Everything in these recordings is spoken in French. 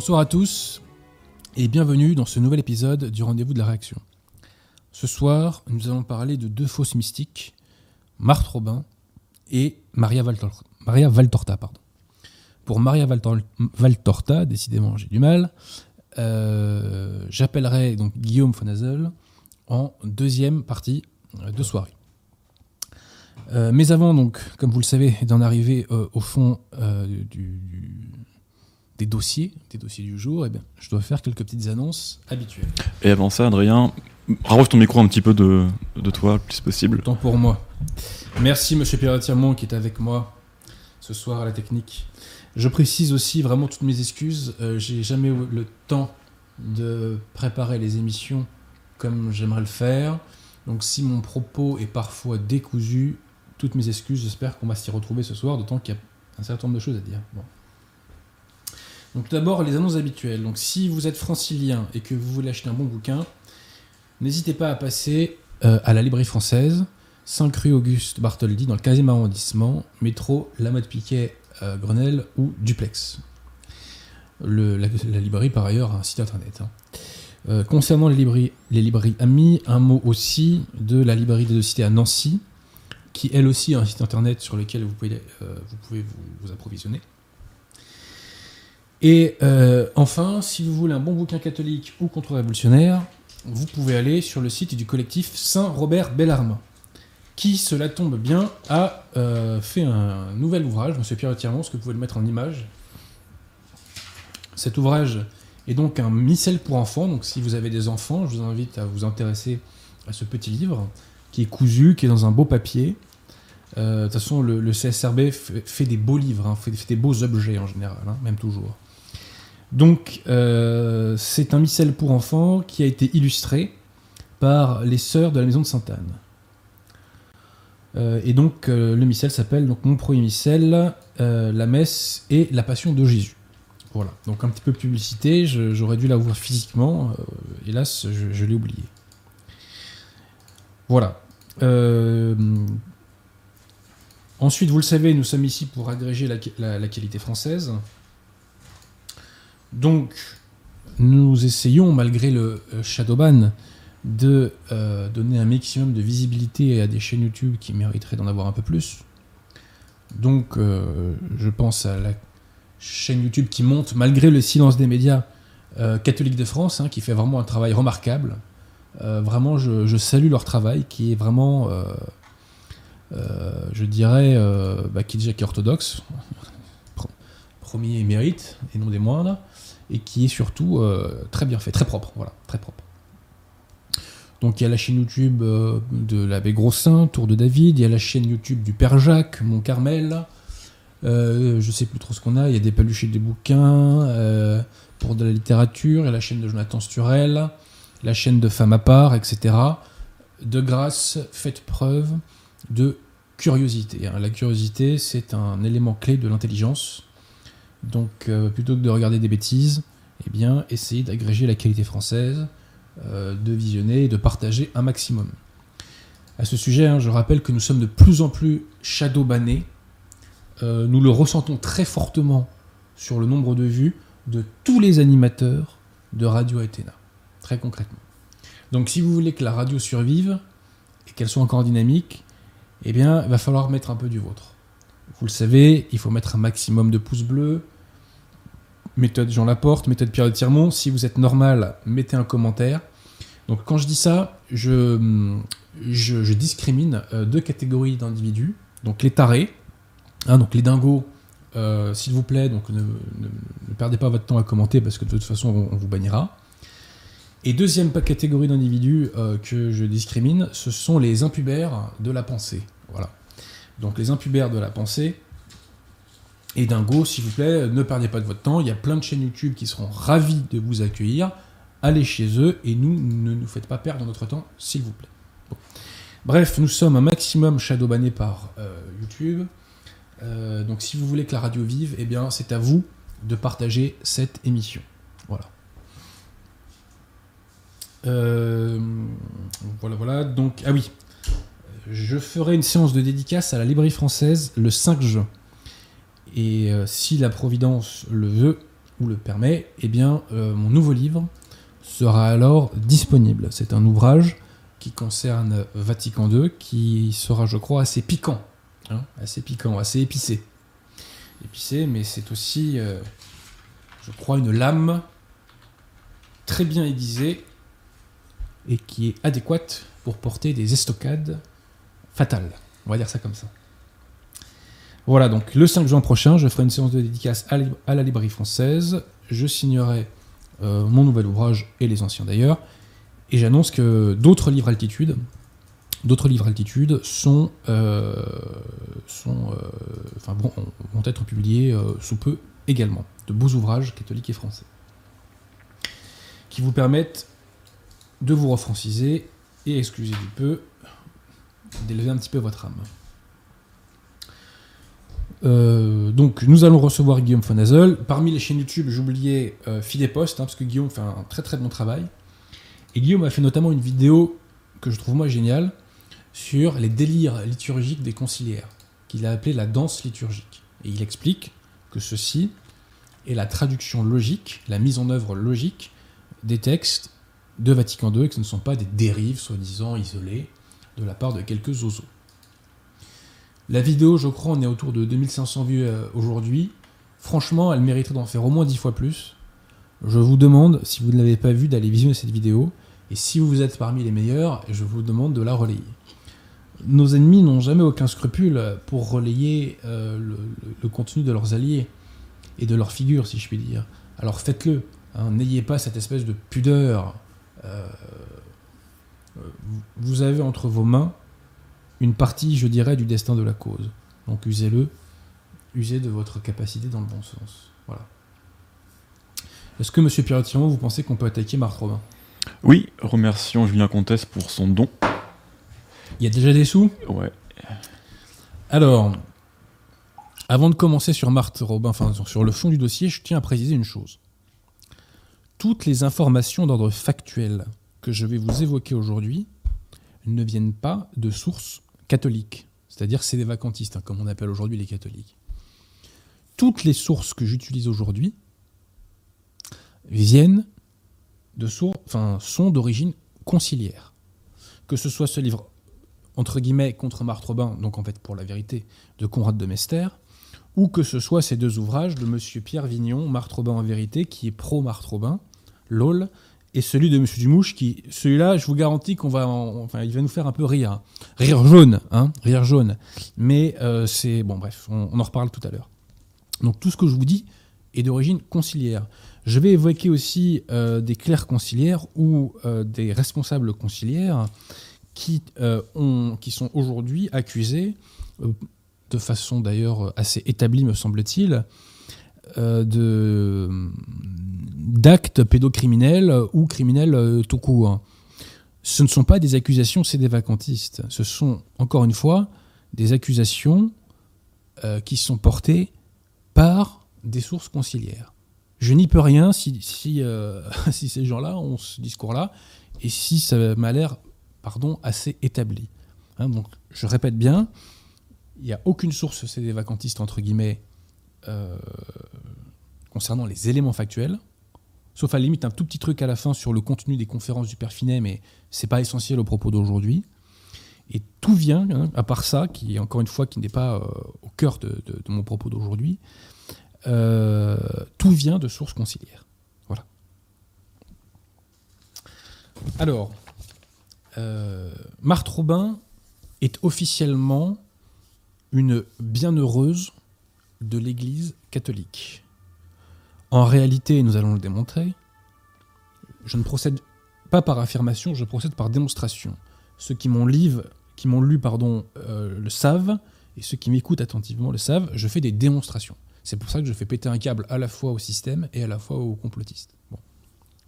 Bonsoir à tous et bienvenue dans ce nouvel épisode du rendez-vous de la réaction. Ce soir, nous allons parler de deux fausses mystiques, Marthe Robin et Maria, Valtor- Maria Valtorta. Pour Maria Valtor- Valtorta, décidément j'ai du mal, euh, j'appellerai donc Guillaume Fonazel en deuxième partie euh, de soirée. Euh, mais avant, donc, comme vous le savez, d'en arriver au fond du- des dossiers, des dossiers du jour, eh bien, je dois faire quelques petites annonces habituelles. Et avant ça, Adrien, rapproche ton micro un petit peu de, de toi le plus possible. Tant pour moi. Merci Monsieur Piratiamont qui est avec moi ce soir à la technique. Je précise aussi vraiment toutes mes excuses. euh, J'ai jamais eu le temps de préparer les émissions comme j'aimerais le faire. Donc si mon propos est parfois décousu, toutes mes excuses. J'espère qu'on va s'y retrouver ce soir, d'autant qu'il y a un certain nombre de choses à dire. Bon. Donc d'abord les annonces habituelles. Donc si vous êtes francilien et que vous voulez acheter un bon bouquin, n'hésitez pas à passer euh, à la librairie française, 5 rue Auguste Bartholdi, dans le 15e arrondissement, métro Lamotte Piquet, euh, Grenelle ou Duplex. Le- la, librairie, par ailleurs, a un site internet. hein. Euh, concernant les librairies, les librairies amies, un mot aussi de la librairie des deux cités à Nancy, qui elle aussi a un site internet sur lequel vous pouvez, vous approvisionner. Et euh, enfin, si vous voulez un bon bouquin catholique ou contre-révolutionnaire, vous pouvez aller sur le site du collectif Saint-Robert Bellarmin, qui, cela tombe bien, a euh, fait un nouvel ouvrage, Monsieur Pierre Tirmont, ce que vous pouvez le mettre en image. Cet ouvrage est donc un missel pour enfants, donc si vous avez des enfants, je vous invite à vous intéresser à ce petit livre, qui est cousu, qui est dans un beau papier. Euh, De toute façon, le, CSRB fait, des beaux livres, hein, fait, fait des beaux objets en général, hein, même toujours. Donc, euh, c'est un missel pour enfants qui a été illustré par les sœurs de la maison de Sainte-Anne. Euh, et donc, euh, le missel s'appelle donc Mon premier missel, la messe et la passion de Jésus. Voilà, donc un petit peu de publicité, j'aurais dû la voir physiquement, hélas, je, l'ai oublié. Voilà. Ensuite, vous le savez, nous sommes ici pour agréger la qualité française. Donc, nous essayons, malgré le euh, Shadowban, de euh, donner un maximum de visibilité à des chaînes YouTube qui mériteraient d'en avoir un peu plus. Donc, euh, je pense à la chaîne YouTube qui monte, malgré le silence des médias, euh, Catholique de France, hein, qui fait vraiment un travail remarquable. Vraiment, je, salue leur travail, qui est vraiment, je dirais, euh, bah, qui qui est orthodoxe, premier mérite, et non des moindres, et qui est surtout euh, très bien fait, très propre, voilà, très propre. Donc il y a la chaîne YouTube euh, de l'abbé Grossin, Tour de David, il y a la chaîne YouTube du Père Jacques, Mont Carmel, euh, je sais plus trop ce qu'on a, il y a des paluchés des bouquins, euh, pour de la littérature, il y a la chaîne de Jonathan Sturel, la chaîne de Femmes à part, etc. De grâce, faites preuve de curiosité. hein. La curiosité, c'est un élément clé de l'intelligence. Donc, euh, plutôt que de regarder des bêtises, eh bien, essayez d'agréger la qualité française, euh, de visionner et de partager un maximum. À ce sujet, hein, je rappelle que nous sommes de plus en plus shadowbannés. Euh, nous le ressentons très fortement sur le nombre de vues de tous les animateurs de Radio Athéna, très concrètement. Donc, si vous voulez que la radio survive et qu'elle soit encore dynamique, eh bien, il va falloir mettre un peu du vôtre. Vous le savez, il faut mettre un maximum de pouces bleus. Méthode Jean Laporte, méthode Pierre de Tirmont. Si vous êtes normal, mettez un commentaire. Donc quand je dis ça, je, discrimine euh, deux catégories d'individus. Donc les tarés, hein, donc les dingos, euh, s'il vous plaît, ne, perdez pas votre temps à commenter parce que de toute façon on, vous bannira. Et deuxième catégorie d'individus euh, que je discrimine, ce sont les impubères de la pensée. Voilà. Donc les impubères de la pensée. Et dingo, s'il vous plaît, ne perdez pas de votre temps. Il y a plein de chaînes YouTube qui seront ravis de vous accueillir. Allez chez eux et nous, ne nous faites pas perdre notre temps, s'il vous plaît. Bref, nous sommes un maximum shadowbannés par euh, YouTube. Euh, donc si vous voulez que la radio vive, eh bien c'est à vous de partager cette émission. Voilà. Euh, voilà, voilà. Donc, ah oui. Je ferai une séance de dédicace à la librairie française le 5 juin. Et euh, si la Providence le veut, ou le permet, eh bien, euh, mon nouveau livre sera alors disponible. C'est un ouvrage qui concerne Vatican II, qui sera, je crois, assez piquant, hein, assez piquant, assez épicé. Épicé, mais c'est aussi, euh, je crois, une lame très bien aiguisée et qui est adéquate pour porter des estocades fatales. On va dire ça comme ça. Voilà, donc le 5 juin prochain, je ferai une séance de dédicace à, la- librairie française. Je signerai euh, mon nouvel ouvrage et les anciens d'ailleurs. Et j'annonce que d'autres livres altitude, altitude sont, euh, euh, vont être publiés sous peu également, de beaux ouvrages catholiques et français, qui vous permettent de vous refranciser et, excusez du peu, d'élever un petit peu votre âme. Euh, donc nous allons recevoir Guillaume Fonazel. Parmi les chaînes YouTube, j'oubliais euh, Fidepost, hein, parce que Guillaume fait un très très bon travail. Et Guillaume a fait notamment une vidéo que je trouve moi géniale sur les délires liturgiques des conciliaires, qu'il a appelé la danse liturgique. Et il explique que ceci est la traduction logique, la mise en œuvre logique des textes de Vatican II, et que ce ne sont pas des dérives soi-disant isolées de la part de quelques zozos. La vidéo, je crois, on est autour de 2500 vues euh, aujourd'hui. Franchement, elle mériterait d'en faire au moins 10 fois plus. Je vous demande, si vous ne l'avez pas vue, d'aller visionner cette vidéo. Et si vous êtes parmi les meilleurs, je vous demande de la relayer. Nos ennemis n'ont jamais aucun scrupule pour relayer euh, le, contenu de leurs alliés et de leurs figures, si je puis dire. Alors faites-le. hein. N'ayez pas cette espèce de pudeur. Euh, vous avez entre vos mains une partie, je dirais, du destin de la cause. Donc usez-le, usez de votre capacité dans le bon sens. Voilà. Est-ce que, monsieur Pierre-Tirmo, vous pensez qu'on peut attaquer Marthe Robin? Oui, remercions Julien Comtesse pour son don. Il y a déjà des sous? Ouais. Alors, avant de commencer sur Marthe Robin, enfin sur le fond du dossier, je tiens à préciser une chose. Toutes les informations d'ordre factuel que je vais vous évoquer aujourd'hui ne viennent pas de sources catholiques. C'est-à-dire c'est des vacantistes, hein, comme on appelle aujourd'hui les catholiques. Toutes les sources que j'utilise aujourd'hui viennent de sources, enfin, sont d'origine conciliaire. Que ce soit ce livre entre guillemets contre Marthe donc en fait pour la vérité, de Conrad de Mester, ou que ce soit ces deux ouvrages de Monsieur Pierre Vignon, Marthe en vérité, qui est pro Marthe Robin, LOL, et celui de Monsieur Dumouche, qui, celui-là, je vous garantis qu'on va, en- enfin, il va nous faire un peu rire, rire jaune, hein, rire jaune. Mais euh, c'est bon, bref, on, en reparle tout à l'heure. Donc tout ce que je vous dis est d'origine conciliaire. Je vais évoquer aussi euh, des clercs conciliaires ou euh, des responsables conciliaires qui, ont, qui sont aujourd'hui accusés, de façon d'ailleurs assez établie me semble-t-il, de- d'actes pédocriminels ou criminels euh, tout court. Ce ne sont pas des accusations sédévacantistes, ce sont encore une fois des accusations euh, qui sont portées par des sources conciliaires. Je n'y peux rien si, si, euh, si ces gens-là ont ce discours-là et si ça m'a l'air pardon, assez établi. Hein, donc, je répète bien, il n'y a aucune source CD vacantiste, entre guillemets, euh, concernant les éléments factuels, sauf à la limite un tout petit truc à la fin sur le contenu des conférences du Père Finet, mais c'est pas essentiel au propos d'aujourd'hui. Et tout vient, hein, à part ça, qui encore une fois qui n'est pas euh, au cœur de, mon propos d'aujourd'hui, euh, tout vient de sources conciliaires. Voilà. Alors, Marthe Robin est officiellement une bienheureuse de l'Église catholique. En réalité, nous allons le démontrer, je ne procède pas par affirmation, je procède par démonstration. Ceux qui m'ont qui m'ont lu pardon, euh, le savent, et ceux qui m'écoutent attentivement le savent, je fais des démonstrations. C'est pour ça que je fais péter un câble à la fois au système et à la fois aux complotistes. Bon.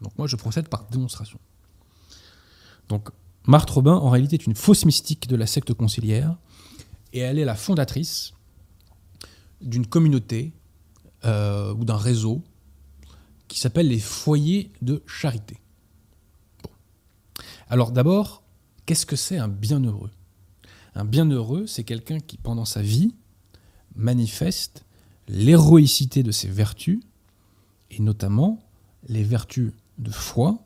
Donc moi, je procède par démonstration. Donc Marthe Robin, en réalité, est une fausse mystique de la secte conciliaire, et elle est la fondatrice d'une communauté euh, ou d'un réseau qui s'appelle les foyers de charité. Alors d'abord, qu'est-ce que c'est un bienheureux? Un bienheureux, c'est quelqu'un qui, pendant sa vie, manifeste l'héroïcité de ses vertus et notamment les vertus de foi,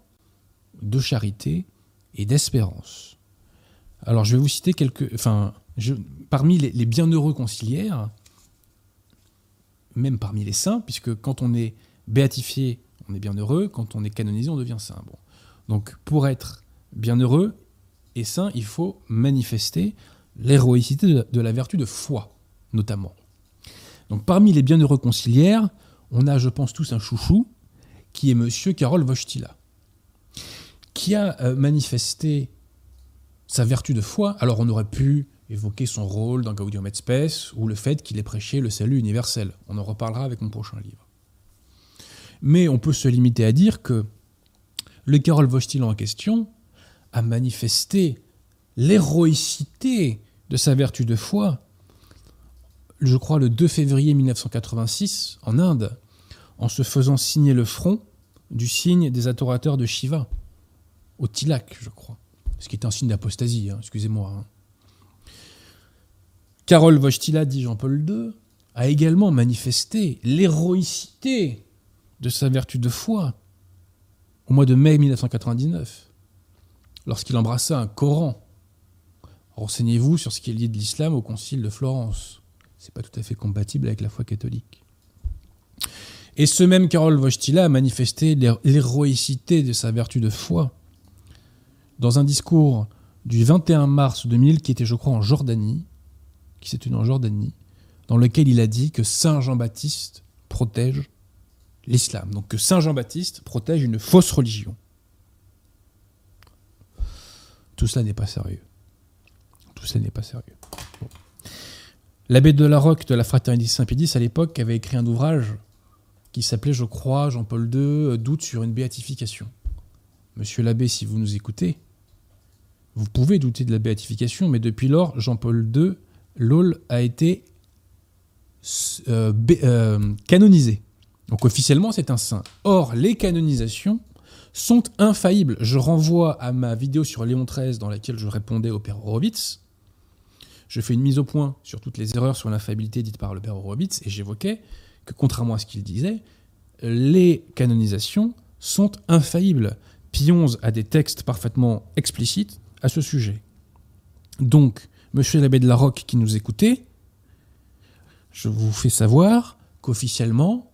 de charité et d'espérance. Alors je vais vous citer quelques... Enfin, parmi les, les, bienheureux conciliaires, même parmi les saints, puisque quand on est béatifié, on est bienheureux, quand on est canonisé, on devient saint. Donc pour être bienheureux et saint, il faut manifester l'héroïcité de la vertu de foi, notamment. Donc parmi les bienheureux conciliaires, on a, je pense, tous un chouchou, qui est Monsieur Karol Wojtyla, qui a euh, manifesté sa vertu de foi. Alors on aurait pu évoquer son rôle dans Gaudium et Spes ou le fait qu'il ait prêché le salut universel. On en reparlera avec mon prochain livre. Mais on peut se limiter à dire que le Karol Wojtyla en question a manifesté l'héroïcité de sa vertu de foi, je crois le 2 février 1986, en Inde, en se faisant signer le front du signe des adorateurs de Shiva, au Tilak, je crois. Ce qui est un signe d'apostasie, hein, excusez-moi. Hein. Karol Wojtyla, dit Jean-Paul II, a également manifesté l'héroïcité de sa vertu de foi au mois de mai 1999, lorsqu'il embrassa un Coran. Renseignez-vous sur ce qui est lié de l'islam au concile de Florence. C'est pas tout à fait compatible avec la foi catholique. Et ce même Karol Wojtyla a manifesté l'héroïcité de sa vertu de foi dans un discours du 21 mars 2000 qui était, je crois, en Jordanie, qui s'est tenu en dans lequel il a dit que Saint Jean-Baptiste protège l'islam. Donc que Saint Jean-Baptiste protège une fausse religion. Tout cela n'est pas sérieux. Tout cela n'est pas sérieux. L'abbé de la Roque de la Fraternité Saint-Pédis, à l'époque, avait écrit un ouvrage qui s'appelait, je crois, Jean-Paul II, euh, Doute sur une béatification. Monsieur l'abbé, si vous nous écoutez, vous pouvez douter de la béatification, mais depuis lors, Jean-Paul II, l'OL a été euh, euh, canonisé. Donc officiellement, c'est un saint. Or, les canonisations sont infaillibles. Je renvoie à ma vidéo sur Léon XIII dans laquelle je répondais au père Horowitz. Je fais une mise au point sur toutes les erreurs sur l'infaillibilité dites par le père Horowitz et j'évoquais que contrairement à ce qu'il disait, les canonisations sont infaillibles. Pionze a des textes parfaitement explicites à ce sujet. Donc, monsieur l'abbé de la Roque qui nous écoutait, je vous fais savoir qu'officiellement,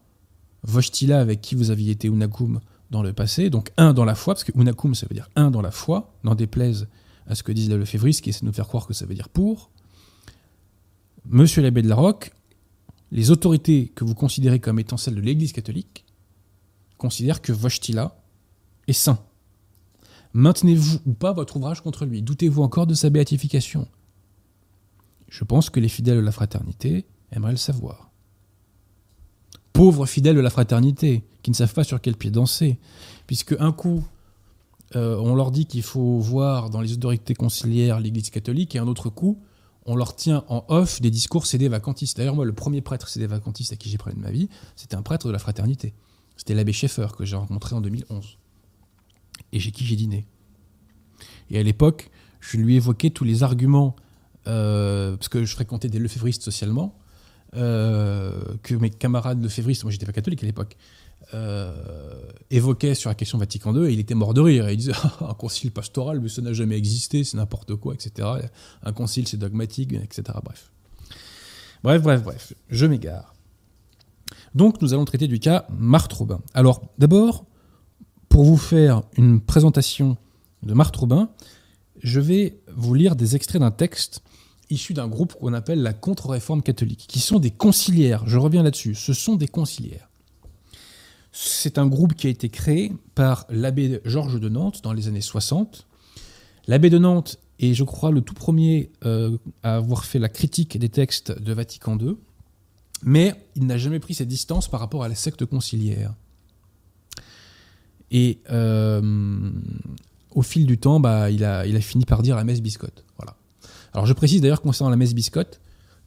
Vostila, avec qui vous aviez été Unakum dans le passé, donc un dans la foi, parce que Unakum ça veut dire un dans la foi, n'en déplaise à ce que disent le Févris, qui essaie de nous faire croire que ça veut dire pour. Monsieur l'abbé de la Roque les autorités que vous considérez comme étant celles de l'Église catholique considèrent que Vostila est saint. Maintenez-vous ou pas votre ouvrage contre lui? Doutez-vous encore de sa béatification? Je pense que les fidèles de la fraternité aimeraient le savoir. Pauvres fidèles de la fraternité, qui ne savent pas sur quel pied danser, puisque un coup, euh, on leur dit qu'il faut voir dans les autorités conciliaires l'Église catholique, et un autre coup, on leur tient en off des discours CD vacantistes. D'ailleurs, moi, le premier prêtre CD vacantiste à qui j'ai parlé de ma vie, c'était un prêtre de la fraternité. C'était l'abbé Schaeffer que j'ai rencontré en 2011. Et chez qui j'ai dîné. Et à l'époque, je lui évoquais tous les arguments, euh, parce que je fréquentais des lefévristes socialement, euh, que mes camarades lefévristes, moi j'étais pas catholique à l'époque, euh, évoquait sur la question Vatican II et il était mort de rire. il disait un concile pastoral, mais ça n'a jamais existé, c'est n'importe quoi, etc. Un concile, c'est dogmatique, etc. Bref. Bref, bref, bref. Je m'égare. Donc, nous allons traiter du cas Marthe Robin. Alors, d'abord, pour vous faire une présentation de Marthe Robin, je vais vous lire des extraits d'un texte issu d'un groupe qu'on appelle la Contre-Réforme catholique, qui sont des conciliaires. Je reviens là-dessus. Ce sont des conciliaires. C'est un groupe qui a été créé par l'abbé Georges de Nantes dans les années 60. L'abbé de Nantes est, je crois, le tout premier euh, à avoir fait la critique des textes de Vatican II, mais il n'a jamais pris ses distances par rapport à la secte conciliaire. Et euh, au fil du temps, bah, il, a, il a fini par dire la messe biscotte. Voilà. Alors je précise d'ailleurs concernant la messe biscotte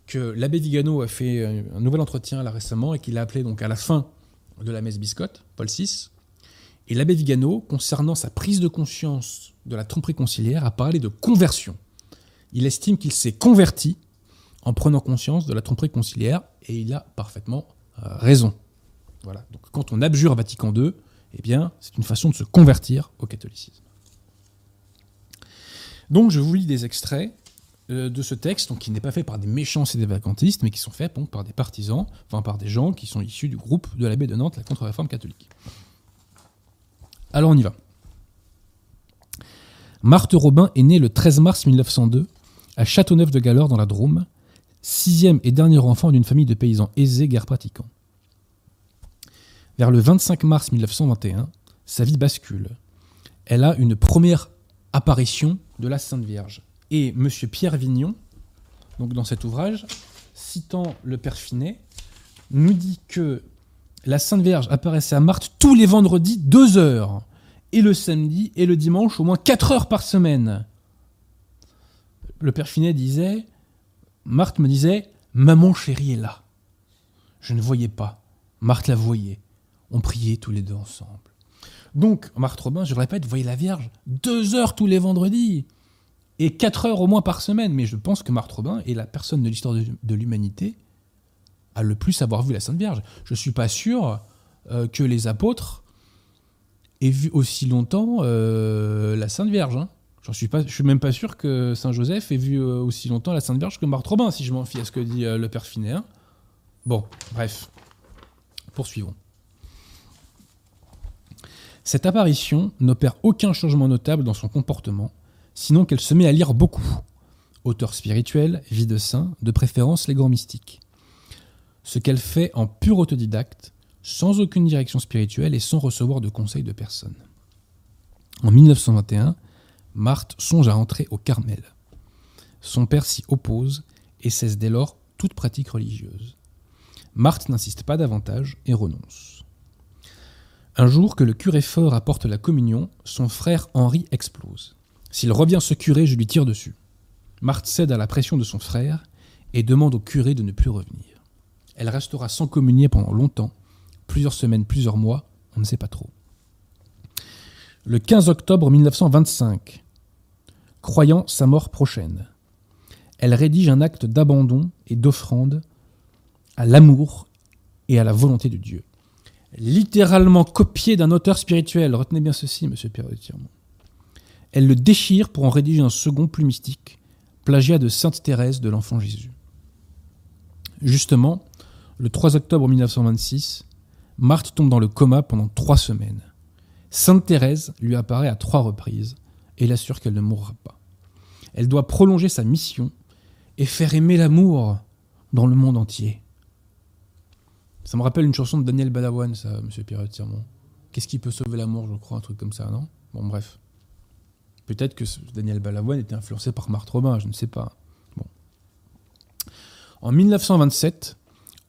que l'abbé Vigano a fait un nouvel entretien là récemment et qu'il a appelé donc à la fin de la messe biscotte, Paul VI, et l'abbé Vigano, concernant sa prise de conscience de la tromperie conciliaire, a parlé de conversion. Il estime qu'il s'est converti en prenant conscience de la tromperie conciliaire, et il a parfaitement euh, raison. Voilà. Donc quand on abjure Vatican II, eh bien, c'est une façon de se convertir au catholicisme. Donc je vous lis des extraits euh, de ce texte, qui n'est pas fait par des méchants et des vacantistes, mais qui sont faits par des partisans, enfin par des gens qui sont issus du groupe de l'abbé de Nantes, la contre-réforme catholique. Alors on y va. Marthe Robin est née le 13 mars 1902 à Châteauneuf de Galore dans la Drôme, sixième et dernier enfant d'une famille de paysans aisés guerre pratiquants. Vers le 25 mars 1921, sa vie bascule. Elle a une première apparition de la Sainte Vierge. Et M. Pierre Vignon, donc dans cet ouvrage, citant le Père Finet, nous dit que la Sainte Vierge apparaissait à Marthe tous les vendredis deux heures, et le samedi et le dimanche au moins quatre heures par semaine. Le Père Finet disait, Marthe me disait, Maman chérie est là. Je ne voyais pas. Marthe la voyait. On priait tous les deux ensemble. Donc, Marthe Robin, je le répète, voyez la Vierge deux heures tous les vendredis et quatre heures au moins par semaine. Mais je pense que Marthe Robin est la personne de l'histoire de, l'humanité à le plus avoir vu la Sainte Vierge. Je ne suis pas sûr euh, que les apôtres aient vu aussi longtemps euh, la Sainte Vierge. Hein. J'en suis même pas sûr que Saint Joseph ait vu euh, aussi longtemps la Sainte Vierge que Marthe Robin, si je m'en fie à ce que dit le Père Finet. Hein. Bon, bref, poursuivons. Cette apparition n'opère aucun changement notable dans son comportement, sinon qu'elle se met à lire beaucoup. Auteur spirituel, vie de saint, de préférence les grands mystiques. Ce qu'elle fait en pur autodidacte, sans aucune direction spirituelle et sans recevoir de conseils de personne. En 1921, Marthe songe à entrer au Carmel. Son père s'y oppose et cesse dès lors toute pratique religieuse. Marthe n'insiste pas davantage et renonce. Un jour que le curé fort apporte la communion, son frère Henri explose. S'il revient se curer, je lui tire dessus. Marthe cède à la pression de son frère et demande au curé de ne plus revenir. Elle restera sans communier pendant longtemps, plusieurs semaines, plusieurs mois, on ne sait pas trop. Le 15 octobre 1925, croyant sa mort prochaine, elle rédige un acte d'abandon et d'offrande à l'amour et à la volonté de Dieu littéralement copié d'un auteur spirituel. Retenez bien ceci, monsieur Pierre de Tirmont. Elle le déchire pour en rédiger un second plus mystique, plagiat de Sainte Thérèse de l'Enfant Jésus. Justement, le 3 octobre 1926, Marthe tombe dans le coma pendant trois semaines. Sainte Thérèse lui apparaît à trois reprises et l'assure qu'elle ne mourra pas. Elle doit prolonger sa mission et faire aimer l'amour dans le monde entier. Ça me rappelle une chanson de Daniel Balavoine, ça, Monsieur Pierre Tirmont. Qu'est-ce qui peut sauver l'amour, je crois, un truc comme ça, non? Bon, bref. Peut-être que Daniel Balavoine était influencé par Marthe Robin, je ne sais pas. En 1927,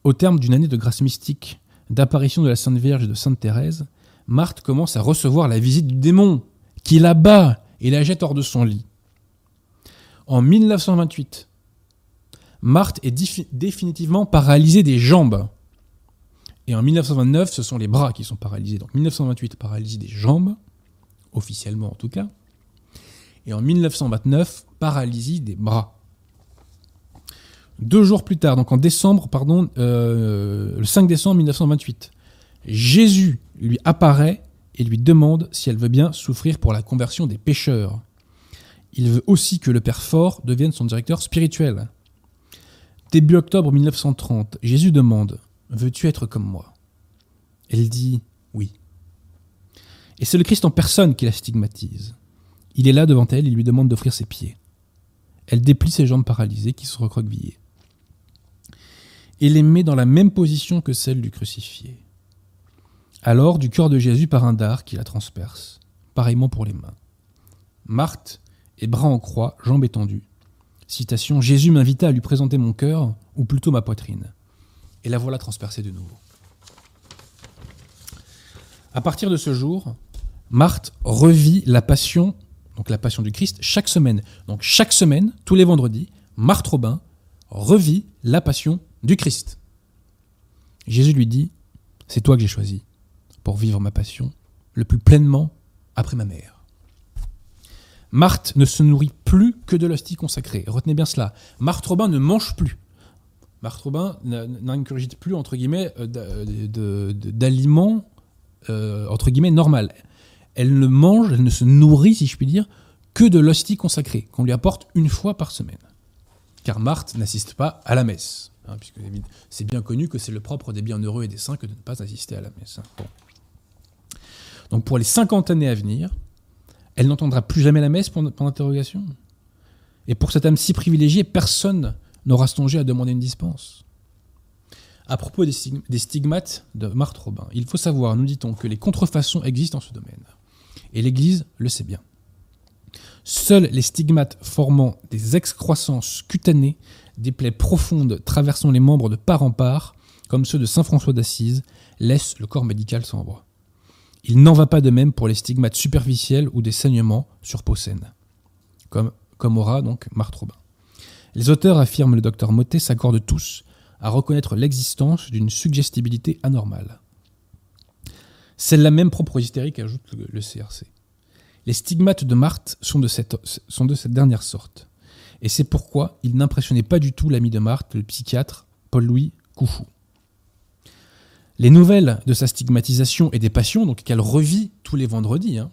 au terme d'une année de grâce mystique, d'apparition de la Sainte Vierge et de Sainte Thérèse, Marthe commence à recevoir la visite du démon, qui la bat et la jette hors de son lit. En 1928, Marthe est définitivement paralysée des jambes. Et en 1929, ce sont les bras qui sont paralysés. Donc 1928, paralysie des jambes, officiellement en tout cas. Et en 1929, paralysie des bras. Deux jours plus tard, donc en décembre, pardon, euh, le 5 décembre 1928, Jésus lui apparaît et lui demande si elle veut bien souffrir pour la conversion des pécheurs. Il veut aussi que le Père Fort devienne son directeur spirituel. Début octobre 1930, Jésus demande Veux-tu être comme moi? Elle dit oui. Et c'est le Christ en personne qui la stigmatise. Il est là devant elle, il lui demande d'offrir ses pieds. Elle déplie ses jambes paralysées qui se recroquevillées. Et les met dans la même position que celle du crucifié. Alors, du cœur de Jésus part un dard qui la transperce, pareillement pour les mains. Marthe et bras en croix, jambes étendues. Citation Jésus m'invita à lui présenter mon cœur, ou plutôt ma poitrine et la voilà transpercée de nouveau. À partir de ce jour, Marthe revit la passion, donc la passion du Christ, chaque semaine. Donc chaque semaine, tous les vendredis, Marthe Robin revit la passion du Christ. Jésus lui dit, c'est toi que j'ai choisi pour vivre ma passion le plus pleinement après ma mère. Marthe ne se nourrit plus que de l'hostie consacrée. Retenez bien cela. Marthe Robin ne mange plus Marthe Robin n'ingurgite plus, entre euh, de- d'aliments, euh. Elle ne mange, elle ne se nourrit, si je puis dire, que de l'hostie consacrée, qu'on lui apporte une fois par semaine. Car Marthe n'assiste pas à la messe. hein, puisque c'est bien connu que c'est le propre des bienheureux et des saints que de ne pas assister à la messe. hein. Donc pour les 50 années à venir, elle n'entendra plus jamais la messe, pour l'interrogation. Et pour cette âme si privilégiée, personne n'aura songé à demander une dispense. À propos des stigmates de Marthe Robin, il faut savoir, nous dit-on, que les contrefaçons existent en ce domaine. Et l'Église le sait bien. Seuls les stigmates formant des excroissances cutanées, des plaies profondes traversant les membres de part en part, comme ceux de saint François d'Assise, laissent le corps médical voix. Il n'en va pas de même pour les stigmates superficiels ou des saignements sur peau saine, comme, comme aura donc Marthe Robin. Les auteurs, affirme le docteur Motet, s'accordent tous à reconnaître l'existence d'une suggestibilité anormale. C'est la même propre hystérique, ajoute le, CRC. Les stigmates de Marthe sont de cette, dernière sorte. Et c'est pourquoi il n'impressionnait pas du tout l'ami de Marthe, le psychiatre Paul-Louis Couchou. Les nouvelles de sa stigmatisation et des passions, donc qu'elle revit tous les vendredis, hein,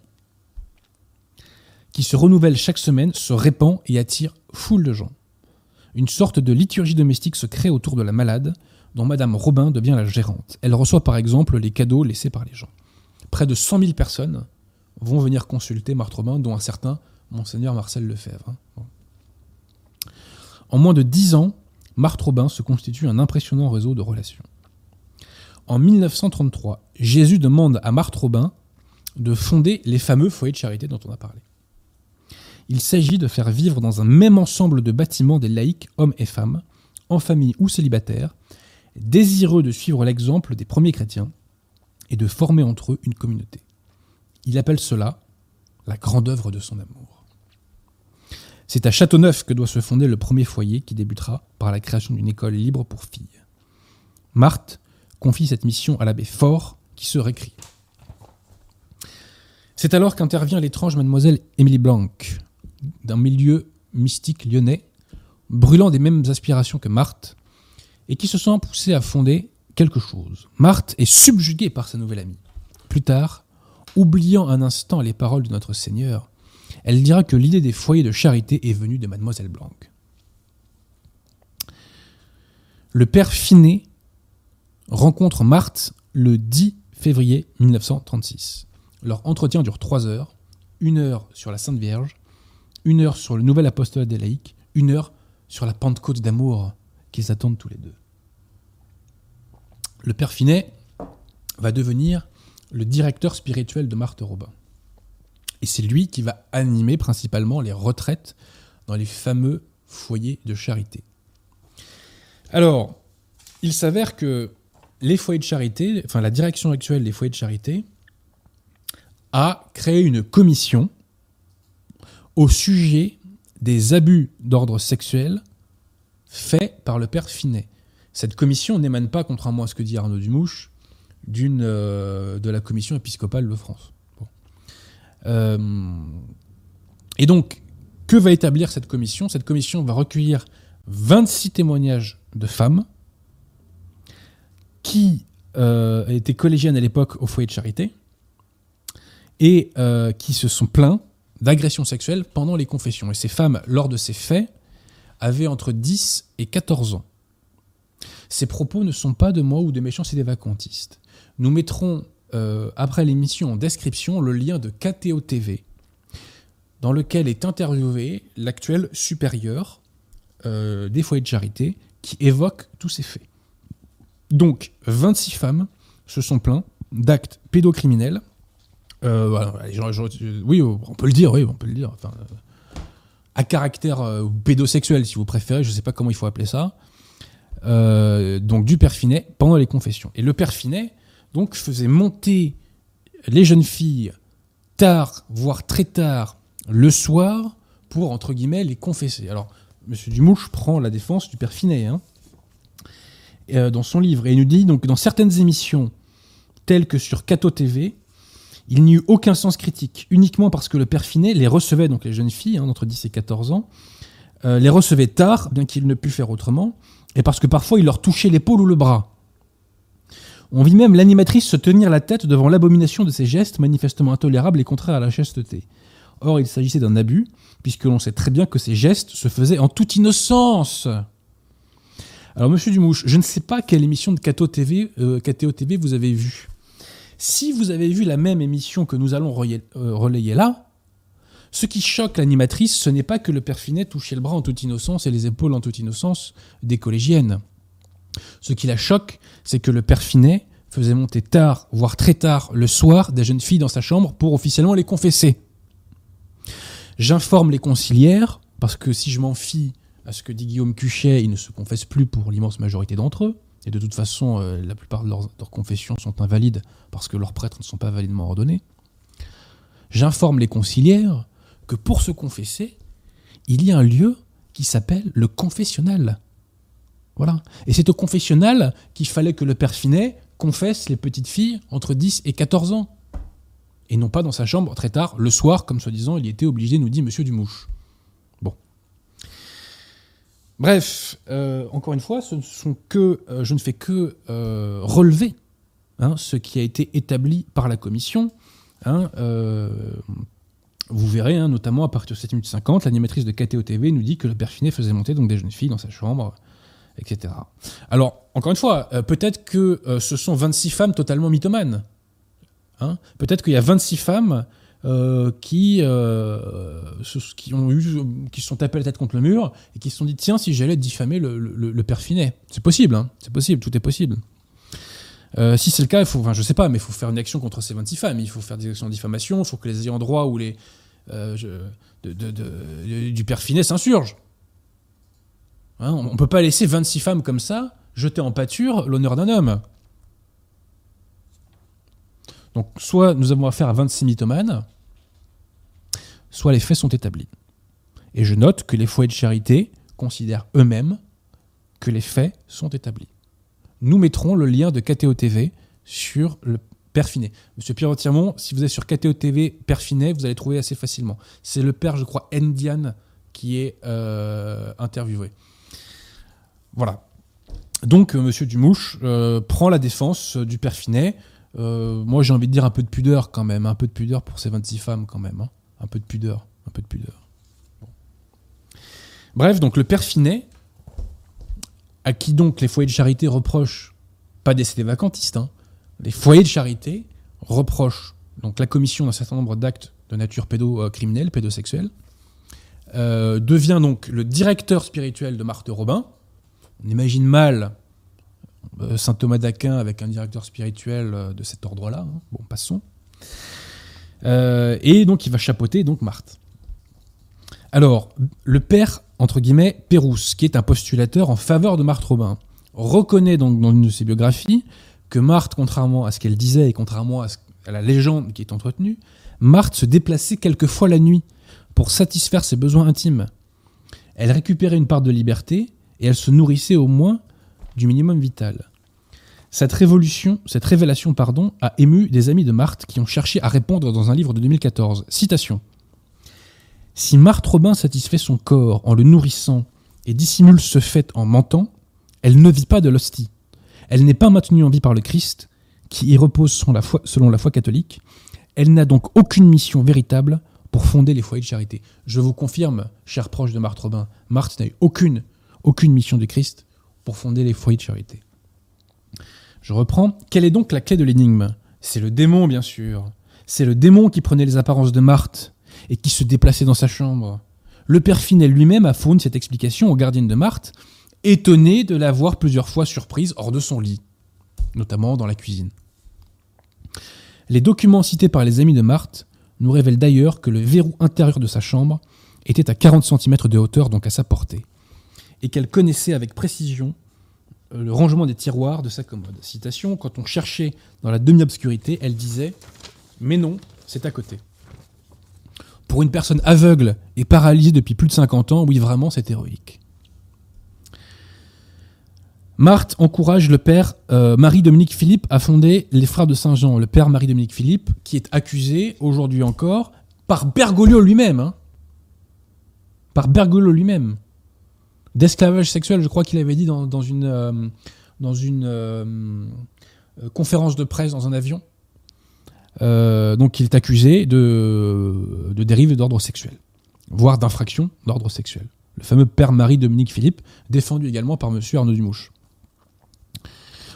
qui se renouvellent chaque semaine, se répand et attire foule de gens. Une sorte de liturgie domestique se crée autour de la malade, dont Madame Robin devient la gérante. Elle reçoit par exemple les cadeaux laissés par les gens. Près de 100 000 personnes vont venir consulter Marthe Robin, dont un certain Monseigneur Marcel Lefebvre. hein. En moins de 10 ans, Marthe Robin se constitue un impressionnant réseau de relations. En 1933, Jésus demande à Marthe Robin de fonder les fameux foyers de charité dont on a parlé. Il s'agit de faire vivre dans un même ensemble de bâtiments des laïcs, hommes et femmes, en famille ou célibataires, désireux de suivre l'exemple des premiers chrétiens et de former entre eux une communauté. Il appelle cela la grande œuvre de son amour. C'est à Châteauneuf que doit se fonder le premier foyer qui débutera par la création d'une école libre pour filles. Marthe confie cette mission à l'abbé Faure qui se récrit. C'est alors qu'intervient l'étrange mademoiselle Émilie Blanc, d'un milieu mystique lyonnais, brûlant des mêmes aspirations que Marthe, et qui se sent poussée à fonder quelque chose. Marthe est subjuguée par sa nouvelle amie. Plus tard, oubliant un instant les paroles de notre Seigneur, elle dira que l'idée des foyers de charité est venue de mademoiselle Blanc. Le père Finet rencontre Marthe le 10 février 1936. Leur entretien dure trois heures, une heure sur la Sainte Vierge, une heure sur le nouvel apostolat des laïcs, une heure sur la Pentecôte d'amour qu'ils attendent tous les deux. Le père Finet va devenir le directeur spirituel de Marthe Robin. Et c'est lui qui va animer principalement les retraites dans les fameux foyers de charité. Alors, il s'avère que les foyers de charité, enfin la direction actuelle des foyers de charité, a créé une commission au sujet des abus d'ordre sexuel faits par le père Finet. Cette commission n'émane pas, contrairement à ce que dit Arnaud Dumouche, euh, de la commission épiscopale de France. Euh, et donc, que va établir cette commission? Cette commission va recueillir 26 témoignages de femmes qui euh, étaient collégiennes à l'époque au foyer de charité et qui se sont plaints d'agressions sexuelles pendant les confessions. Et ces femmes, lors de ces faits, avaient entre 10 et 14 ans. Ces propos ne sont pas de moi ou de méchants et des vacantistes. Nous mettrons, euh, après l'émission en description, le lien de KTO TV, dans lequel est interviewé l'actuel supérieur euh, des foyers de charité, qui évoque tous ces faits. Donc, 26 femmes se sont plaints d'actes pédocriminels. Euh, oui, on peut le dire, oui, on peut le dire. À caractère euh, pédosexuel, si vous préférez, je ne sais pas comment il faut appeler ça. Euh, donc, du père Finet pendant les confessions. Et le père Finet, donc, faisait monter les jeunes filles tard, voire très tard, le soir, pour, entre guillemets, les confesser. Alors, Monsieur Dumouche prend la défense du père Finet, hein, euh, dans son livre, et il nous dit, donc, dans certaines émissions, telles que sur Cato TV, il n'y eut aucun sens critique, uniquement parce que le père Finet les recevait, donc les jeunes filles, hein, d'entre 10 et 14 ans, euh, les recevait tard, bien qu'il ne pût faire autrement, et parce que parfois il leur touchait l'épaule ou le bras. On vit même l'animatrice se tenir la tête devant l'abomination de ces gestes manifestement intolérables et contraires à la chasteté. Or, il s'agissait d'un abus, puisque l'on sait très bien que ces gestes se faisaient en toute innocence. Alors, monsieur Dumouche, je ne sais pas quelle émission de KTO TV, euh, KTO TV vous avez vue. Si vous avez vu la même émission que nous allons relayer, euh, relayer là, ce qui choque l'animatrice, ce n'est pas que le père Finet touchait le bras en toute innocence et les épaules en toute innocence des collégiennes. Ce qui la choque, c'est que le père Finet faisait monter tard, voire très tard, le soir, des jeunes filles dans sa chambre pour officiellement les confesser. J'informe les conciliaires, parce que si je m'en fie à ce que dit Guillaume Cuchet, ils ne se confessent plus pour l'immense majorité d'entre eux. Et de toute façon, euh, la plupart de leurs, confessions sont invalides parce que leurs prêtres ne sont pas validement ordonnés. J'informe les conciliaires que pour se confesser, il y a un lieu qui s'appelle le confessionnal. Voilà. Et c'est au confessionnal qu'il fallait que le père Finet confesse les petites filles entre 10 et 14 ans. Et non pas dans sa chambre très tard, le soir, comme soi-disant il était obligé, nous dit Monsieur Dumouche. Bref, euh, encore une fois, ce sont que, euh, je ne fais que euh, relever hein, ce qui a été établi par la commission. Hein, vous verrez, hein, notamment à partir de 7 minutes 50, l'animatrice de KTO TV nous dit que le père Finet faisait monter donc des jeunes filles dans sa chambre, etc. Alors, encore une fois, peut-être que ce sont 26 femmes totalement mythomanes. Peut-être qu'il y a 26 femmes euh, qui, euh, ont eu, qui sont tapées la tête contre le mur et qui se sont dit tiens, si j'allais diffamer le, père Finet. C'est possible, hein, c'est possible, tout est possible. Euh, si c'est le cas, il faut, enfin, je sais pas, mais il faut faire une action contre ces 26 femmes. Il faut faire des actions de diffamation. Il faut que les ayants droit ou les euh, du père Finet s'insurgent. Hein, on ne peut pas laisser 26 femmes comme ça jeter en pâture l'honneur d'un homme. Donc, soit nous avons affaire à 26 mythomanes, soit les faits sont établis. Et je note que les foyers de charité considèrent eux-mêmes que les faits sont établis. Nous mettrons le lien de KTO TV sur le père Finet. Monsieur Pierre Tirmont, si vous êtes sur KTO TV père Finet, vous allez trouver assez facilement. C'est le père, je crois, Ndian qui est euh, interviewé. Voilà. Donc, euh, Monsieur Dumouche euh, prend la défense du père Finet. Euh, moi, j'ai envie de dire un peu de pudeur quand même, un peu de pudeur pour ces 26 femmes quand même. hein. Un peu de pudeur, un peu de pudeur. Bref, donc le père Finet, à qui donc les foyers de charité reprochent, pas des vacantistes, hein, les foyers de charité reprochent donc la commission d'un certain nombre d'actes de nature pédocriminelle, pédosexuelle, euh, devient donc le directeur spirituel de Marthe Robin. On imagine mal euh, saint Thomas d'Aquin avec un directeur spirituel euh, de cet ordre-là. hein. Bon, passons. Euh, et donc il va chapeauter donc Marthe. Alors, le père, entre guillemets, Pérouse, qui est un postulateur en faveur de Marthe Robin, reconnaît donc dans une de ses biographies que Marthe, contrairement à ce qu'elle disait et contrairement à, à la légende qui est entretenue, Marthe se déplaçait quelquefois la nuit pour satisfaire ses besoins intimes. Elle récupérait une part de liberté et elle se nourrissait au moins du minimum vital. Cette révolution, cette révélation, pardon, a ému des amis de Marthe qui ont cherché à répondre dans un livre de 2014. Citation. Si Marthe Robin satisfait son corps en le nourrissant et dissimule ce fait en mentant, elle ne vit pas de l'hostie. Elle n'est pas maintenue en vie par le Christ, qui y repose selon la foi, catholique. Elle n'a donc aucune mission véritable pour fonder les foyers de charité. Je vous confirme, chers proches de Marthe Robin, Marthe n'a eu aucune, aucune mission du Christ pour fonder les foyers de charité. Je reprends. Quelle est donc la clé de l'énigme? C'est le démon, bien sûr. C'est le démon qui prenait les apparences de Marthe et qui se déplaçait dans sa chambre. Le père Finet lui-même a fourni cette explication aux gardiennes de Marthe, étonné de la voir plusieurs fois surprise hors de son lit, notamment dans la cuisine. Les documents cités par les amis de Marthe nous révèlent d'ailleurs que le verrou intérieur de sa chambre était à 40 cm de hauteur, donc à sa portée, et qu'elle connaissait avec précision euh, le rangement des tiroirs de sa commode. Citation, quand on cherchait dans la demi-obscurité, elle disait Mais non, c'est à côté. Pour une personne aveugle et paralysée depuis plus de 50 ans, oui, vraiment, c'est héroïque. Marthe encourage le père euh, Marie-Dominique Philippe à fonder les Frères de Saint-Jean. Le père Marie-Dominique Philippe, qui est accusé aujourd'hui encore par Bergoglio lui-même. hein. Par Bergoglio lui-même. D'esclavage sexuel, je crois qu'il avait dit dans, une, euh, euh, euh, conférence de presse dans un avion. Donc il est accusé de, de dérive d'ordre sexuel, voire d'infraction d'ordre sexuel. Le fameux père Marie-Dominique Philippe, défendu également par monsieur Arnaud Dumouche.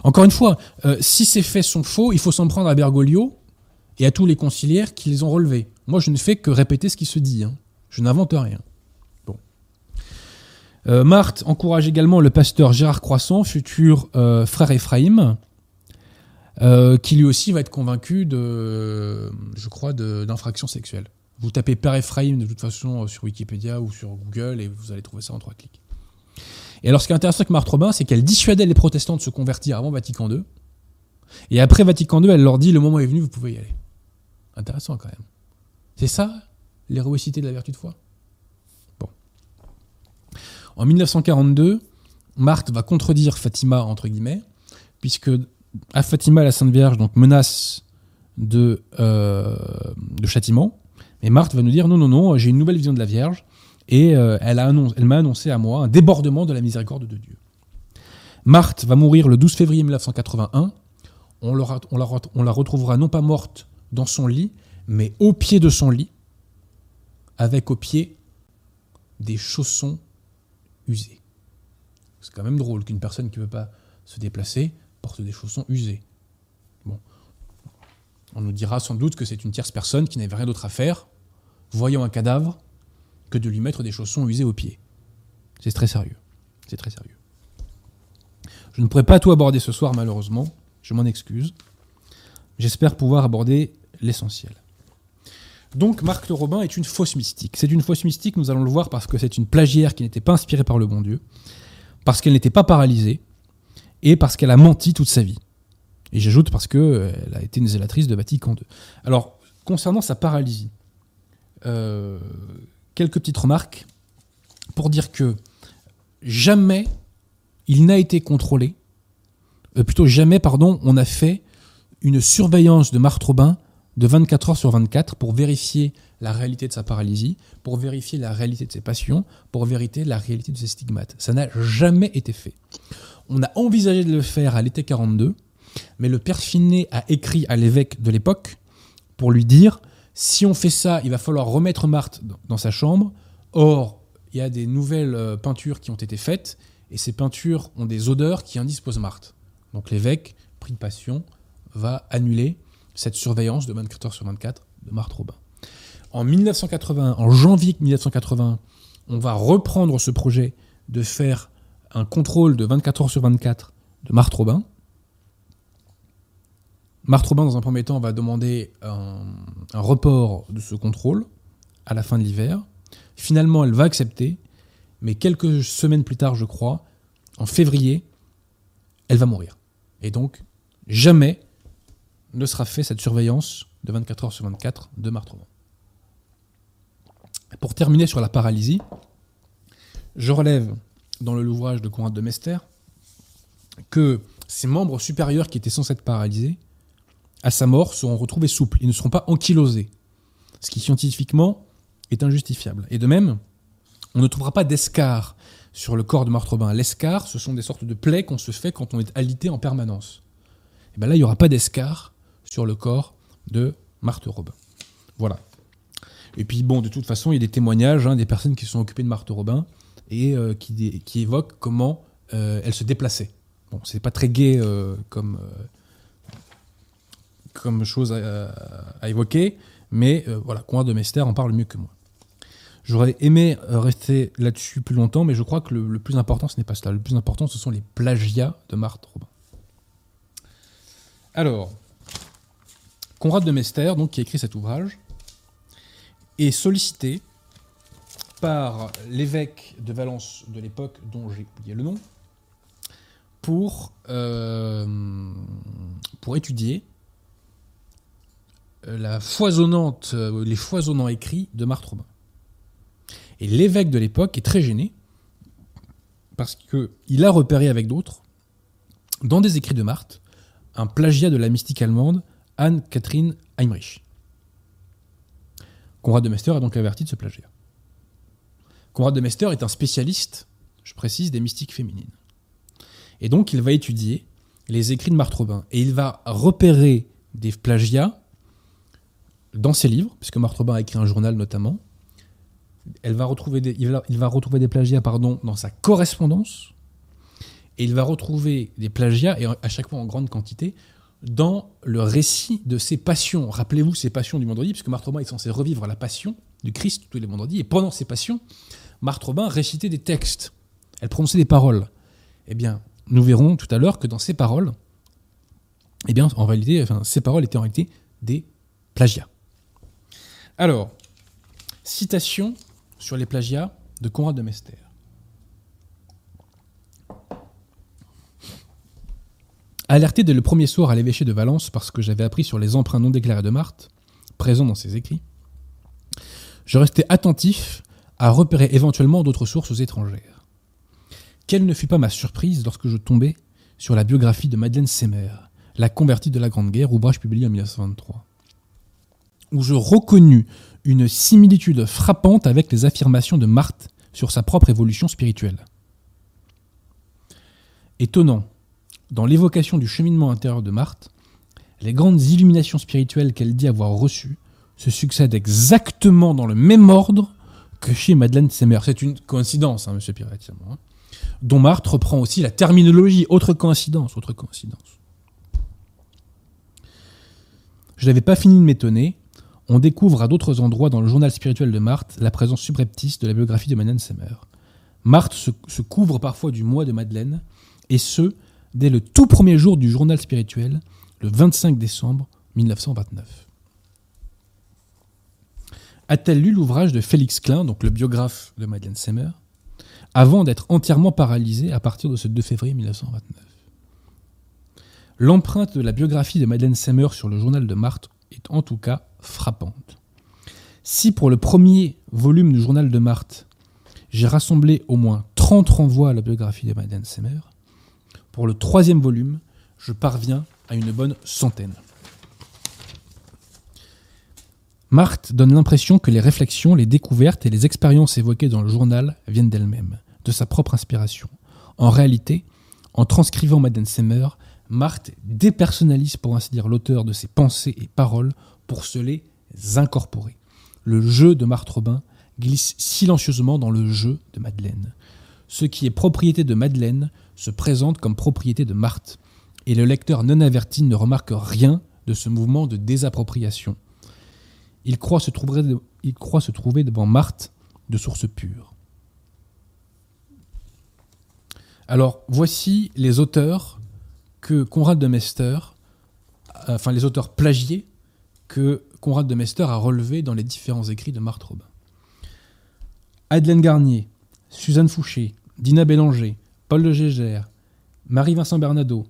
Encore une fois, si ces faits sont faux, il faut s'en prendre à Bergoglio et à tous les conciliaires qui les ont relevés. Moi, je ne fais que répéter ce qui se dit. hein. Je n'invente rien. Euh, Marthe encourage également le pasteur Gérard Croissant, futur euh, frère Ephraïm, euh, qui lui aussi va être convaincu de, je crois, d'infraction sexuelle. Vous tapez Père Ephraïm de toute façon sur Wikipédia ou sur Google et vous allez trouver ça en trois clics. Et alors, ce qui est intéressant avec Marthe Robin, c'est qu'elle dissuadait les protestants de se convertir avant Vatican II. Et après Vatican II, elle leur dit le moment est venu, vous pouvez y aller. Intéressant quand même. C'est ça, l'héroïcité de la vertu de foi? En 1942, Marthe va contredire Fatima, entre guillemets, puisque à Fatima, la Sainte Vierge donc, menace de, euh, de châtiment. Et Marthe va nous dire non, non, non, j'ai une nouvelle vision de la Vierge. Et euh, elle, m'a annoncé à moi un débordement de la miséricorde de Dieu. Marthe va mourir le 12 février 1981. On, l'aura- on la, ret- on la retrouvera non pas morte dans son lit, mais au pied de son lit, avec au pied des chaussons C'est quand même drôle qu'une personne qui ne veut pas se déplacer porte des chaussons usés. Bon. On nous dira sans doute que c'est une tierce personne qui n'avait rien d'autre à faire, voyant un cadavre, que de lui mettre des chaussons usés aux pieds. C'est très sérieux. C'est très sérieux. Je ne pourrai pas tout aborder ce soir, malheureusement. Je m'en excuse. J'espère pouvoir aborder l'essentiel. Donc, Marc de Robin est une fausse mystique. C'est une fausse mystique, nous allons le voir, parce que c'est une plagiaire qui n'était pas inspirée par le bon Dieu, parce qu'elle n'était pas paralysée, et parce qu'elle a menti toute sa vie. Et j'ajoute parce qu'elle a été une zélatrice de Vatican II. Alors, concernant sa paralysie, euh, quelques petites remarques pour dire que jamais il n'a été contrôlé, euh, plutôt jamais, pardon, on a fait une surveillance de Marthe Robin de 24 heures sur 24 pour vérifier la réalité de sa paralysie, pour vérifier la réalité de ses passions, pour vérifier la réalité de ses stigmates. Ça n'a jamais été fait. On a envisagé de le faire à l'été 42, mais le père Finet a écrit à l'évêque de l'époque pour lui dire si on fait ça, il va falloir remettre Marthe dans- sa chambre. Or, il y a des nouvelles euh, peintures qui ont été faites, et ces peintures ont des odeurs qui indisposent Marthe. Donc l'évêque, pris de passion, va annuler cette surveillance de 24 heures sur 24 de Marthe Robin. En 1980, en janvier 1980, on va reprendre ce projet de faire un contrôle de 24 heures sur 24 de Marthe Robin. Marthe Robin, dans un premier temps, va demander un, un report de ce contrôle à la fin de l'hiver. Finalement, elle va accepter, mais quelques semaines plus tard, je crois, en février, elle va mourir. Et donc, jamais ne sera fait cette surveillance de 24 heures sur 24 de Robin. Pour terminer sur la paralysie, je relève dans le- l'ouvrage de Conrad de Mester que ses membres supérieurs qui étaient censés être paralysés, à sa mort, seront retrouvés souples. Ils ne seront pas ankylosés. Ce qui scientifiquement est injustifiable. Et de même, on ne trouvera pas d'escar sur le corps de Marthe Robin. L'escar, ce sont des sortes de plaies qu'on se fait quand on est alité en permanence. Et bien là, il n'y aura pas d'escar sur le corps de Marthe Robin. Voilà. Et puis bon, de toute façon, il y a des témoignages hein, des personnes qui sont occupées de Marthe Robin et euh, qui, évoquent comment euh, elle se déplaçait. Bon, c'est pas très gai euh, comme, chose à, évoquer, mais voilà, Conrad de Mester en parle mieux que moi. J'aurais aimé rester là-dessus plus longtemps, mais je crois que le plus important, ce n'est pas cela. Le plus important, ce sont les plagiats de Marthe Robin. Alors, Conrad de Mester, donc, qui a écrit cet ouvrage, est sollicité par l'évêque de Valence de l'époque, dont j'ai oublié le nom, pour, euh, étudier euh, la foisonnante, euh, les foisonnants écrits de Marthe Robin. Et l'évêque de l'époque est très gêné parce qu'il a repéré avec d'autres, dans des écrits de Marthe, un plagiat de la mystique allemande Anne-Catherine Heinrich. Conrad de Mester a donc averti de ce plagiat. Conrad de Mester est un spécialiste, je précise, des mystiques féminines. Et donc, il va étudier les écrits de Marthe Robin. Et il va repérer des plagiats dans ses livres, puisque Marthe Robin a écrit un journal notamment. Elle va retrouver des, il, va, il va retrouver des plagiats pardon, dans sa correspondance. Et il va retrouver des plagiats, et à chaque fois en grande quantité, dans le récit de ses passions. Rappelez-vous ces passions du vendredi, puisque Marthe Robin est censé revivre la passion du Christ tous les vendredis. Et pendant ces passions, Marthe Robin récitait des textes. Elle prononçait des paroles. Eh bien, nous verrons tout à l'heure que dans ces paroles, eh bien, en réalité, ces paroles étaient en réalité des plagiats. Alors, citation sur les plagiats de Conrad de Mester. Alerté dès le premier soir à l'évêché de Valence parce que j'avais appris sur les emprunts non déclarés de Marthe, présents dans ses écrits, je restais attentif à repérer éventuellement d'autres sources étrangères. Quelle ne fut pas ma surprise lorsque je tombais sur la biographie de Madeleine Semer, La convertie de la Grande Guerre, ouvrage publié en 1923, où je reconnus une similitude frappante avec les affirmations de Marthe sur sa propre évolution spirituelle. Étonnant, dans l'évocation du cheminement intérieur de Marthe, les grandes illuminations spirituelles qu'elle dit avoir reçues se succèdent exactement dans le même ordre que chez Madeleine Semer. C'est une coïncidence, hein, monsieur Piret, hein. dont Marthe reprend aussi la terminologie. Autre coïncidence, autre coïncidence. Je n'avais pas fini de m'étonner. On découvre à d'autres endroits dans le journal spirituel de Marthe la présence subreptice de la biographie de Madeleine Semer. Marthe se couvre parfois du moi de Madeleine, et ce, dès le tout premier jour du journal spirituel, le 25 décembre 1929. A-t-elle lu l'ouvrage de Félix Klein, donc le biographe de Madeleine Semer, avant d'être entièrement paralysée à partir de ce 2 février 1929 L'empreinte de la biographie de Madeleine Semer sur le journal de Marthe est en tout cas frappante. Si pour le premier volume du journal de Marthe, j'ai rassemblé au moins 30 renvois à la biographie de Madeleine Semer, pour le troisième volume, je parviens à une bonne centaine. Marthe donne l'impression que les réflexions, les découvertes et les expériences évoquées dans le journal viennent d'elle-même, de sa propre inspiration. En réalité, en transcrivant Madeleine Semer, Marthe dépersonnalise pour ainsi dire l'auteur de ses pensées et paroles pour se les incorporer. Le jeu de Marthe Robin glisse silencieusement dans le jeu de Madeleine. Ce qui est propriété de Madeleine se présente comme propriété de Marthe, et le lecteur non averti ne remarque rien de ce mouvement de désappropriation. Il croit se trouver, devant Marthe de source pure. Alors, voici les auteurs que Conrad de Mester, enfin les auteurs plagiés que Conrad de Mester a relevés dans les différents écrits de Marthe Robin. Adelaine Garnier, Suzanne Fouché, Dina Bélanger, Paul de Gégère, Marie-Vincent Bernado,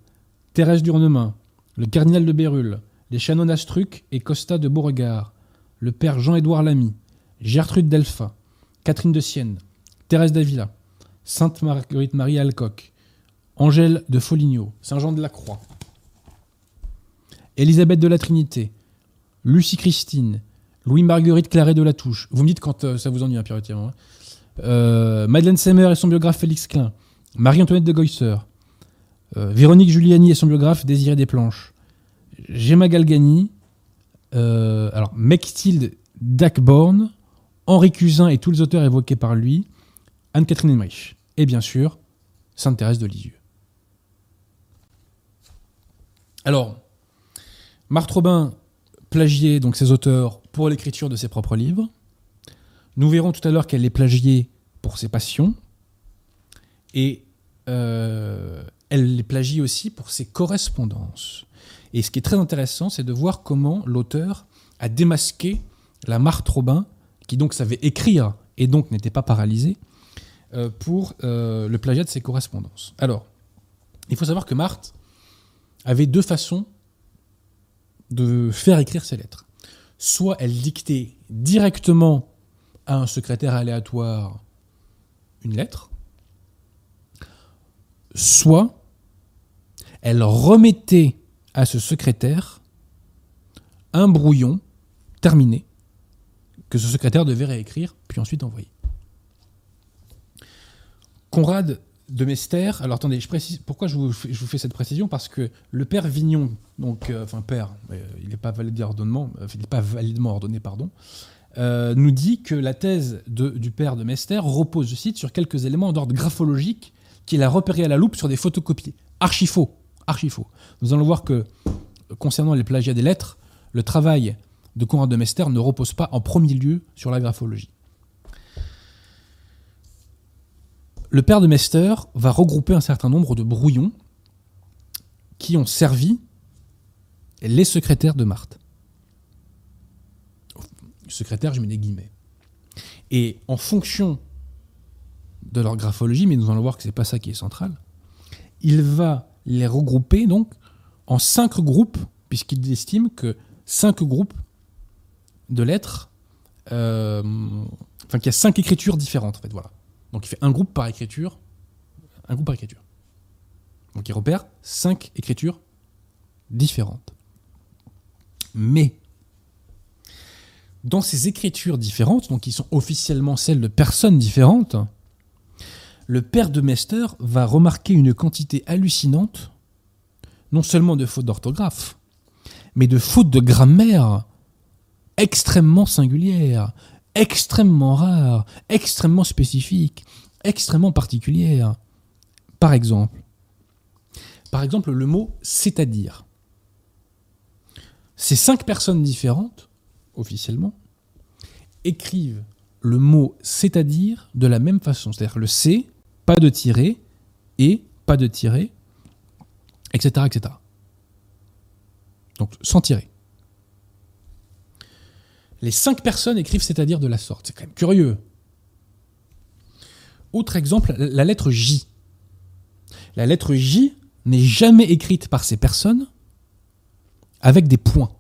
Thérèse Durnemin, le cardinal de Bérulle, les Chanon Astruc et Costa de Beauregard, le père Jean-Édouard Lamy, Gertrude Delpha, Catherine de Sienne, Thérèse d'Avila, Sainte Marguerite Marie Alcock, Angèle de Foligno, Saint-Jean de la Croix, Élisabeth de la Trinité, Lucie Christine, Louis-Marguerite Claret de la Touche. Vous me dites quand euh, ça vous ennuie, hein, Pierre hein. euh, Madeleine Semer et son biographe Félix Klein. Marie-Antoinette de Goisser, euh, Véronique Giuliani et son biographe Désiré Desplanches, Gemma Galgani, euh, alors Mechtilde Dackborn, Henri Cusin et tous les auteurs évoqués par lui, Anne-Catherine Emmerich, et bien sûr, Sainte Thérèse de Lisieux. Alors, Marthe Robin plagiait donc ses auteurs pour l'écriture de ses propres livres. Nous verrons tout à l'heure qu'elle les plagiait pour ses passions, et euh, elle les plagie aussi pour ses correspondances. Et ce qui est très intéressant, c'est de voir comment l'auteur a démasqué la Marthe Robin, qui donc savait écrire et donc n'était pas paralysée, euh, pour euh, le plagiat de ses correspondances. Alors, il faut savoir que Marthe avait deux façons de faire écrire ses lettres. Soit elle dictait directement à un secrétaire aléatoire une lettre, soit elle remettait à ce secrétaire un brouillon terminé que ce secrétaire devait réécrire puis ensuite envoyer. Conrad de Mester, alors attendez, je précise, pourquoi je vous, fais- cette précision? Parce que le père Vignon, donc, euh, enfin père, euh, il n'est pas euh, pas validement ordonné, pardon, nous dit que la thèse du père de Mester repose, je cite, sur quelques éléments d'ordre graphologique qu'il a repérés à la loupe sur des photocopies. Archi faux. Nous allons voir que, concernant les plagiats des lettres, le travail de Conrad de Mester ne repose pas en premier lieu sur la graphologie. Le père de Mester va regrouper un certain nombre de brouillons qui ont servi les secrétaires de Marthe. Secrétaire, je mets des guillemets. Et en fonction de leur graphologie, mais nous allons voir que c'est pas ça qui est central, il va les regrouper donc en cinq groupes, puisqu'il estime que cinq groupes de lettres, euh, enfin qu'il y a cinq écritures différentes en fait, voilà. Donc il fait un groupe par écriture, un groupe par écriture. Donc il repère cinq écritures différentes. Mais dans ces écritures différentes, donc qui sont officiellement celles de personnes différentes, le père de Mester va remarquer une quantité hallucinante, non seulement de fautes d'orthographe, mais de fautes de grammaire extrêmement singulières, extrêmement rares, extrêmement spécifiques, extrêmement particulières. Par exemple, par exemple le mot c'est-à-dire. Ces cinq personnes différentes, officiellement, écrivent le mot c'est-à-dire de la même façon. C'est-à-dire le c'est, pas de tiret, et pas de tiret, etc. etc. Donc sans tirer. Les cinq personnes écrivent c'est-à-dire de la sorte. C'est quand même curieux. Autre exemple, la la lettre J. La lettre J n'est jamais écrite par ces personnes avec des points.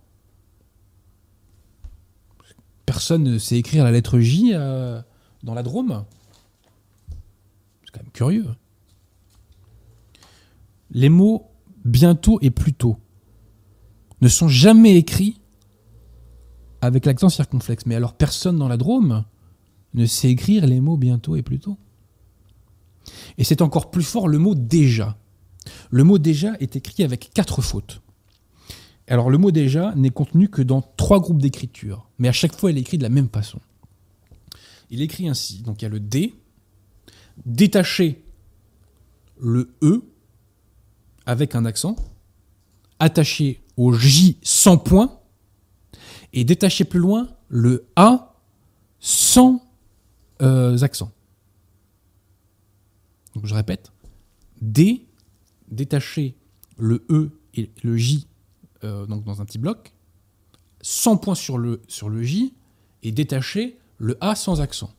Personne ne sait écrire la lettre J euh, dans la Drôme. Curieux. Les mots bientôt et plus tôt ne sont jamais écrits avec l'accent circonflexe. Mais alors personne dans la Drôme ne sait écrire les mots bientôt et plus tôt. Et c'est encore plus fort le mot déjà. Le mot déjà est écrit avec quatre fautes. Alors le mot déjà n'est contenu que dans trois groupes d'écriture, mais à chaque fois il est écrit de la même façon. Il écrit ainsi, donc il y a le D, détaché le E avec un accent, attaché au J sans point, et détaché plus loin le A sans euh, accent. Donc je répète, D, détacher le E et le J euh, donc dans un petit bloc, sans point sur le, sur le J, et détacher le A sans accent.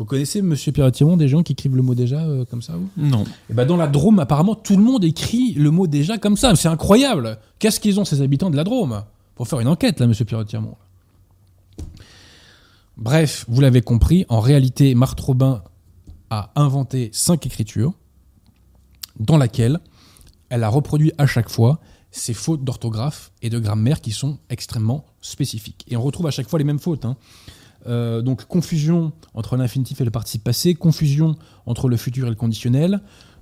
Vous connaissez, monsieur Pierre-Tiron, des gens qui écrivent le mot déjà euh, comme ça vous? Non. Et ben dans la Drôme, apparemment, tout le monde écrit le mot déjà comme ça. C'est incroyable. Qu'est-ce qu'ils ont, ces habitants de la Drôme? Pour faire une enquête, là, monsieur Pierre-Tiron. Bref, vous l'avez compris, en réalité, Marthe Robin a inventé cinq écritures dans laquelle elle a reproduit à chaque fois ces fautes d'orthographe et de grammaire qui sont extrêmement spécifiques. Et on retrouve à chaque fois les mêmes fautes. hein. Euh, donc confusion entre l'infinitif et le participe passé, confusion entre le futur et le conditionnel,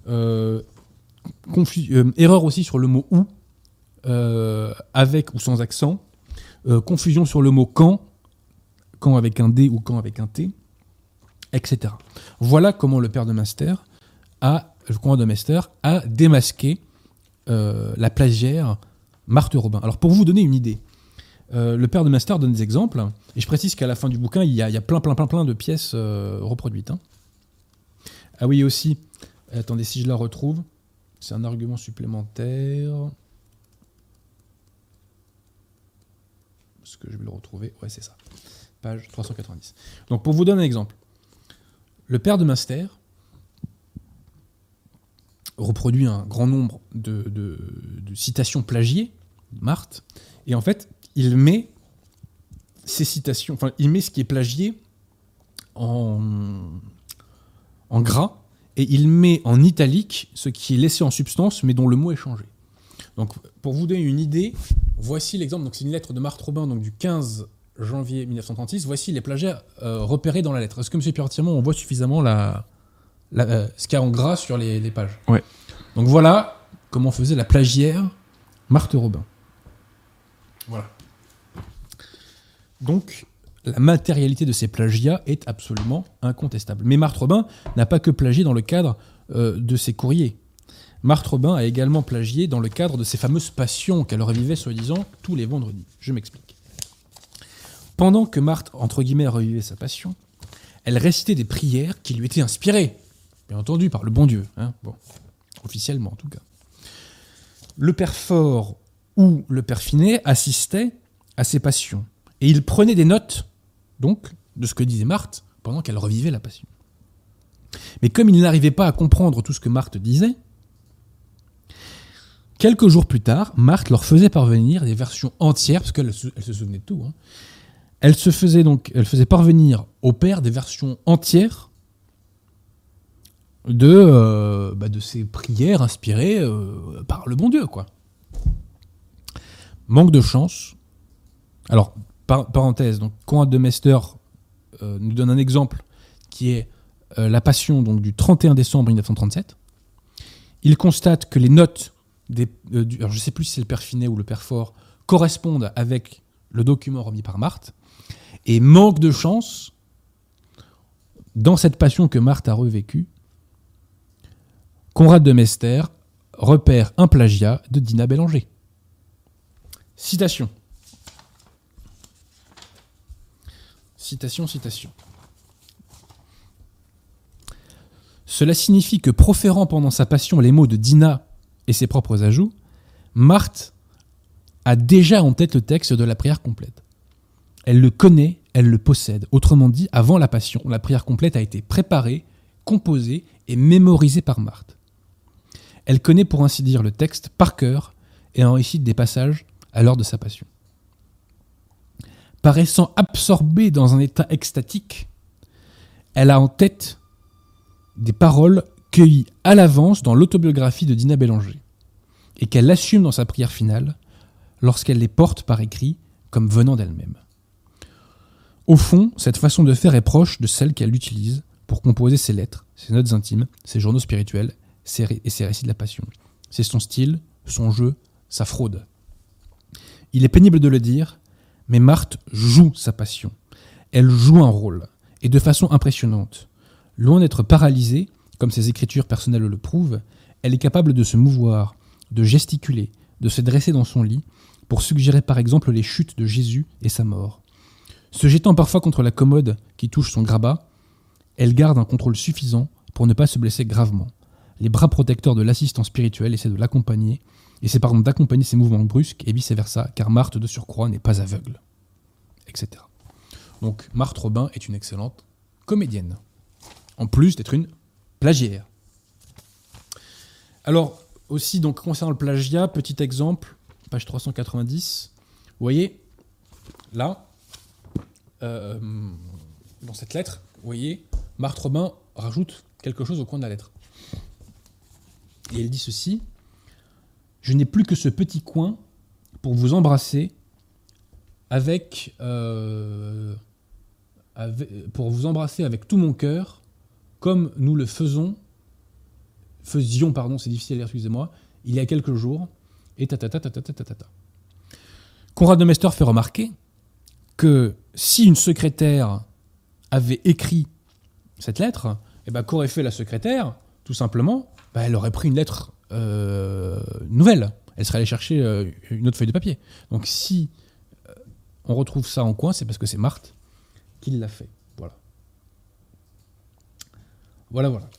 euh, euh, erreur aussi sur le mot ou, avec ou sans accent, confusion sur le mot quand, quand avec un D ou quand avec un T, etc. Voilà comment le père de Master a, le de Mester, a démasqué la plagiaire Marthe Robin. Alors pour vous donner une idée, euh, le père de Master donne des exemples, et je précise qu'à la fin du bouquin, il y a, plein, plein, plein, plein de pièces euh, reproduites. hein. Ah oui, aussi, attendez, si je la retrouve, c'est un argument supplémentaire. Est-ce que je vais le retrouver? Ouais, c'est ça. Page 390. Donc pour vous donner un exemple, le père de Master reproduit un grand nombre de, de- de citations plagiées, Marthe, et en fait, il met ces citations, enfin, il met ce qui est plagié en, en gras, et il met en italique ce qui est laissé en substance, mais dont le mot est changé. Donc, pour vous donner une idée, voici l'exemple. Donc, c'est une lettre de Marthe Robin, donc du 15 janvier 1936. Voici les plagiats euh, repérés dans la lettre. Est-ce que, M. Pierre-Tirmont, on voit suffisamment la, la- euh, ce qu'il y a en gras sur les, les pages? Ouais. Donc voilà comment faisait la plagiaire Marthe Robin. Voilà. Donc, la matérialité de ces plagiats est absolument incontestable. Mais Marthe Robin n'a pas que plagié dans le cadre euh, de ses courriers. Marthe Robin a également plagié dans le cadre de ses fameuses passions qu'elle revivait soi-disant tous les vendredis. Je m'explique. Pendant que Marthe, entre guillemets, revivait sa passion, elle récitait des prières qui lui étaient inspirées, bien entendu, par le bon Dieu. hein, officiellement en tout cas. Le père Fort ou le père Finet assistaient à ces passions. Et il prenait des notes, donc, de ce que disait Marthe pendant qu'elle revivait la passion. Mais comme il n'arrivait pas à comprendre tout ce que Marthe disait, quelques jours plus tard, Marthe leur faisait parvenir des versions entières, parce qu'elle se, souvenait de tout. hein. Elle se faisait donc, parvenir au père des versions entières de, euh, bah, de ces prières inspirées euh, par le bon Dieu, quoi. Manque de chance. Alors, par- parenthèse, donc Conrad de Mester euh, nous donne un exemple qui est euh, la Passion du 31 décembre 1937. Il constate que les notes euh, alors je sais plus si c'est le père Finet ou le père Fort correspondent avec le document remis par Marthe. Et manque de chance, dans cette passion que Marthe a revécue, Conrad de Mester repère un plagiat de Dina Bélanger. Citation. Citation, citation. Cela signifie que proférant pendant sa passion les mots de Dina et ses propres ajouts, Marthe a déjà en tête le texte de la prière complète. Elle le connaît, elle le possède. Autrement dit, avant la passion, la prière complète a été préparée, composée et mémorisée par Marthe. Elle connaît pour ainsi dire le texte par cœur et en récite des passages à l'heure de sa passion. Paraissant absorbée dans un état extatique, elle a en tête des paroles cueillies à l'avance dans l'autobiographie de Dina Bélanger et qu'elle assume dans sa prière finale lorsqu'elle les porte par écrit comme venant d'elle-même. Au fond, cette façon de faire est proche de celle qu'elle utilise pour composer ses lettres, ses notes intimes, ses journaux spirituels et ses récits de la passion. C'est son style, son jeu, sa fraude. Il est pénible de le dire, mais Marthe joue sa passion. Elle joue un rôle, et de façon impressionnante. Loin d'être paralysée, comme ses écritures personnelles le prouvent, elle est capable de se mouvoir, de gesticuler, de se dresser dans son lit, pour suggérer par exemple les chutes de Jésus et sa mort. Se jetant parfois contre la commode qui touche son grabat, elle garde un contrôle suffisant pour ne pas se blesser gravement. Les bras protecteurs de l'assistant spirituel essaient de l'accompagner, et c'est par contre d'accompagner ses mouvements brusques et vice-versa, car Marthe de surcroît n'est pas aveugle, etc. Donc Marthe Robin est une excellente comédienne, en plus d'être une plagiaire. Alors, aussi, donc, concernant le plagiat, petit exemple, page 390, vous voyez, là, euh, dans cette lettre, vous voyez, Marthe Robin rajoute quelque chose au coin de la lettre. Et elle dit ceci Je n'ai plus que ce petit coin pour vous embrasser avec, euh, vous embrasser avec tout mon cœur, comme nous le faisons, faisions, pardon, c'est difficile à lire, excusez-moi, il y a quelques jours, et tatata, tatata, tatata. Conrad de Mester fait remarquer que si une secrétaire avait écrit cette lettre, eh ben, qu'aurait fait la secrétaire Tout simplement, bah, elle aurait pris une lettre euh, nouvelle. Elle serait allée chercher euh, une autre feuille de papier. Donc si euh, on retrouve ça en coin, c'est parce que c'est Marthe qui l'a fait. Voilà. Voilà, voilà.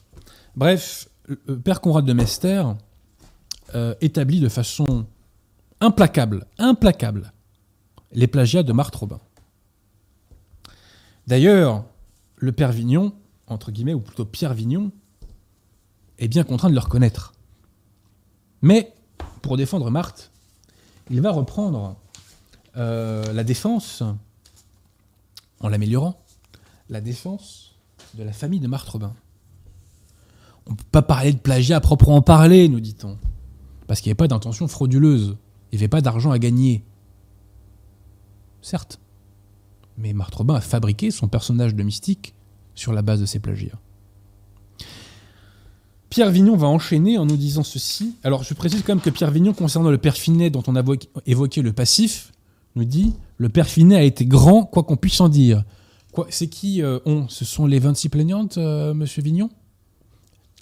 Bref, le- Père Conrad de Mester établit de façon implacable, implacable, les plagiats de Marthe Robin. D'ailleurs, le Père Vignon, entre guillemets, ou plutôt Pierre Vignon, est bien contraint de le reconnaître. Mais, pour défendre Marthe, il va reprendre euh, la défense, en l'améliorant, la défense de la famille de Marthe Robin. On ne peut pas parler de plagiat à proprement parler, nous dit-on, parce qu'il n'y avait pas d'intention frauduleuse, il n'y avait pas d'argent à gagner. Certes, mais Marthe Robin a fabriqué son personnage de mystique sur la base de ses plagiats. Pierre Vignon va enchaîner en nous disant ceci. Alors, je précise quand même que Pierre Vignon, concernant le père Finet, dont on a évoqué le passif, nous dit Le père Finet a été grand, quoi qu'on puisse en dire. C'est qui euh, Ce sont les 26 plaignantes, euh, monsieur Vignon?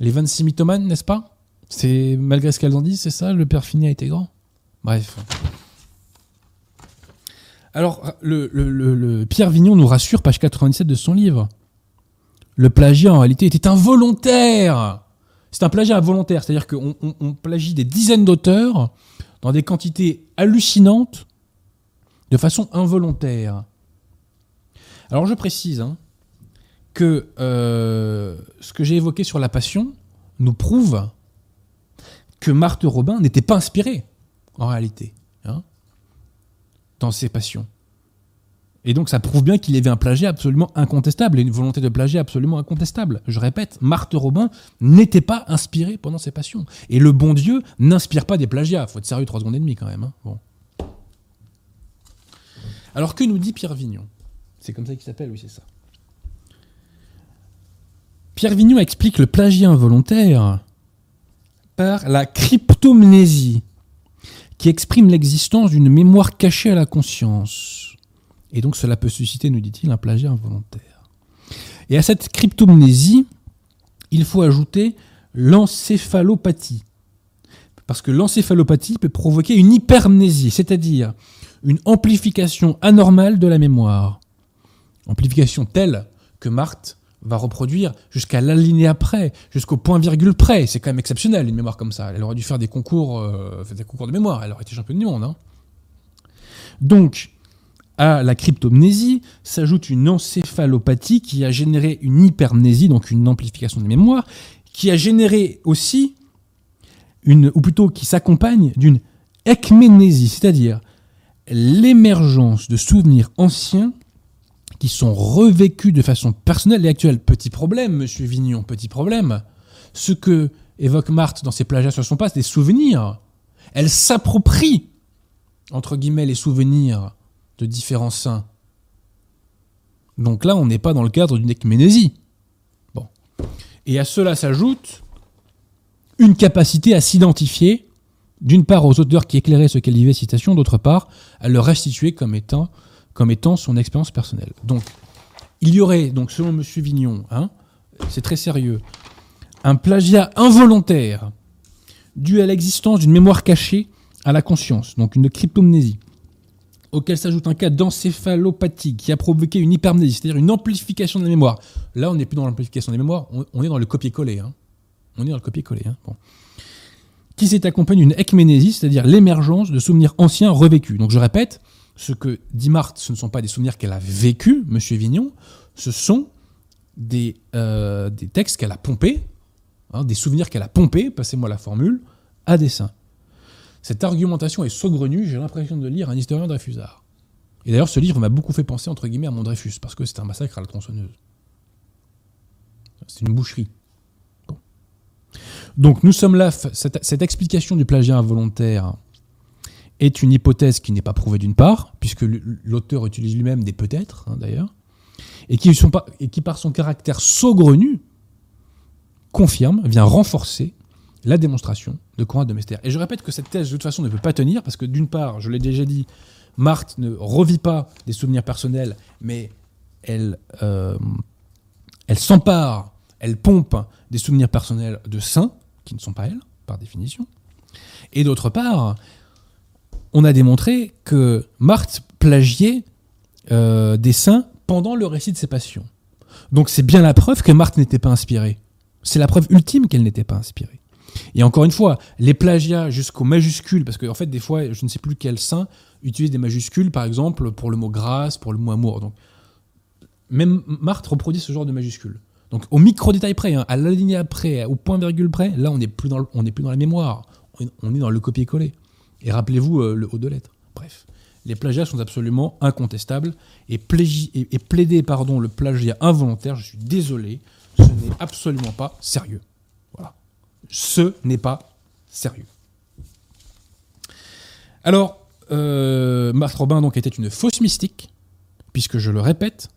Les 26 mythomanes, n'est-ce pas? C'est malgré ce qu'elles en disent, c'est ça Le père Finet a été grand? Bref. Alors, Pierre Vignon nous rassure, page 97 de son livre. Le plagiat, en réalité, était involontaire. C'est un plagiat involontaire, c'est-à-dire qu'on plagie des dizaines d'auteurs dans des quantités hallucinantes de façon involontaire. Alors je précise hein, que euh, ce que j'ai évoqué sur la passion nous prouve que Marthe Robin n'était pas inspirée, en réalité, hein, dans ses passions. Et donc ça prouve bien qu'il y avait un plagiat absolument incontestable et une volonté de plagiat absolument incontestable. Je répète, Marthe Robin n'était pas inspirée pendant ses passions. Et le bon Dieu n'inspire pas des plagiats. Faut être sérieux trois secondes et demie quand même. Hein. Alors que nous dit Pierre Vignon? C'est comme ça qu'il s'appelle, oui, c'est ça. Pierre Vignon explique le plagiat involontaire par la cryptomnésie, qui exprime l'existence d'une mémoire cachée à la conscience. Et donc cela peut susciter, nous dit-il, un plagiat involontaire. Et à cette cryptomnésie, il faut ajouter l'encéphalopathie. Parce que l'encéphalopathie peut provoquer une hypermnésie, c'est-à-dire une amplification anormale de la mémoire. Amplification telle que Marthe va reproduire jusqu'à l'alinéa près, jusqu'au point-virgule près. C'est quand même exceptionnel, une mémoire comme ça. Elle aurait dû faire des concours, euh, des concours de mémoire. Elle aurait été championne du monde. Hein. Donc, à la cryptomnésie s'ajoute une encéphalopathie qui a généré une hypermnésie, donc une amplification de mémoire, qui a généré aussi une, ou plutôt qui s'accompagne d'une ekménésie, c'est-à-dire l'émergence de souvenirs anciens qui sont revécus de façon personnelle et actuelle. Petit problème, monsieur Vignon, petit problème. Ce que évoque Marthe dans ses plagiats sur son passé, des souvenirs. Elle s'approprie, entre guillemets, les souvenirs de différents saints. Donc là, on n'est pas dans le cadre d'une écménésie. Bon. Et à cela s'ajoute une capacité à s'identifier d'une part aux auteurs qui éclairaient ce qu'elle vivait, citation, d'autre part à le restituer comme étant, comme étant son expérience personnelle. Donc, il y aurait, donc selon M. Vignon, hein, c'est très sérieux, un plagiat involontaire dû à l'existence d'une mémoire cachée à la conscience, donc une cryptomnésie, auquel s'ajoute un cas d'encéphalopathie qui a provoqué une hypermnésie, c'est-à-dire une amplification de la mémoire. Là, on n'est plus dans l'amplification des mémoires, on, est dans le copier-coller. Hein. On est dans le copier-coller. Hein. Qui s'est accompagnée d'une ekménésie, c'est-à-dire l'émergence de souvenirs anciens revécus. Donc je répète, ce que dit Marthe, ce ne sont pas des souvenirs qu'elle a vécus, Monsieur Vignon, ce sont des, euh, textes qu'elle a pompés, hein, des souvenirs qu'elle a pompés, passez-moi la formule, à dessein. Cette argumentation est saugrenue, j'ai l'impression de lire un historien Dreyfusard. Et d'ailleurs, ce livre m'a beaucoup fait penser, entre guillemets, à mon Dreyfus, parce que c'est un massacre à la tronçonneuse. C'est une boucherie. Donc nous sommes là, cette, explication du plagiat involontaire est une hypothèse qui n'est pas prouvée d'une part, puisque l'auteur utilise lui-même des peut-être, hein, d'ailleurs, et qui, par son caractère saugrenu confirme, vient renforcer la démonstration de Conrad de Mester. Et je répète que cette thèse de toute façon ne peut pas tenir, parce que d'une part, je l'ai déjà dit, Marthe ne revit pas des souvenirs personnels, mais elle, euh, elle s'empare, elle pompe des souvenirs personnels de saints, qui ne sont pas elles, par définition. Et d'autre part, on a démontré que Marthe plagiait euh, des saints pendant le récit de ses passions. Donc c'est bien la preuve que Marthe n'était pas inspirée. C'est la preuve ultime qu'elle n'était pas inspirée. Et encore une fois, les plagiats jusqu'aux majuscules, parce qu'en en fait, des fois, je ne sais plus quel saint utilise des majuscules, par exemple, pour le mot grâce, pour le mot amour. Donc, même Marthe reproduit ce genre de majuscules. Donc au micro détail près, hein, à la ligne près, au point virgule près, là on n'est plus dans plus dans la mémoire, on est dans le copier-coller. Et rappelez-vous euh, le haut de lettres. Bref, les plagiats sont absolument incontestables et, et, plaider pardon le plagiat involontaire, je suis désolé, ce n'est absolument pas sérieux. Voilà, ce n'est pas sérieux. Alors, euh, Robin donc était une fausse mystique, puisque je le répète,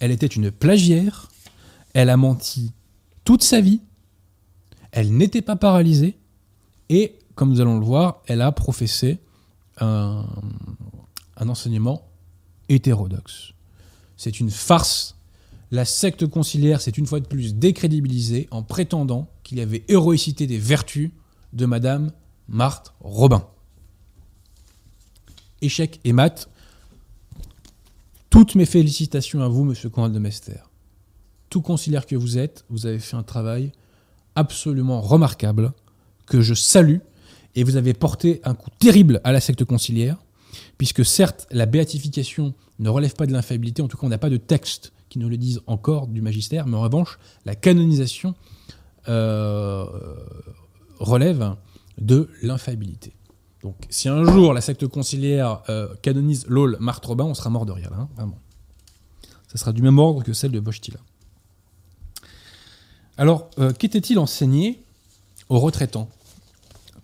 elle était une plagiaire elle a menti toute sa vie. Elle n'était pas paralysée et, comme nous allons le voir, elle a professé un enseignement hétérodoxe. C'est une farce. La secte conciliaire s'est une fois de plus décrédibilisée en prétendant qu'il y avait héroïcité des vertus de Madame Marthe Robin. Échec et mat. Toutes mes félicitations à vous, Monsieur Conrad de Mester. Tout conciliaire que vous êtes, vous avez fait un travail absolument remarquable que je salue et vous avez porté un coup terrible à la secte conciliaire puisque certes, la béatification ne relève pas de l'infaillibilité, en tout cas, on n'a pas de texte qui nous le dise encore du magistère, mais en revanche, la canonisation euh, relève de l'infaillibilité. Donc, si un jour la secte conciliaire euh, canonise l'Aule Marthe Robin, on sera mort de rire, hein, vraiment. Ça sera du même ordre que celle de Bochtila. Alors, euh, qu'était-il enseigné aux retraitants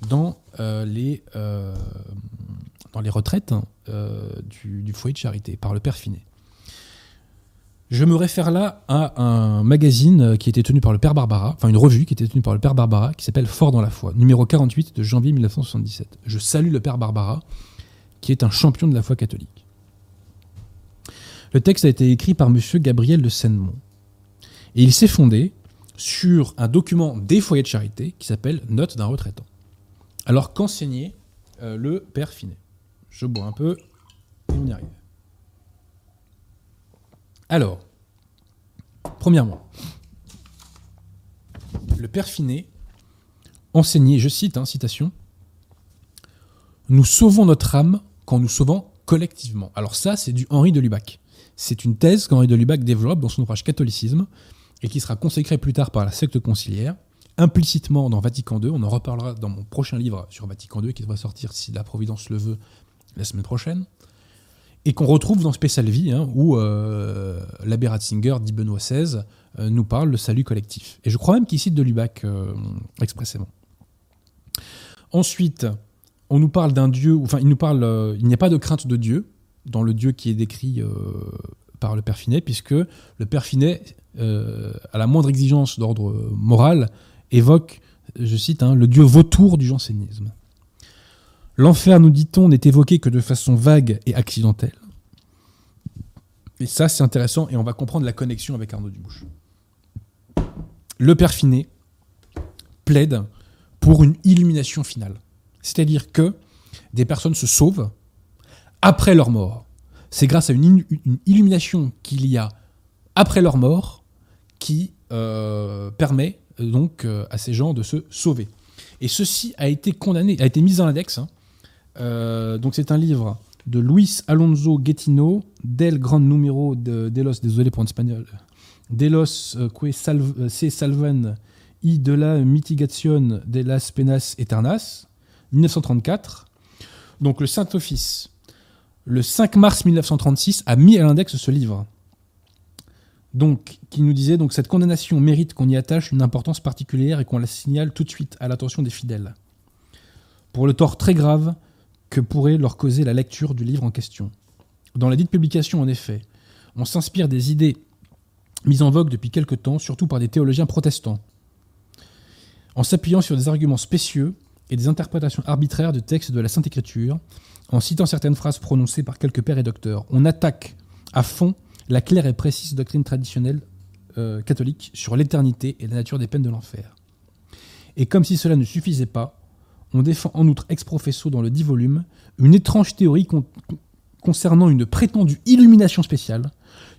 dans les dans les retraites du, foyer de charité par le père Finet? Je me réfère là à un magazine euh, qui était tenu par le père Barbara, enfin une revue qui était tenue par le père Barbara, qui s'appelle Fort dans la foi, numéro 48 de janvier 1977. Je salue le père Barbara, qui est un champion de la foi catholique. Le texte a été écrit par M. Gabriel de Seinemont. Et il s'est fondé sur un document des foyers de charité qui s'appelle Note d'un retraitant. Alors qu'enseignait euh, le père Finet je bois un peu et on y arrive. Alors, premièrement, le père Finet enseignait, je cite, hein, citation, Nous sauvons notre âme quand nous sauvons collectivement. Alors ça, c'est du Henri de Lubac. C'est une thèse qu'Henri de Lubac développe dans son ouvrage Catholicisme et qui sera consacrée plus tard par la secte conciliaire, implicitement dans Vatican II. On en reparlera dans mon prochain livre sur Vatican II qui va sortir si la Providence le veut la semaine prochaine, et qu'on retrouve dans Spécial Vie, hein, où euh, l'abbé Ratzinger, dit Benoît XVI, euh, nous parle de salut collectif. Et je crois même qu'il cite de Lubac euh, expressément. Ensuite, on nous parle d'un Dieu, enfin, il nous parle, il n'y a pas de crainte de Dieu dans le Dieu qui est décrit par le Père Finet, puisque le Père Finet, à la moindre exigence d'ordre moral, évoque, je cite, hein, le Dieu vautour du jansénisme. L'enfer, nous dit-on, n'est évoqué que de façon vague et accidentelle. Et ça, c'est intéressant et on va comprendre la connexion avec Arnaud Dubouche. Le Père Finet plaide pour une illumination finale. C'est-à-dire que des personnes se sauvent après leur mort. C'est grâce à une, illumination qu'il y a après leur mort qui euh, permet euh, donc euh, à ces gens de se sauver. Et ceci a été condamné, a été mis dans l'index hein, donc c'est un livre de Luis Alonso Guetino, del Gran Numero de, de los, désolé pour espagnol, de los euh, que euh, se salvan y de la mitigación de las penas eternas, 1934. Donc le Saint-Office, le 5 mars 1936, a mis à l'index ce livre. Donc, qui nous disait donc cette condamnation mérite qu'on y attache une importance particulière et qu'on la signale tout de suite à l'attention des fidèles. Pour le tort très grave que pourrait leur causer la lecture du livre en question. Dans la dite publication, en effet, on s'inspire des idées mises en vogue depuis quelque temps, surtout par des théologiens protestants, en s'appuyant sur des arguments spécieux et des interprétations arbitraires de textes de la Sainte Écriture, en citant certaines phrases prononcées par quelques pères et docteurs. On attaque à fond la claire et précise doctrine traditionnelle euh, catholique sur l'éternité et la nature des peines de l'enfer. Et comme si cela ne suffisait pas, on défend en outre ex professo dans le dit volume une étrange théorie concernant une prétendue illumination spéciale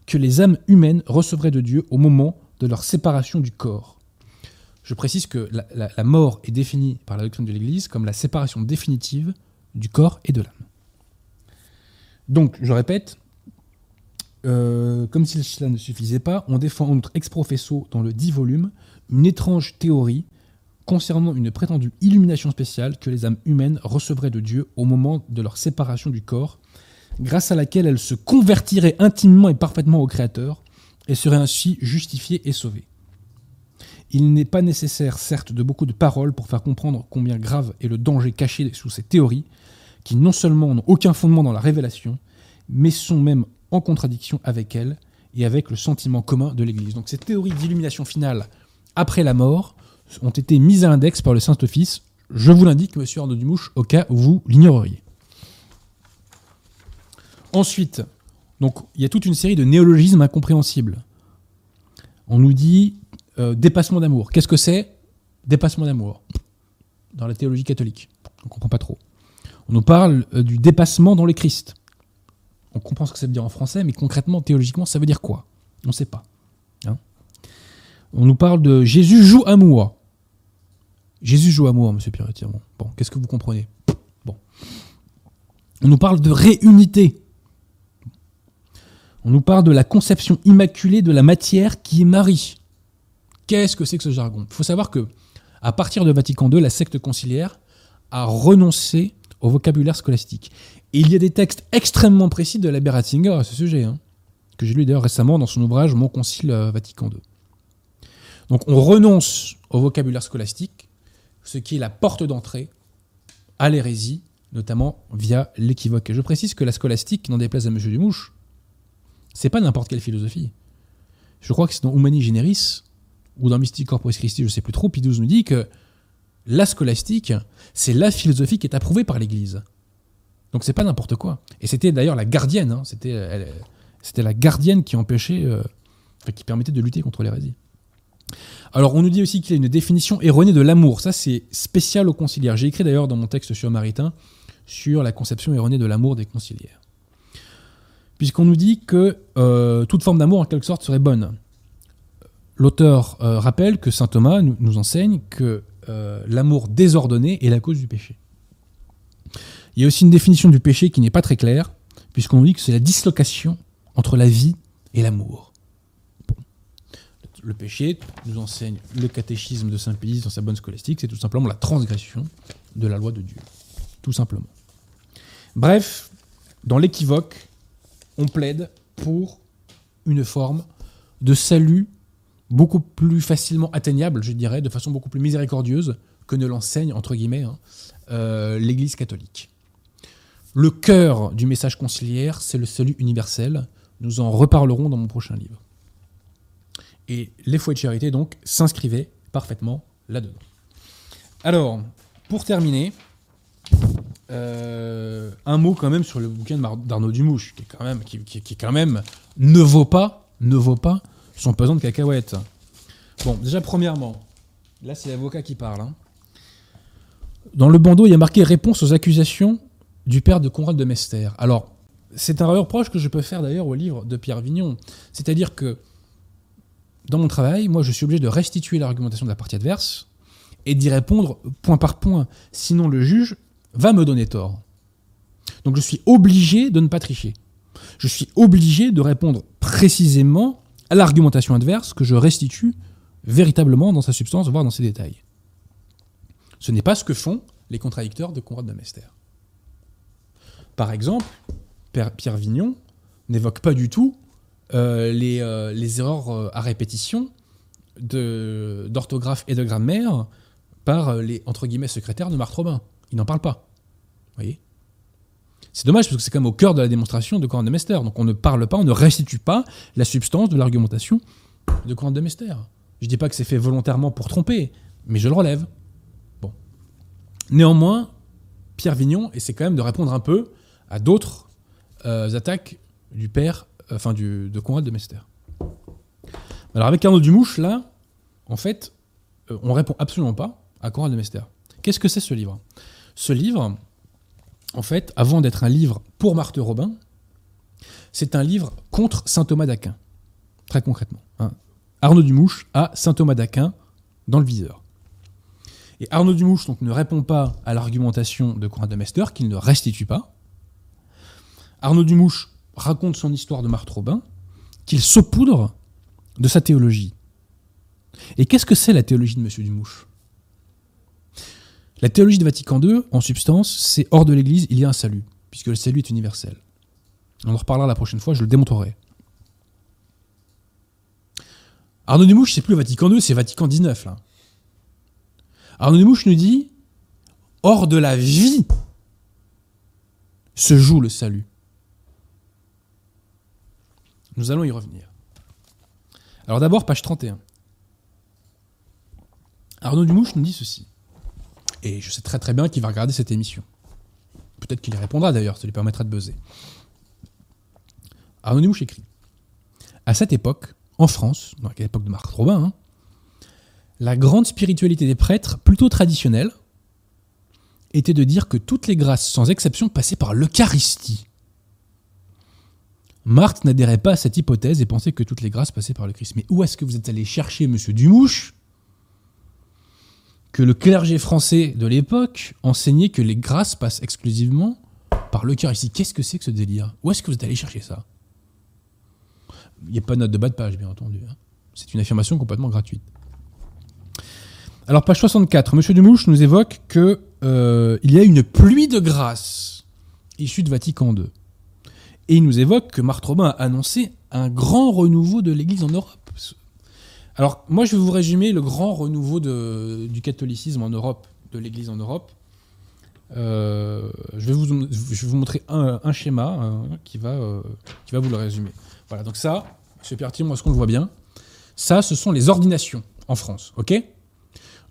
que les âmes humaines recevraient de Dieu au moment de leur séparation du corps. Je précise que la, mort est définie par la doctrine de l'Église comme la séparation définitive du corps et de l'âme. Donc, je répète, euh, comme si cela ne suffisait pas, on défend en outre ex professo dans le dit volume une étrange théorie concernant une prétendue illumination spéciale que les âmes humaines recevraient de Dieu au moment de leur séparation du corps, grâce à laquelle elles se convertiraient intimement et parfaitement au Créateur, et seraient ainsi justifiées et sauvées. Il n'est pas nécessaire, certes, de beaucoup de paroles pour faire comprendre combien grave est le danger caché sous ces théories, qui non seulement n'ont aucun fondement dans la révélation, mais sont même en contradiction avec elle et avec le sentiment commun de l'Église. Donc cette théorie d'illumination finale après la mort ont été mises à l'index par le Saint-Office. Je vous l'indique, monsieur Arnaud Dumouche, au cas où vous l'ignoreriez. Ensuite, donc, il y a toute une série de néologismes incompréhensibles. On nous dit euh, dépassement d'amour. Qu'est-ce que c'est? Dépassement d'amour. Dans la théologie catholique. On ne comprend pas trop. On nous parle euh, du dépassement dans le Christ. On comprend ce que ça veut dire en français, mais concrètement, théologiquement, ça veut dire quoi? On ne sait pas. On nous parle de Jésus joue amour. Jésus joue amour, monsieur Pierre Bon, bon qu'est-ce que vous comprenez? Bon. On nous parle de réunité. On nous parle de la conception immaculée de la matière qui est Marie. Qu'est-ce que c'est que ce jargon? Il faut savoir que, à partir de Vatican II, la secte conciliaire a renoncé au vocabulaire scolastique. Et il y a des textes extrêmement précis de l'abbé Ratzinger à ce sujet, hein, que j'ai lu d'ailleurs récemment dans son ouvrage Mon Concile euh, Vatican II. Donc on renonce au vocabulaire scolastique, ce qui est la porte d'entrée à l'hérésie, notamment via l'équivoque. Et je précise que la scolastique, n'en déplaise à M. Dumouche, c'est pas n'importe quelle philosophie. Je crois que c'est dans Humani Generis, ou dans Mystique Corporis Christi, je sais plus trop, Pidouze nous dit que la scolastique, c'est la philosophie qui est approuvée par l'Église. Donc c'est pas n'importe quoi. Et c'était d'ailleurs la gardienne, hein. c'était, la gardienne qui empêchait, euh, qui permettait de lutter contre l'hérésie. Alors on nous dit aussi qu'il y a une définition erronée de l'amour. Ça c'est spécial aux conciliaires. J'ai écrit d'ailleurs dans mon texte sur Maritain sur la conception erronée de l'amour des conciliaires puisqu'on nous dit que euh, toute forme d'amour en quelque sorte serait bonne. L'auteur euh, rappelle que saint Thomas nous, enseigne que euh, l'amour désordonné est la cause du péché. Il y a aussi une définition du péché qui n'est pas très claire, puisqu'on nous dit que c'est la dislocation entre la vie et l'amour. Le péché, nous enseigne le catéchisme de Saint Pie dans sa bonne scolastique, c'est tout simplement la transgression de la loi de Dieu. Tout simplement. Bref, dans l'équivoque, on plaide pour une forme de salut beaucoup plus facilement atteignable, je dirais, de façon beaucoup plus miséricordieuse que ne l'enseigne, entre guillemets, hein, euh, l'Église catholique. Le cœur du message conciliaire, c'est le salut universel. Nous en reparlerons dans mon prochain livre. Et les fouets de charité, donc, s'inscrivaient parfaitement là-dedans. Alors, pour terminer, euh, un mot quand même sur le bouquin d'Arnaud Dumouche, qui est quand même, qui, quand même ne vaut pas, ne vaut pas son pesant de cacahuètes. Bon, déjà premièrement, là c'est l'avocat qui parle. Hein. Dans le bandeau, il y a marqué réponse aux accusations du père de Conrad de Mester. Alors, c'est un reproche que je peux faire d'ailleurs au livre de Pierre Vignon. C'est-à-dire que dans mon travail, moi je suis obligé de restituer l'argumentation de la partie adverse et d'y répondre point par point. Sinon, le juge va me donner tort. Donc je suis obligé de ne pas tricher. Je suis obligé de répondre précisément à l'argumentation adverse que je restitue véritablement dans sa substance, voire dans ses détails. Ce n'est pas ce que font les contradicteurs de Conrad de Mester. Par exemple, Pierre Vignon n'évoque pas du tout les, euh, les, erreurs euh, à répétition d'orthographe et de grammaire par les entre guillemets secrétaires de Marc Robin. Il n'en parle pas. Vous voyez? C'est dommage parce que c'est quand même au cœur de la démonstration de Coran de Mester. Donc on ne parle pas, on ne restitue pas la substance de l'argumentation de Coran de Mester. Je ne dis pas que c'est fait volontairement pour tromper, mais je le relève. Bon. Néanmoins, Pierre Vignon essaie quand même de répondre un peu à d'autres euh, attaques du père, euh, enfin du, de Conrad de Mester. Alors avec Arnaud Dumouche, là, en fait, euh, on répond absolument pas à Conrad de Mester. Qu'est-ce que c'est ce livre? Ce livre, en fait, avant d'être un livre pour Marthe Robin, c'est un livre contre saint Thomas d'Aquin, très concrètement. Hein. Arnaud Dumouche a saint Thomas d'Aquin dans le viseur. Et Arnaud Dumouche donc, ne répond pas à l'argumentation de Conrad de Mester, qu'il ne restitue pas. Arnaud Dumouche raconte son histoire de Marthe Robin, qu'il saupoudre de sa théologie. Et qu'est-ce que c'est la théologie de M. Dumouche? La théologie de Vatican II, en substance, c'est hors de l'Église, il y a un salut, puisque le salut est universel. On en reparlera la prochaine fois, je le démontrerai. Arnaud Demouche, c'est plus Vatican II, c'est Vatican XIX, là. Arnaud Demouche nous dit hors de la vie se joue le salut. Nous allons y revenir. Alors d'abord, page 31. Arnaud Dumouche nous dit ceci. Et je sais très très bien qu'il va regarder cette émission. Peut-être qu'il y répondra d'ailleurs, ça lui permettra de buzzer. Arnaud Dumouche écrit À cette époque, en France, dans l'époque de Marc Robin, hein, la grande spiritualité des prêtres, plutôt traditionnelle, était de dire que toutes les grâces, sans exception, passaient par l'Eucharistie. Marthe n'adhérait pas à cette hypothèse et pensait que toutes les grâces passaient par le Christ. Mais où est-ce que vous êtes allé chercher, monsieur Dumouche, que le clergé français de l'époque enseignait que les grâces passent exclusivement par l'Eucharistie Qu'est-ce que c'est que ce délire? Où est-ce que vous êtes allé chercher ça? Il n'y a pas de note de bas de page, bien entendu. hein. C'est une affirmation complètement gratuite. Alors, page 64, monsieur Dumouche nous évoque que euh, il y a une pluie de grâce issue de Vatican II. Et il nous évoque que Marthe Robin a annoncé un grand renouveau de l'Église en Europe. Alors, moi, je vais vous résumer le grand renouveau du catholicisme en Europe, de l'Église en Europe. Euh, je, vais vous, montrer un, schéma euh, qui, va, euh, qui va vous le résumer. Voilà, donc ça, c'est parti, moi, ce qu'on le voit bien. Ça, ce sont les ordinations en France, ok?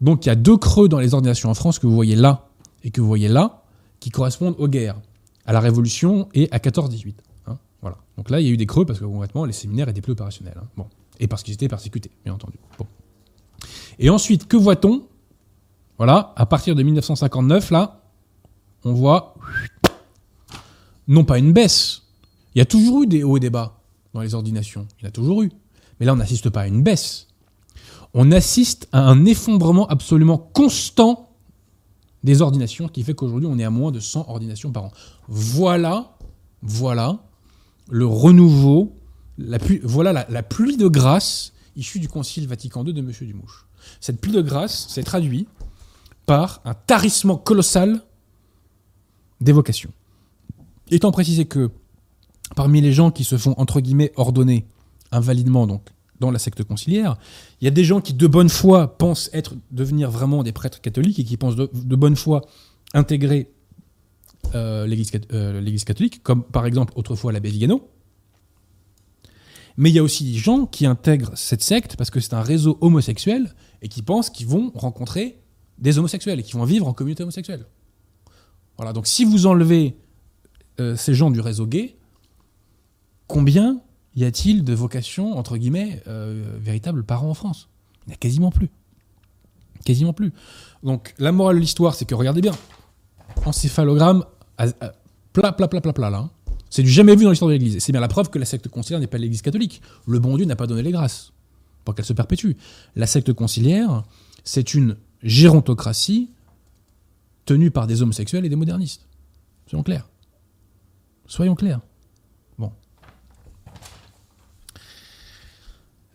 Donc, il y a deux creux dans les ordinations en France que vous voyez là et que vous voyez là, qui correspondent aux guerres, à la Révolution et à 14-18. hein, voilà. Donc là, il y a eu des creux parce que concrètement, les séminaires étaient plus opérationnels. hein. Bon. Et parce qu'ils étaient persécutés, bien entendu. Bon. Et ensuite, que voit-on? Voilà, à partir de 1959, là, on voit non pas une baisse. Il y a toujours eu des hauts et des bas dans les ordinations. Il y en a toujours eu. Mais là, on n'assiste pas à une baisse. On assiste à un effondrement absolument constant des ordinations qui fait qu'aujourd'hui, on est à moins de 100 ordinations par an. Voilà, voilà le renouveau, la voilà la, la pluie de grâce issue du Concile Vatican II de M. Dumouche. Cette pluie de grâce s'est traduite par un tarissement colossal des vocations. Étant précisé que parmi les gens qui se font entre guillemets ordonner invalidement donc dans la secte conciliaire, il y a des gens qui de bonne foi pensent être devenir vraiment des prêtres catholiques et qui pensent de, bonne foi intégrer euh, euh, l'Église catholique, comme par exemple autrefois l'abbé Vigano. Mais il y a aussi des gens qui intègrent cette secte parce que c'est un réseau homosexuel et qui pensent qu'ils vont rencontrer des homosexuels et qui vont vivre en communauté homosexuelle. Voilà, donc si vous enlevez euh, ces gens du réseau gay, combien y a-t-il de vocations, entre guillemets, euh, véritables parents en France? Il n'y a quasiment plus. Quasiment plus. Donc la morale de l'histoire, c'est que regardez bien, encéphalogramme, plat, plat, plat, plat, là. hein. C'est du jamais vu dans l'histoire de l'Église. C'est bien la preuve que la secte conciliaire n'est pas l'Église catholique. Le bon Dieu n'a pas donné les grâces pour qu'elle se perpétue. La secte conciliaire, c'est une gérontocratie tenue par des homosexuels et des modernistes. Soyons clairs. Soyons clairs.